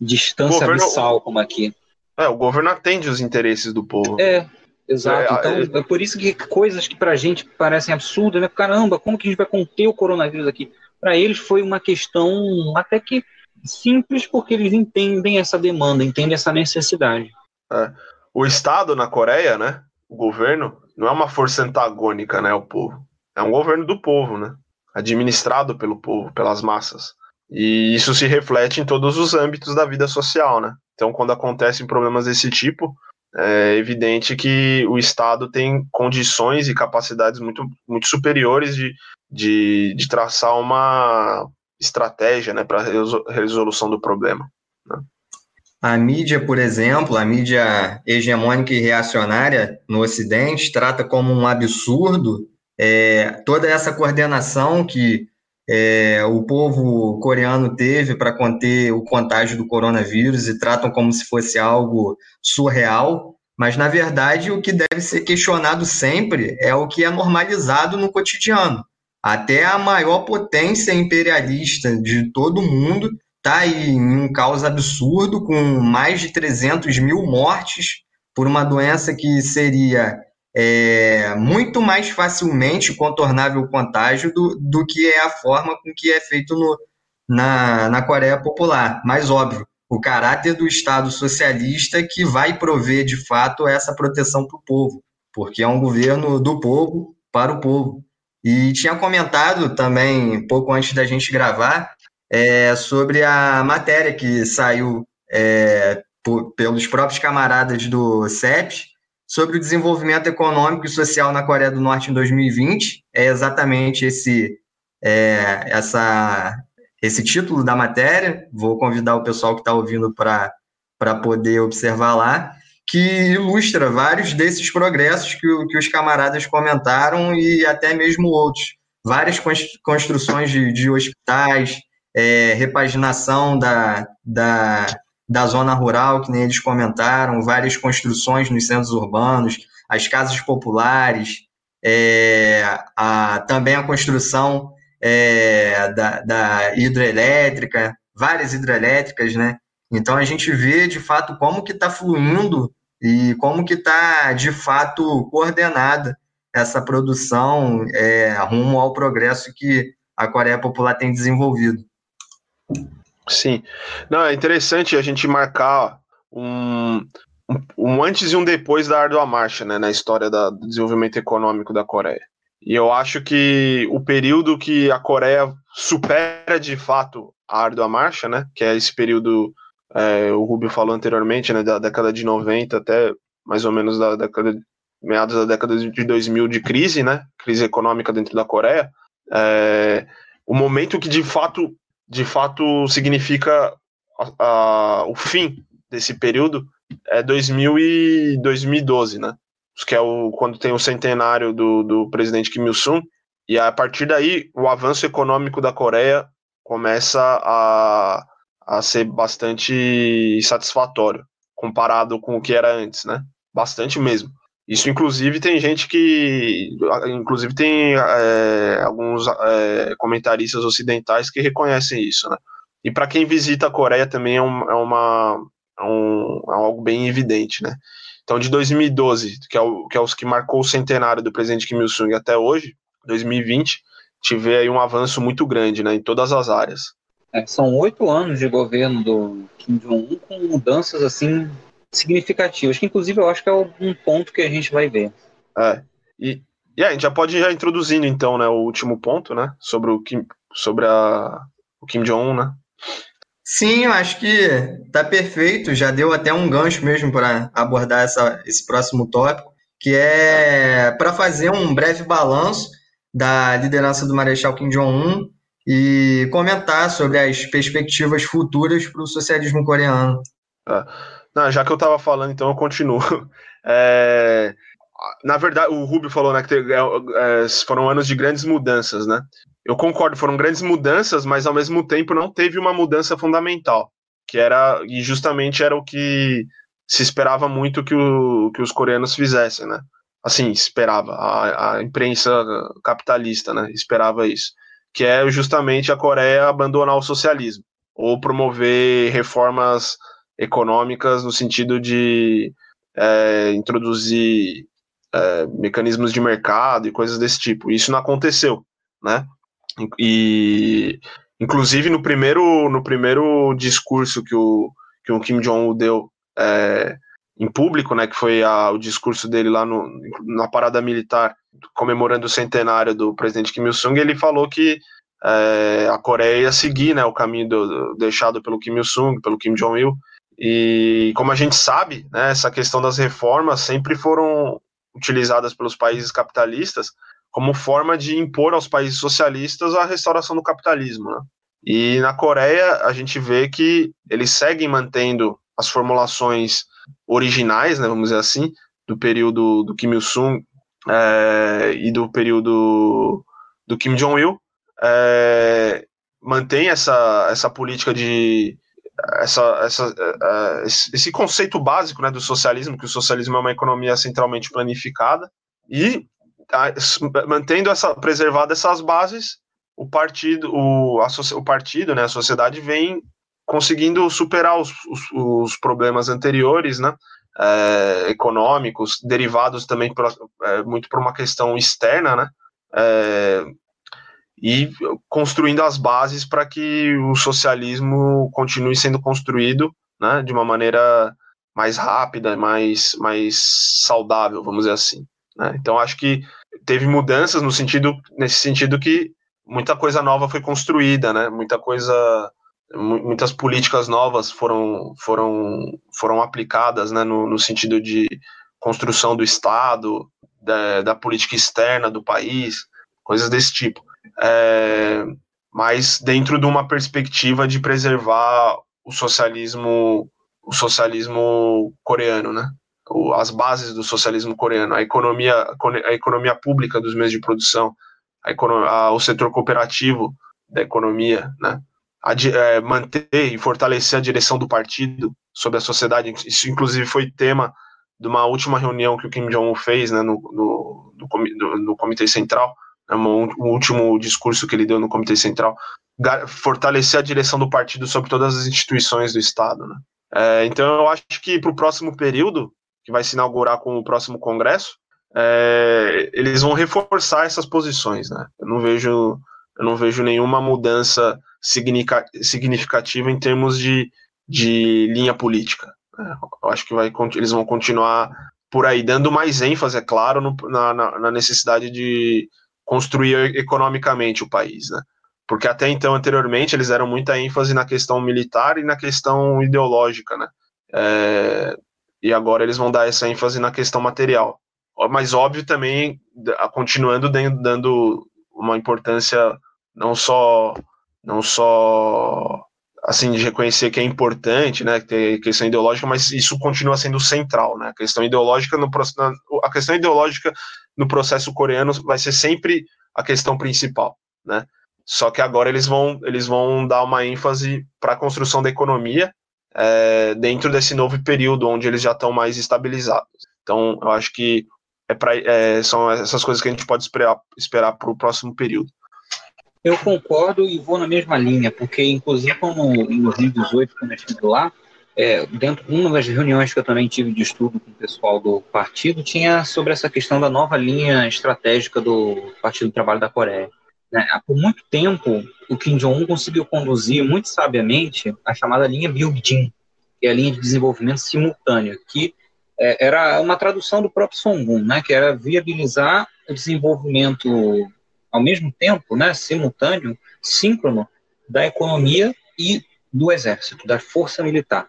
distância governo, abissal como aqui. É, o governo atende os interesses do povo. É, exato. É, então, é, é por isso que coisas que pra gente parecem absurdas, né? Caramba, como que a gente vai conter o coronavírus aqui? Para eles foi uma questão até que simples, porque eles entendem essa demanda, entendem essa necessidade. É. O Estado na Coreia, né? O governo, não é uma força antagônica, né? O povo. É um governo do povo, né? Administrado pelo povo, pelas massas. E isso se reflete em todos os âmbitos da vida social, né? Então, quando acontecem problemas desse tipo, é evidente que o Estado tem condições e capacidades muito, muito superiores de, de, de traçar uma estratégia né, para resolução do problema. Né? A mídia, por exemplo, a mídia hegemônica e reacionária no Ocidente trata como um absurdo é, toda essa coordenação que é, o povo coreano teve para conter o contágio do coronavírus e tratam como se fosse algo surreal, mas na verdade o que deve ser questionado sempre é o que é normalizado no cotidiano. Até a maior potência imperialista de todo o mundo está aí em um caos absurdo, com mais de 300 mil mortes por uma doença que seria é muito mais facilmente contornável o contágio do, do que é a forma com que é feito no, na, na Coreia Popular. Mas, óbvio, o caráter do Estado socialista que vai prover, de fato, essa proteção para o povo, porque é um governo do povo para o povo. E tinha comentado também, pouco antes da gente gravar, é, sobre a matéria que saiu é, por, pelos próprios camaradas do CEP, sobre o desenvolvimento econômico e social na Coreia do Norte em 2020. É exatamente esse, é, essa, esse título da matéria. Vou convidar o pessoal que está ouvindo para poder observar lá, que ilustra vários desses progressos que, que os camaradas comentaram e até mesmo outros. Várias construções de, de hospitais, é, repaginação da, da, da zona rural, que nem eles comentaram, várias construções nos centros urbanos, as casas populares, é, a, também a construção é, da, da, hidrelétrica, várias hidrelétricas, né? Então a gente vê de fato como que está fluindo e como que está de fato coordenada essa produção é, rumo ao progresso que a Coreia Popular tem desenvolvido. Sim. Não, é interessante a gente marcar um, um, antes e um depois da Ardua Marcha, né, na história da, do desenvolvimento econômico da Coreia. E eu acho que o período que a Coreia supera de fato a Ardua Marcha, né, que é esse período, é, o Rubio falou anteriormente, né, da década de 90 até mais ou menos da década, meados da década de 2000 de crise, né, crise econômica dentro da Coreia, é, o momento que de fato de fato significa a, a, o fim desse período é 2000 e 2012, né? Que é o, quando tem o centenário do, do presidente Kim Il-sung, e a partir daí o avanço econômico da Coreia começa a, a ser bastante satisfatório comparado com o que era antes, né? Bastante mesmo. Isso, inclusive, tem gente que. Inclusive, tem é, alguns é, comentaristas ocidentais que reconhecem isso, né? E para quem visita a Coreia também é, um, é uma, é um, é algo bem evidente, né? Então, de 2012, que é, o, que é os que marcou o centenário do presidente Kim Il-sung até hoje, 2020, tive aí um avanço muito grande, né? Em todas as áreas. É, são oito anos de governo do Kim Jong-un com mudanças assim significativas, que inclusive eu acho que é um ponto que a gente vai ver. É, e, e a gente já pode ir já introduzindo então, né, o último ponto, né, sobre o Kim, sobre a, o Kim Jong-un, né? Sim, eu acho que tá perfeito, já deu até um gancho mesmo para abordar essa, esse próximo tópico, que é para fazer um breve balanço da liderança do Marechal Kim Jong-un e comentar sobre as perspectivas futuras para o socialismo coreano. É. Não, já que eu estava falando, então eu continuo. É, na verdade, o Rubio falou né, que é, é, foram anos de grandes mudanças, né? Eu concordo, foram grandes mudanças, mas ao mesmo tempo não teve uma mudança fundamental, que era e justamente era o que se esperava muito que, o, que os coreanos fizessem, né? Assim, esperava a, a imprensa capitalista, né? Esperava isso, que é justamente a Coreia abandonar o socialismo ou promover reformas econômicas no sentido de é, introduzir é, mecanismos de mercado e coisas desse tipo. Isso não aconteceu, né? E inclusive no primeiro no primeiro discurso que o que o Kim Jong Un deu é, em público, né, que foi a, o discurso dele lá no, na parada militar comemorando o centenário do presidente Kim Il Sung, ele falou que é, a Coreia ia seguir, né, o caminho do, do, deixado pelo Kim Il Sung, pelo Kim Jong Il, e como a gente sabe, né, essa questão das reformas sempre foram utilizadas pelos países capitalistas como forma de impor aos países socialistas a restauração do capitalismo. Né? E na Coreia a gente vê que eles seguem mantendo as formulações originais, né, vamos dizer assim, do período do Kim Il-sung é, e do período do Kim Jong-il, é, mantém essa, essa política de essa, essa, uh, esse conceito básico né, do socialismo, que o socialismo é uma economia centralmente planificada, e uh, mantendo essa, preservada essas bases, o partido, o, a, o partido, né, a sociedade vem conseguindo superar os, os, os problemas anteriores, né, é, econômicos, derivados também pra, muito por uma questão externa, né, e construindo as bases para que o socialismo continue sendo construído né, de uma maneira mais rápida, mais, mais saudável, vamos dizer assim. Né? Então acho que teve mudanças no sentido nesse sentido que muita coisa nova foi construída, né? Muita coisa, muitas políticas novas foram foram foram aplicadas, né? No, no sentido de construção do Estado, da, da política externa do país, coisas desse tipo é, mas dentro de uma perspectiva de preservar o socialismo, o socialismo coreano, né? as bases do socialismo coreano, a economia, a economia pública dos meios de produção, a economia, a, o setor cooperativo da economia, né? A, é, manter e fortalecer a direção do partido sobre a sociedade. Isso, inclusive, foi tema de uma última reunião que o Kim Jong-un fez né, no, no, no, no Comitê Central, o último discurso que ele deu no Comitê Central, fortalecer a direção do partido sobre todas as instituições do Estado. Né? É, então, eu acho que para o próximo período, que vai se inaugurar com o próximo Congresso, é, eles vão reforçar essas posições. Né? Eu não vejo, eu não vejo nenhuma mudança significativa em termos de, de linha política. Né? Eu acho que vai, eles vão continuar por aí, dando mais ênfase, é claro, no, na, na necessidade de construir economicamente o país, né? Porque até então, anteriormente, eles deram muita ênfase na questão militar e na questão ideológica, né? É, e agora eles vão dar essa ênfase na questão material. Mas óbvio também, continuando dando uma importância não só não só assim de reconhecer que é importante, né, ter questão ideológica, mas isso continua sendo central, né? A questão ideológica no a questão ideológica no processo coreano vai ser sempre a questão principal, né? Só que agora eles vão, eles vão dar uma ênfase para a construção da economia é, dentro desse novo período onde eles já estão mais estabilizados. Então, eu acho que é pra, é, são essas coisas que a gente pode esperar para o próximo período. Eu concordo e vou na mesma linha, porque inclusive como em 2018, quando eu estive lá, é, dentro uma das reuniões que eu também tive de estudo com o pessoal do partido tinha sobre essa questão da nova linha estratégica do Partido do Trabalho da Coreia. Né? Por muito tempo, o Kim Jong-un conseguiu conduzir muito sabiamente a chamada linha Byung-jin, que é a linha de desenvolvimento simultâneo, que é, era uma tradução do próprio Songun, né, que era viabilizar o desenvolvimento ao mesmo tempo, né, simultâneo, síncrono, da economia e do exército, da força militar,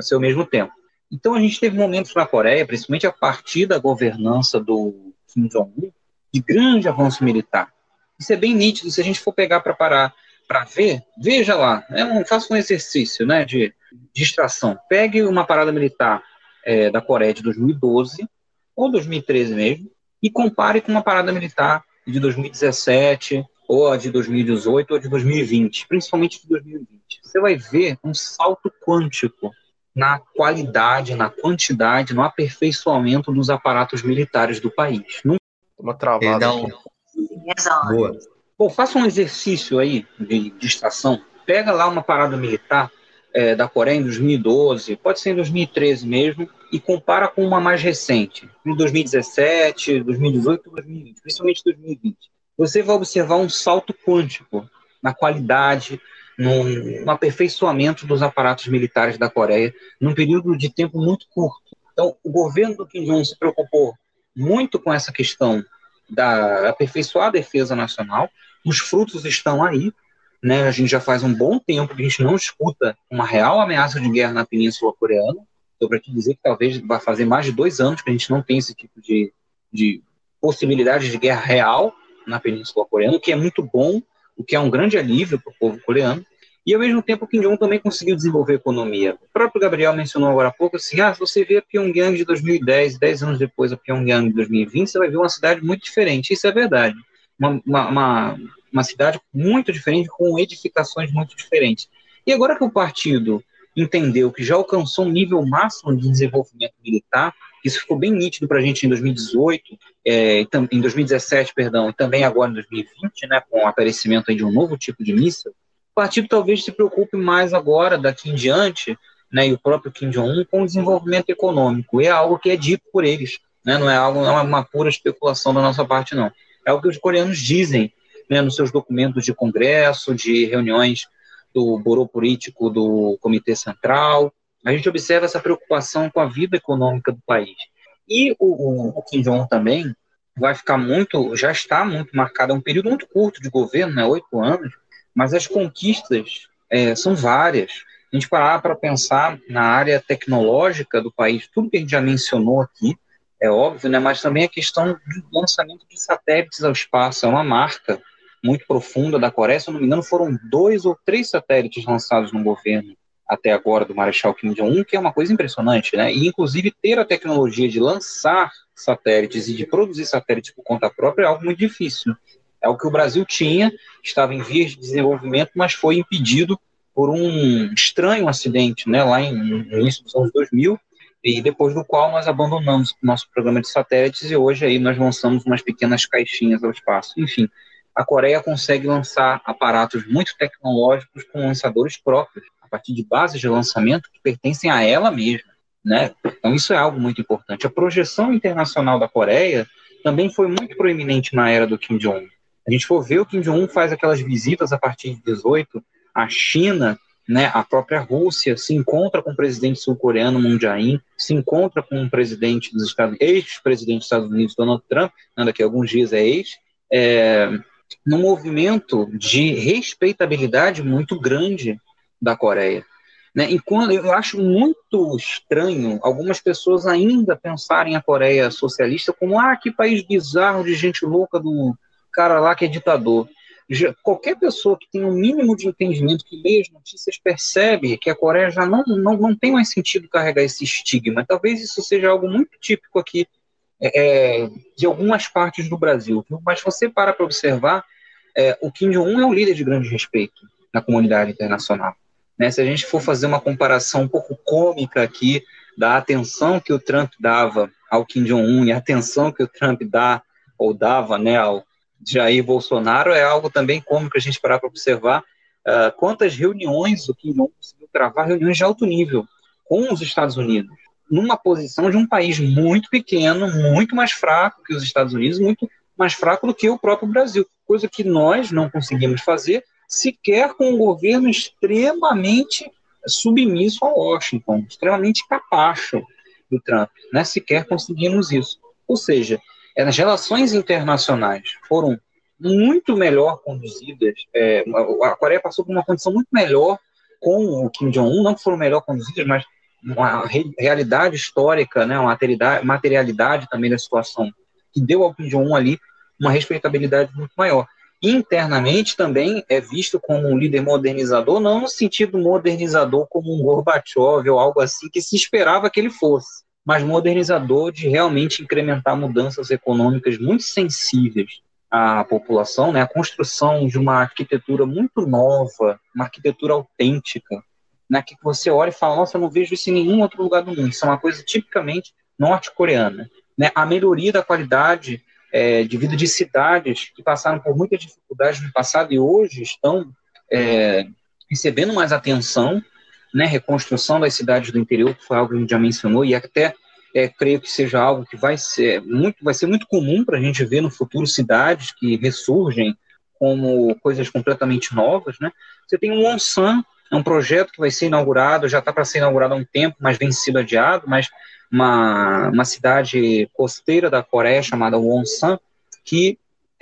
ser ao mesmo tempo. Então a gente teve momentos na Coreia, principalmente a partir da governança do Kim Jong-un, de grande avanço militar. Isso é bem nítido, se a gente for pegar para parar para ver, veja lá, é um, faça um exercício né, de distração. Pegue uma parada militar é, da Coreia de 2012, ou 2013 mesmo, e compare com uma parada militar de 2017, ou a de 2018, ou a de 2020, principalmente de 2020. Você vai ver um salto quântico na qualidade, na quantidade, no aperfeiçoamento dos aparatos militares do país. Uma travada. Um... Boa. Bom, faça um exercício aí de distração. Pega lá uma parada militar é, da Coreia em 2012, pode ser em 2013 mesmo, e compara com uma mais recente, em 2017, 2018, 2020, principalmente 2020. Você vai observar um salto quântico na qualidade, no, no aperfeiçoamento dos aparatos militares da Coreia, num período de tempo muito curto. Então, o governo do Kim Jong se preocupou muito com essa questão da aperfeiçoar a defesa nacional. Os frutos estão aí, né? A gente já faz um bom tempo que a gente não escuta uma real ameaça de guerra na Península Coreana. Estou para te dizer que talvez vai fazer mais de dois anos que a gente não tem esse tipo de, de possibilidade de guerra real na Península Coreana, o que é muito bom, o que é um grande alívio para o povo coreano. E ao mesmo tempo, Kim Jong também conseguiu desenvolver a economia. O próprio Gabriel mencionou agora há pouco assim: ah, se você vê a Pyongyang de 2010, 10 anos depois a Pyongyang de 2020, você vai ver uma cidade muito diferente. Isso é verdade. Uma, uma, uma, uma cidade muito diferente, com edificações muito diferentes. E agora que o partido entendeu que já alcançou um nível máximo de desenvolvimento militar, isso ficou bem nítido para a gente em 2018, é, em 2017, perdão, e também agora em 2020, né, com o aparecimento de um novo tipo de míssil, o partido talvez se preocupe mais agora, daqui em diante, né, e o próprio Kim Jong-un, com o desenvolvimento econômico. E é algo que é dito por eles, né, não é algo, não é uma pura especulação da nossa parte, não. É o que os coreanos dizem né, nos seus documentos de congresso, de reuniões do Boro Político do Comitê Central. A gente observa essa preocupação com a vida econômica do país. E o, o, o Kim Jong também vai ficar muito, já está muito marcado, é um período muito curto de governo, né, oito anos, mas as conquistas é, são várias. A gente parar para pensar na área tecnológica do país, tudo que a gente já mencionou aqui, é óbvio, né, mas também a questão do lançamento de satélites ao espaço, é uma marca muito profunda da Coreia. Se não me engano, foram dois ou três satélites lançados no governo até agora do Marechal Kim Jong-un, que é uma coisa impressionante, né? E, inclusive, ter a tecnologia de lançar satélites e de produzir satélites por conta própria é algo muito difícil. É o que o Brasil tinha, estava em vias de desenvolvimento, mas foi impedido por um estranho acidente, né, lá em, no início dos anos 2000, e depois do qual nós abandonamos nosso programa de satélites e hoje aí nós lançamos umas pequenas caixinhas ao espaço. Enfim, a Coreia consegue lançar aparatos muito tecnológicos com lançadores próprios, a partir de bases de lançamento que pertencem a ela mesma. Né? Então, isso é algo muito importante. A projeção internacional da Coreia também foi muito proeminente na era do Kim Jong-un. A gente for ver, o Kim Jong-un faz aquelas visitas a partir de 18 à China, né, a própria Rússia se encontra com o presidente sul-coreano Moon Jae-in, se encontra com o presidente dos Estados ex-presidente dos Estados Unidos Donald Trump, né, daqui a alguns dias é ex, é, num movimento de respeitabilidade muito grande da Coreia. Né? Enquanto eu acho muito estranho algumas pessoas ainda pensarem a Coreia socialista como ah que país bizarro de gente louca do cara lá que é ditador. Já, qualquer pessoa que tem um mínimo de entendimento, que leia as notícias, percebe que a Coreia já não, não, não tem mais sentido carregar esse estigma. Talvez isso seja algo muito típico aqui é, é, de algumas partes do Brasil. Mas você para para observar, é, o Kim Jong-un é um líder de grande respeito na comunidade internacional. Né? Se a gente for fazer uma comparação um pouco cômica aqui da atenção que o Trump dava ao Kim Jong-un e a atenção que o Trump dá ou dava né, ao Jair Bolsonaro, é algo também cômico a gente parar para observar uh, quantas reuniões o Kim Jong-un conseguiu travar, reuniões de alto nível com os Estados Unidos numa posição de um país muito pequeno, muito mais fraco que os Estados Unidos, muito mais fraco do que o próprio Brasil, coisa que nós não conseguimos fazer, sequer com um governo extremamente submisso a Washington, extremamente capacho do Trump. Né? Sequer conseguimos isso. Ou seja, é, as relações internacionais foram muito melhor conduzidas. É, a Coreia passou por uma condição muito melhor com o Kim Jong-un, não que foram melhor conduzidas, mas uma re realidade histórica, né, uma materialidade, materialidade também da situação, que deu ao Kim Jong-un ali uma respeitabilidade muito maior. Internamente também é visto como um líder modernizador, não no sentido modernizador como um Gorbachev ou algo assim que se esperava que ele fosse, mas modernizador de realmente incrementar mudanças econômicas muito sensíveis à população, né? a construção de uma arquitetura muito nova, uma arquitetura autêntica, né? que você olha e fala, nossa, eu não vejo isso em nenhum outro lugar do mundo, isso é uma coisa tipicamente norte-coreana. Né? A melhoria da qualidade é, de vida de cidades que passaram por muitas dificuldades no passado e hoje estão é, recebendo mais atenção, né, reconstrução das cidades do interior, que foi algo que a gente já mencionou, e até é, creio que seja algo que vai ser muito, vai ser muito comum para a gente ver no futuro cidades que ressurgem como coisas completamente novas, né? Você tem o Wonsan, é um projeto que vai ser inaugurado, já está para ser inaugurado há um tempo, mas vem sido adiado, mas uma, uma cidade costeira da Coreia chamada Wonsan, que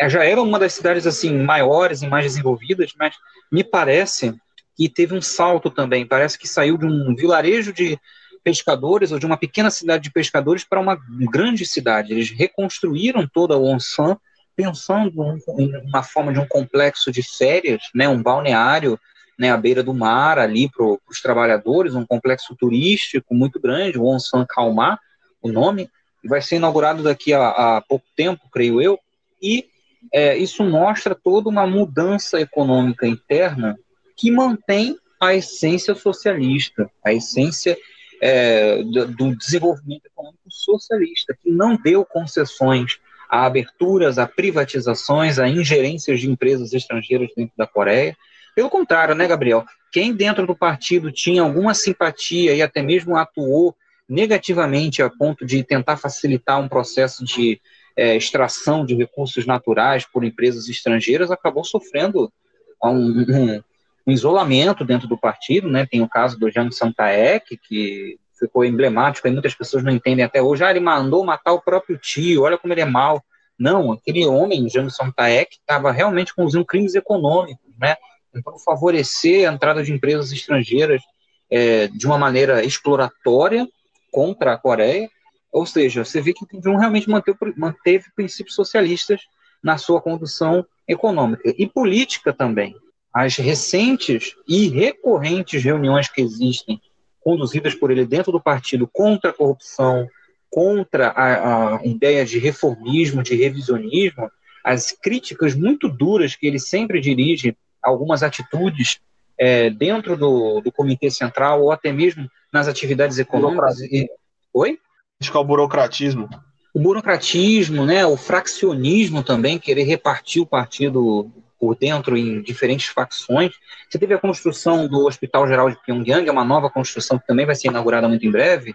já era uma das cidades assim maiores e mais desenvolvidas, mas me parece que teve um salto também. Parece que saiu de um vilarejo de pescadores ou de uma pequena cidade de pescadores para uma grande cidade. Eles reconstruíram toda a Wonsan pensando em uma forma de um complexo de férias, né, um balneário né, à beira do mar ali para os trabalhadores, um complexo turístico muito grande, o Onsan Kalmar, o nome, vai ser inaugurado daqui a, a pouco tempo, creio eu, e é, isso mostra toda uma mudança econômica interna que mantém a essência socialista, a essência é, do, do, desenvolvimento econômico socialista, que não deu concessões a aberturas, a privatizações, a ingerências de empresas estrangeiras dentro da Coreia, pelo contrário, né, Gabriel? Quem dentro do partido tinha alguma simpatia e até mesmo atuou negativamente a ponto de tentar facilitar um processo de é, extração de recursos naturais por empresas estrangeiras acabou sofrendo um, um, um, isolamento dentro do partido, né? Tem o caso do Jang Santaek, que ficou emblemático, e muitas pessoas não entendem até hoje. Ah, ele mandou matar o próprio tio, olha como ele é mal. Não, aquele homem, Jang Santaek, estava realmente conduzindo crimes econômicos, né? Tentando favorecer a entrada de empresas estrangeiras é, de uma maneira exploratória contra a Coreia. Ou seja, você vê que Kim Jong realmente manteve, manteve princípios socialistas na sua condução econômica e política também. As recentes e recorrentes reuniões que existem, conduzidas por ele dentro do partido contra a corrupção, contra a, a ideia de reformismo, de revisionismo, as críticas muito duras que ele sempre dirige algumas atitudes é, dentro do, do Comitê Central ou até mesmo nas atividades econômicas. E... Oi? Acho que é o burocratismo. O burocratismo, né, o fraccionismo também, querer repartir o partido por dentro em diferentes facções. Você teve a construção do Hospital Geral de Pyongyang, é uma nova construção que também vai ser inaugurada muito em breve,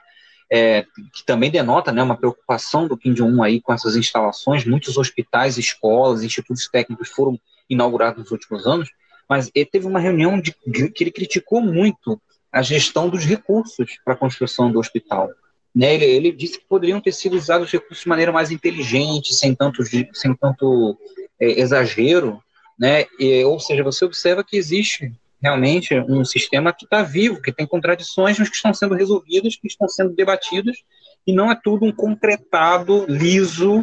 é, que também denota né, uma preocupação do Kim Jong-un aí com essas instalações. Muitos hospitais, escolas, institutos técnicos foram inaugurados nos últimos anos mas ele teve uma reunião de, que ele criticou muito a gestão dos recursos para a construção do hospital. Né, ele, ele, disse que poderiam ter sido usados os recursos de maneira mais inteligente, sem tanto, sem tanto é, exagero, né, e, ou seja, você observa que existe realmente um sistema que está vivo, que tem contradições, mas que estão sendo resolvidas, que estão sendo debatidas, e não é tudo um concretado, liso,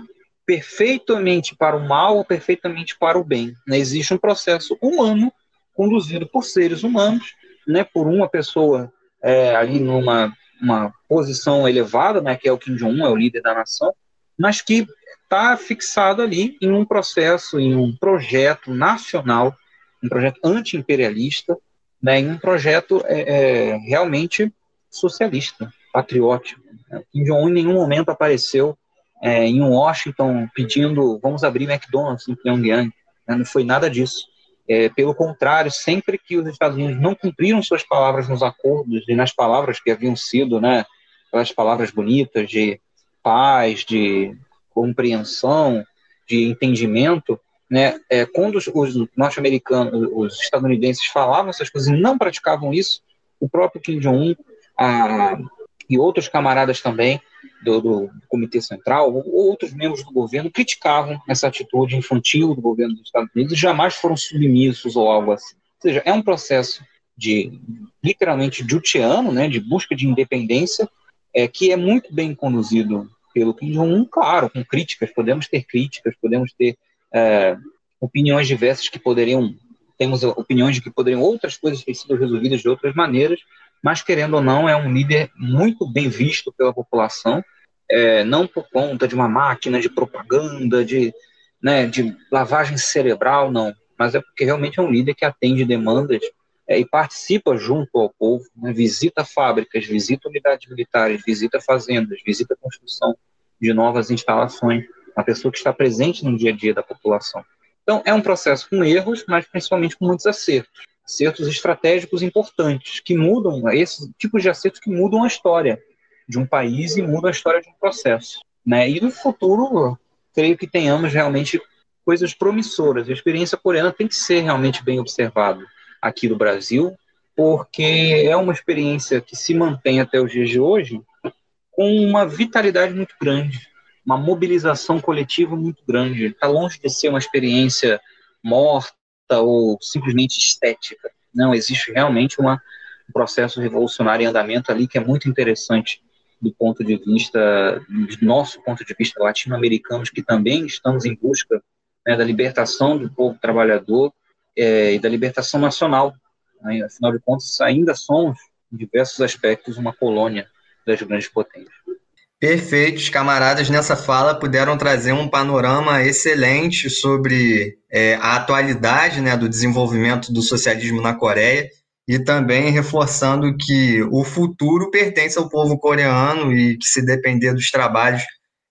perfeitamente para o mal ou perfeitamente para o bem. Né? Existe um processo humano conduzido por seres humanos, né, por uma pessoa é, ali numa uma posição elevada, né, que é o Kim Jong-un, é o líder da nação, mas que está fixado ali em um processo, em um projeto nacional, um projeto anti-imperialista, né, em um projeto é, é, realmente socialista, patriótico. Né? Kim Jong-un em nenhum momento apareceu é, em Washington pedindo vamos abrir McDonald's em Pyongyang. Né? Não foi nada disso. É, pelo contrário, sempre que os Estados Unidos não cumpriram suas palavras nos acordos e nas palavras que haviam sido, né, aquelas palavras bonitas de paz, de compreensão, de entendimento, né, é, quando os, os norte-americanos, os estadunidenses falavam essas coisas e não praticavam isso, o próprio Kim Jong-un e outros camaradas também do, do, Comitê Central, ou outros membros do governo, criticavam essa atitude infantil do governo dos Estados Unidos e jamais foram submissos ou algo assim. Ou seja, é um processo de literalmente jutiano, né, de busca de independência, é, que é muito bem conduzido pelo Kim Jong-un, claro, com críticas, podemos ter críticas, podemos ter é, opiniões diversas que poderiam, temos opiniões de que poderiam outras coisas ter sido resolvidas de outras maneiras, mas querendo ou não, é um líder muito bem visto pela população, é, não por conta de uma máquina de propaganda, de, né, de lavagem cerebral, não, mas é porque realmente é um líder que atende demandas é, e participa junto ao povo, né, visita fábricas, visita unidades militares, visita fazendas, visita construção de novas instalações, uma pessoa que está presente no dia a dia da população. Então, é um processo com erros, mas principalmente com muitos acertos acertos estratégicos importantes, que mudam, esses tipos de acertos que mudam a história de um país e mudam a história de um processo. Né? E no futuro, creio que tenhamos realmente coisas promissoras. A experiência coreana tem que ser realmente bem observada aqui no Brasil, porque é uma experiência que se mantém até os dias de hoje com uma vitalidade muito grande, uma mobilização coletiva muito grande. Está longe de ser uma experiência morta ou simplesmente estética. Não, existe realmente uma, um processo revolucionário em andamento ali que é muito interessante do ponto de vista, do nosso ponto de vista latino-americanos, que também estamos em busca né, da libertação do povo trabalhador é, e da libertação nacional. Né? Afinal de contas, ainda somos, em diversos aspectos, uma colônia das grandes potências. Perfeito, os camaradas nessa fala puderam trazer um panorama excelente sobre é, a atualidade né, do desenvolvimento do socialismo na Coreia e também reforçando que o futuro pertence ao povo coreano e que, se depender dos trabalhos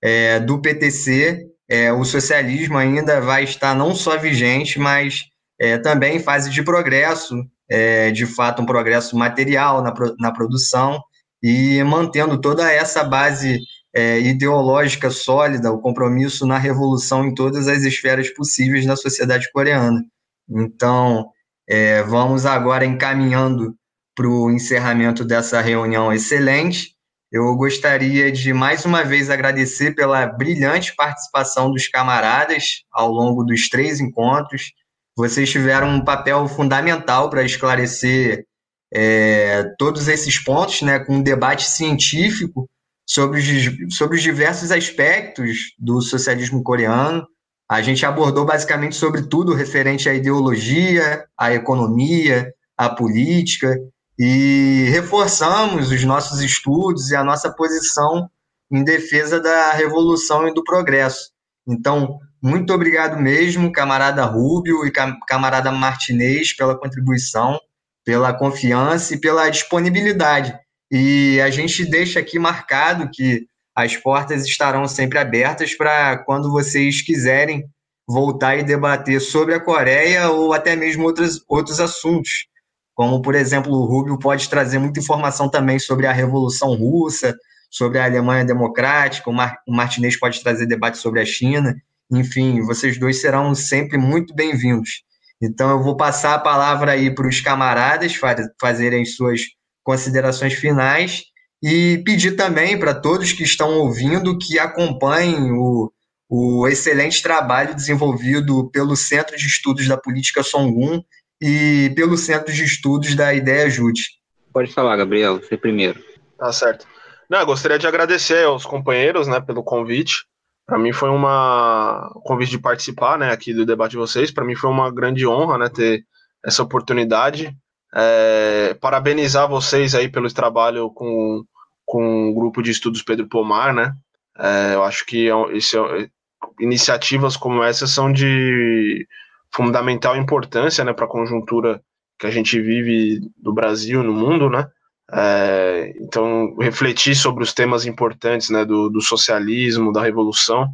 é, do PTC, é, o socialismo ainda vai estar não só vigente, mas é, também em fase de progresso, é, de fato, um progresso material na, na produção e mantendo toda essa base é, ideológica sólida, o compromisso na revolução em todas as esferas possíveis na sociedade coreana. Então, é, vamos agora encaminhando para o encerramento dessa reunião excelente. Eu gostaria de mais uma vez agradecer pela brilhante participação dos camaradas ao longo dos três encontros. Vocês tiveram um papel fundamental para esclarecer é, todos esses pontos, né, com um debate científico sobre os, sobre os diversos aspectos do socialismo coreano. A gente abordou basicamente sobre tudo referente à ideologia, à economia, à política, e reforçamos os nossos estudos e a nossa posição em defesa da revolução e do progresso. Então, muito obrigado mesmo, camarada Rubio e camarada Martinez, pela contribuição pela confiança e pela disponibilidade. E a gente deixa aqui marcado que as portas estarão sempre abertas para quando vocês quiserem voltar e debater sobre a Coreia ou até mesmo outros, outros assuntos. Como, por exemplo, o Rubio pode trazer muita informação também sobre a Revolução Russa, sobre a Alemanha Democrática, o, Mar, o Martinez pode trazer debate sobre a China. Enfim, vocês dois serão sempre muito bem-vindos. Então, eu vou passar a palavra aí para os camaradas fazerem suas considerações finais e pedir também para todos que estão ouvindo que acompanhem o, o excelente trabalho desenvolvido pelo Centro de Estudos da Política Songun e pelo Centro de Estudos da Ideia Jute. Pode falar, Gabriel, você primeiro. Tá certo. Não, gostaria de agradecer aos companheiros né, pelo convite. Para mim foi uma o convite de participar, né, aqui do debate de vocês. Para mim foi uma grande honra, né, ter essa oportunidade. É, parabenizar vocês aí pelo trabalho com, com o grupo de estudos Pedro Pomar, né? É, eu acho que é esse, é, iniciativas como essa são de fundamental importância, né, para a conjuntura que a gente vive do Brasil no mundo, né? É, então, refletir sobre os temas importantes né, do, do socialismo, da revolução,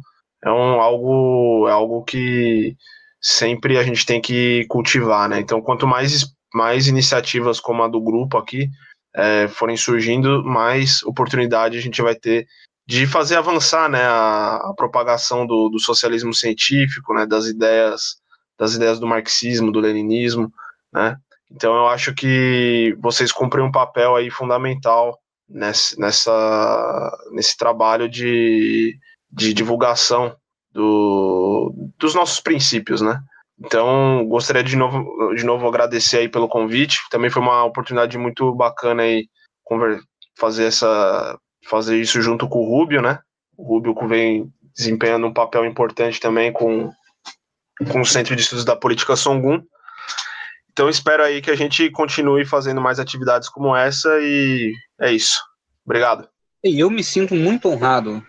é um, algo, é algo que sempre a gente tem que cultivar. Né? Então, quanto mais, mais iniciativas como a do grupo aqui é, forem surgindo, mais oportunidade a gente vai ter de fazer avançar né, a, a propagação do, do, socialismo científico, né, das ideias das ideias do marxismo, do leninismo, né? Então eu acho que vocês cumprem um papel aí fundamental nesse, nessa, nesse trabalho de, de divulgação do, dos nossos princípios, né? Então, gostaria de novo, de novo agradecer aí pelo convite. Também foi uma oportunidade muito bacana aí fazer essa fazer isso junto com o Rubio, né? O Rubio vem desempenhando um papel importante também com, com o Centro de Estudos da Política Songun. Então espero aí que a gente continue fazendo mais atividades como essa e é isso. Obrigado. E eu me sinto muito honrado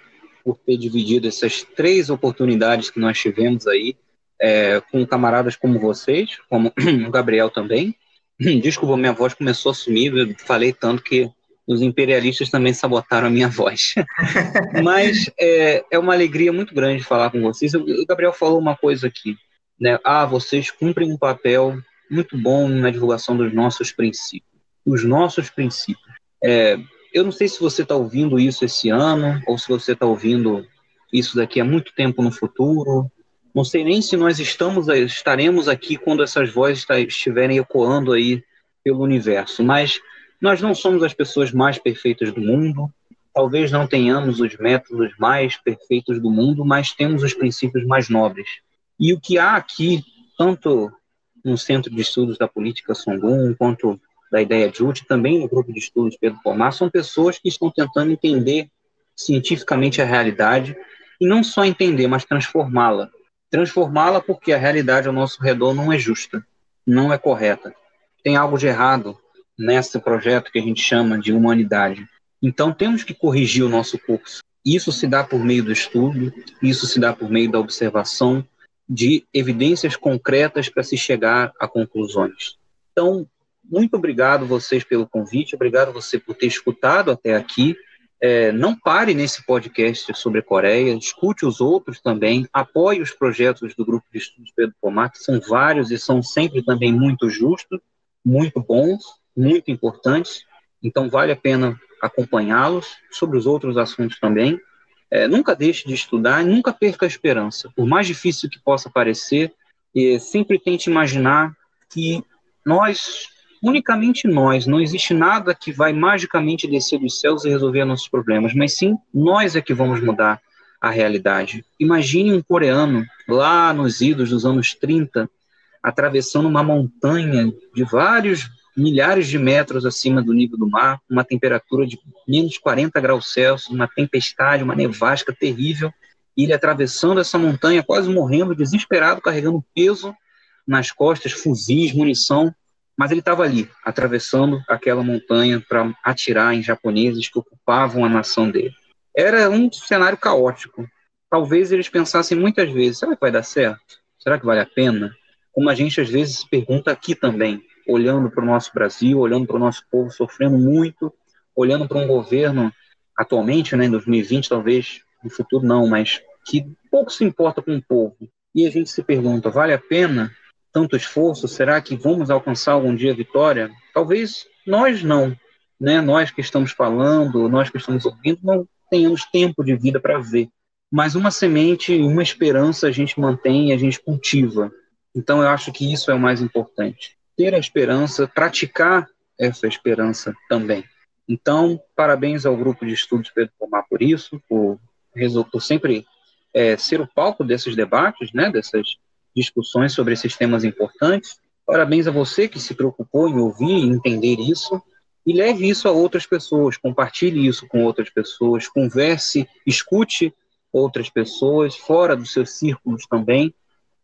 por ter dividido essas três oportunidades que nós tivemos aí é, com camaradas como vocês, como o Gabriel também. Desculpa, minha voz começou a sumir, eu falei tanto que os imperialistas também sabotaram a minha voz. Mas é, é uma alegria muito grande falar com vocês. O Gabriel falou uma coisa aqui, né? Ah, vocês cumprem um papel muito bom na divulgação dos nossos princípios. Os nossos princípios. É, eu não sei se você está ouvindo isso esse ano, ou se você está ouvindo isso daqui a muito tempo no futuro. Não sei nem se nós estamos, estaremos aqui quando essas vozes estiverem ecoando aí pelo universo, mas nós não somos as pessoas mais perfeitas do mundo, talvez não tenhamos os métodos mais perfeitos do mundo, mas temos os princípios mais nobres. E o que há aqui, tanto no Centro de Estudos da Política Songun, quanto da Ideia Jute, também no Grupo de Estudos Pedro Pomar, são pessoas que estão tentando entender cientificamente a realidade, e não só entender, mas transformá-la. Transformá-la porque a realidade ao nosso redor não é justa, não é correta. Tem algo de errado nesse projeto que a gente chama de humanidade. Então temos que corrigir o nosso curso. Isso se dá por meio do estudo, isso se dá por meio da observação, de evidências concretas para se chegar a conclusões. Então, muito obrigado vocês pelo convite, obrigado você por ter escutado até aqui. É, não pare nesse podcast sobre a Coreia, escute os outros também, apoie os projetos do Grupo de Estudos Pedro Pomar, que são vários e são sempre também muito justos, muito bons, muito importantes, então vale a pena acompanhá-los sobre os outros assuntos também. É, nunca deixe de estudar, nunca perca a esperança. Por mais difícil que possa parecer, é, sempre tente imaginar que nós, unicamente nós, não existe nada que vai magicamente descer dos céus e resolver nossos problemas, mas sim nós é que vamos mudar a realidade. Imagine um coreano lá nos idos dos anos 30 atravessando uma montanha de vários milhares de metros acima do nível do mar, uma temperatura de menos 40 graus Celsius, uma tempestade, uma nevasca terrível, e ele atravessando essa montanha, quase morrendo, desesperado, carregando peso nas costas, fuzis, munição, mas ele estava ali, atravessando aquela montanha para atirar em japoneses que ocupavam a nação dele. Era um cenário caótico. Talvez eles pensassem muitas vezes: será que vai dar certo? Será que vale a pena? Como a gente às vezes pergunta aqui também: olhando para o nosso Brasil, olhando para o nosso povo sofrendo muito, olhando para um governo atualmente, né, em 2020 talvez, no futuro não, mas que pouco se importa com o povo. E a gente se pergunta, vale a pena tanto esforço? Será que vamos alcançar algum dia a vitória? Talvez nós não, né? Nós que estamos falando, nós que estamos ouvindo, não tenhamos tempo de vida para ver. Mas uma semente, uma esperança a gente mantém, a gente cultiva. Então eu acho que isso é o mais importante ter a esperança, praticar essa esperança também. Então, parabéns ao grupo de estudos Pedro Pomar por isso, por, por sempre é, ser o palco desses debates, né, dessas discussões sobre esses temas importantes. Parabéns a você que se preocupou em ouvir e entender isso e leve isso a outras pessoas, compartilhe isso com outras pessoas, converse, escute outras pessoas fora dos seus círculos também,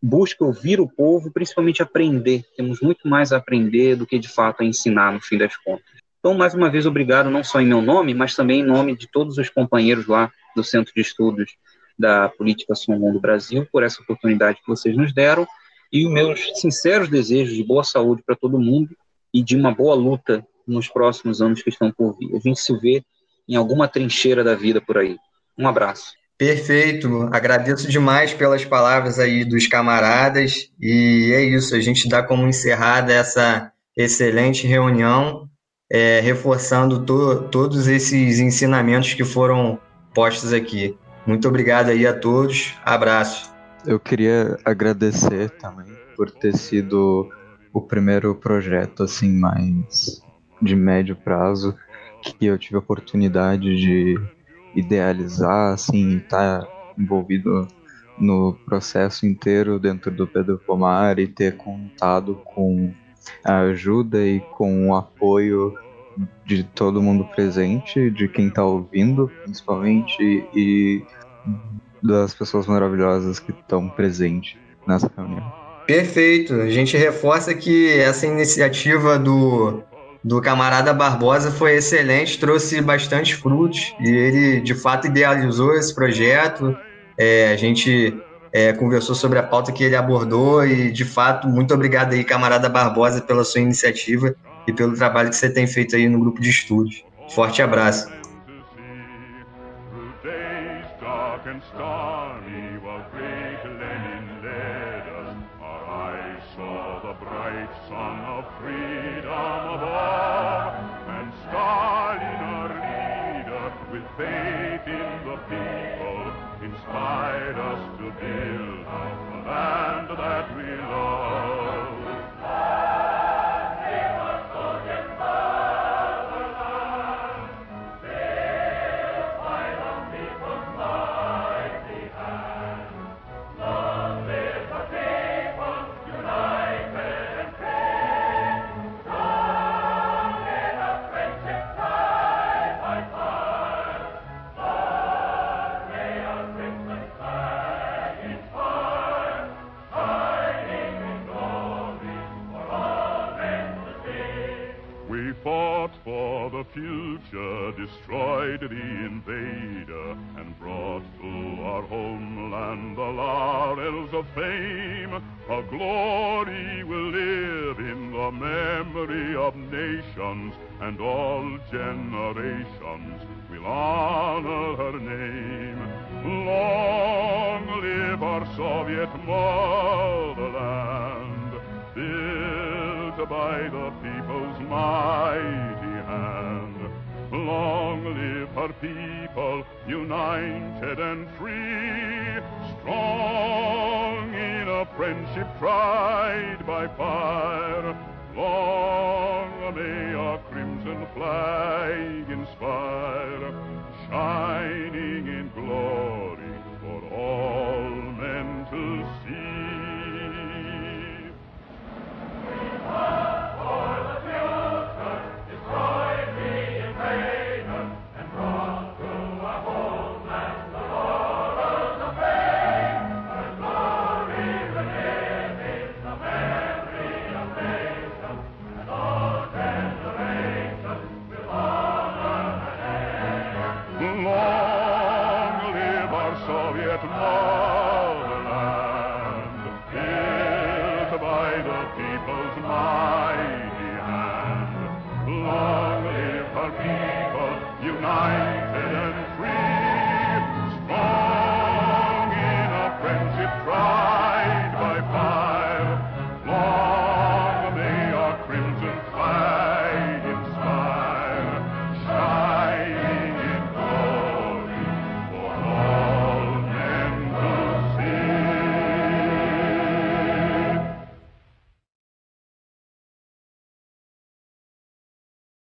busca ouvir o povo, principalmente aprender. Temos muito mais a aprender do que de fato a ensinar, no fim das contas. Então, mais uma vez, obrigado não só em meu nome, mas também em nome de todos os companheiros lá do Centro de Estudos da Política Sul do Brasil por essa oportunidade que vocês nos deram e os meus sinceros desejos de boa saúde para todo mundo e de uma boa luta nos próximos anos que estão por vir. A gente se vê em alguma trincheira da vida por aí. Um abraço. Perfeito, agradeço demais pelas palavras aí dos camaradas e é isso, a gente dá como encerrada essa excelente reunião, é, reforçando to todos esses ensinamentos que foram postos aqui. Muito obrigado aí a todos, abraço. Eu queria agradecer também por ter sido o primeiro projeto assim mais de médio prazo que eu tive a oportunidade de idealizar, assim, estar tá envolvido no processo inteiro dentro do Pedro Pomar e ter contado com a ajuda e com o apoio de todo mundo presente, de quem está ouvindo, principalmente, e das pessoas maravilhosas que estão presentes nessa reunião. Perfeito. A gente reforça que essa iniciativa do, do camarada Barbosa foi excelente, trouxe bastante frutos e ele de fato idealizou esse projeto. É, a gente é, conversou sobre a pauta que ele abordou e de fato muito obrigado aí, camarada Barbosa, pela sua iniciativa e pelo trabalho que você tem feito aí no grupo de estudos. Forte abraço. Future destroyed the invader and brought to our homeland the laurels of fame. Her glory will live in the memory of nations, and all generations will honor her name. Long live our Soviet motherland, built by the people's mighty Long live her people, united and free, strong in a friendship tried by fire. Long may our crimson flag inspire, shining in glory for all men to see. Soviet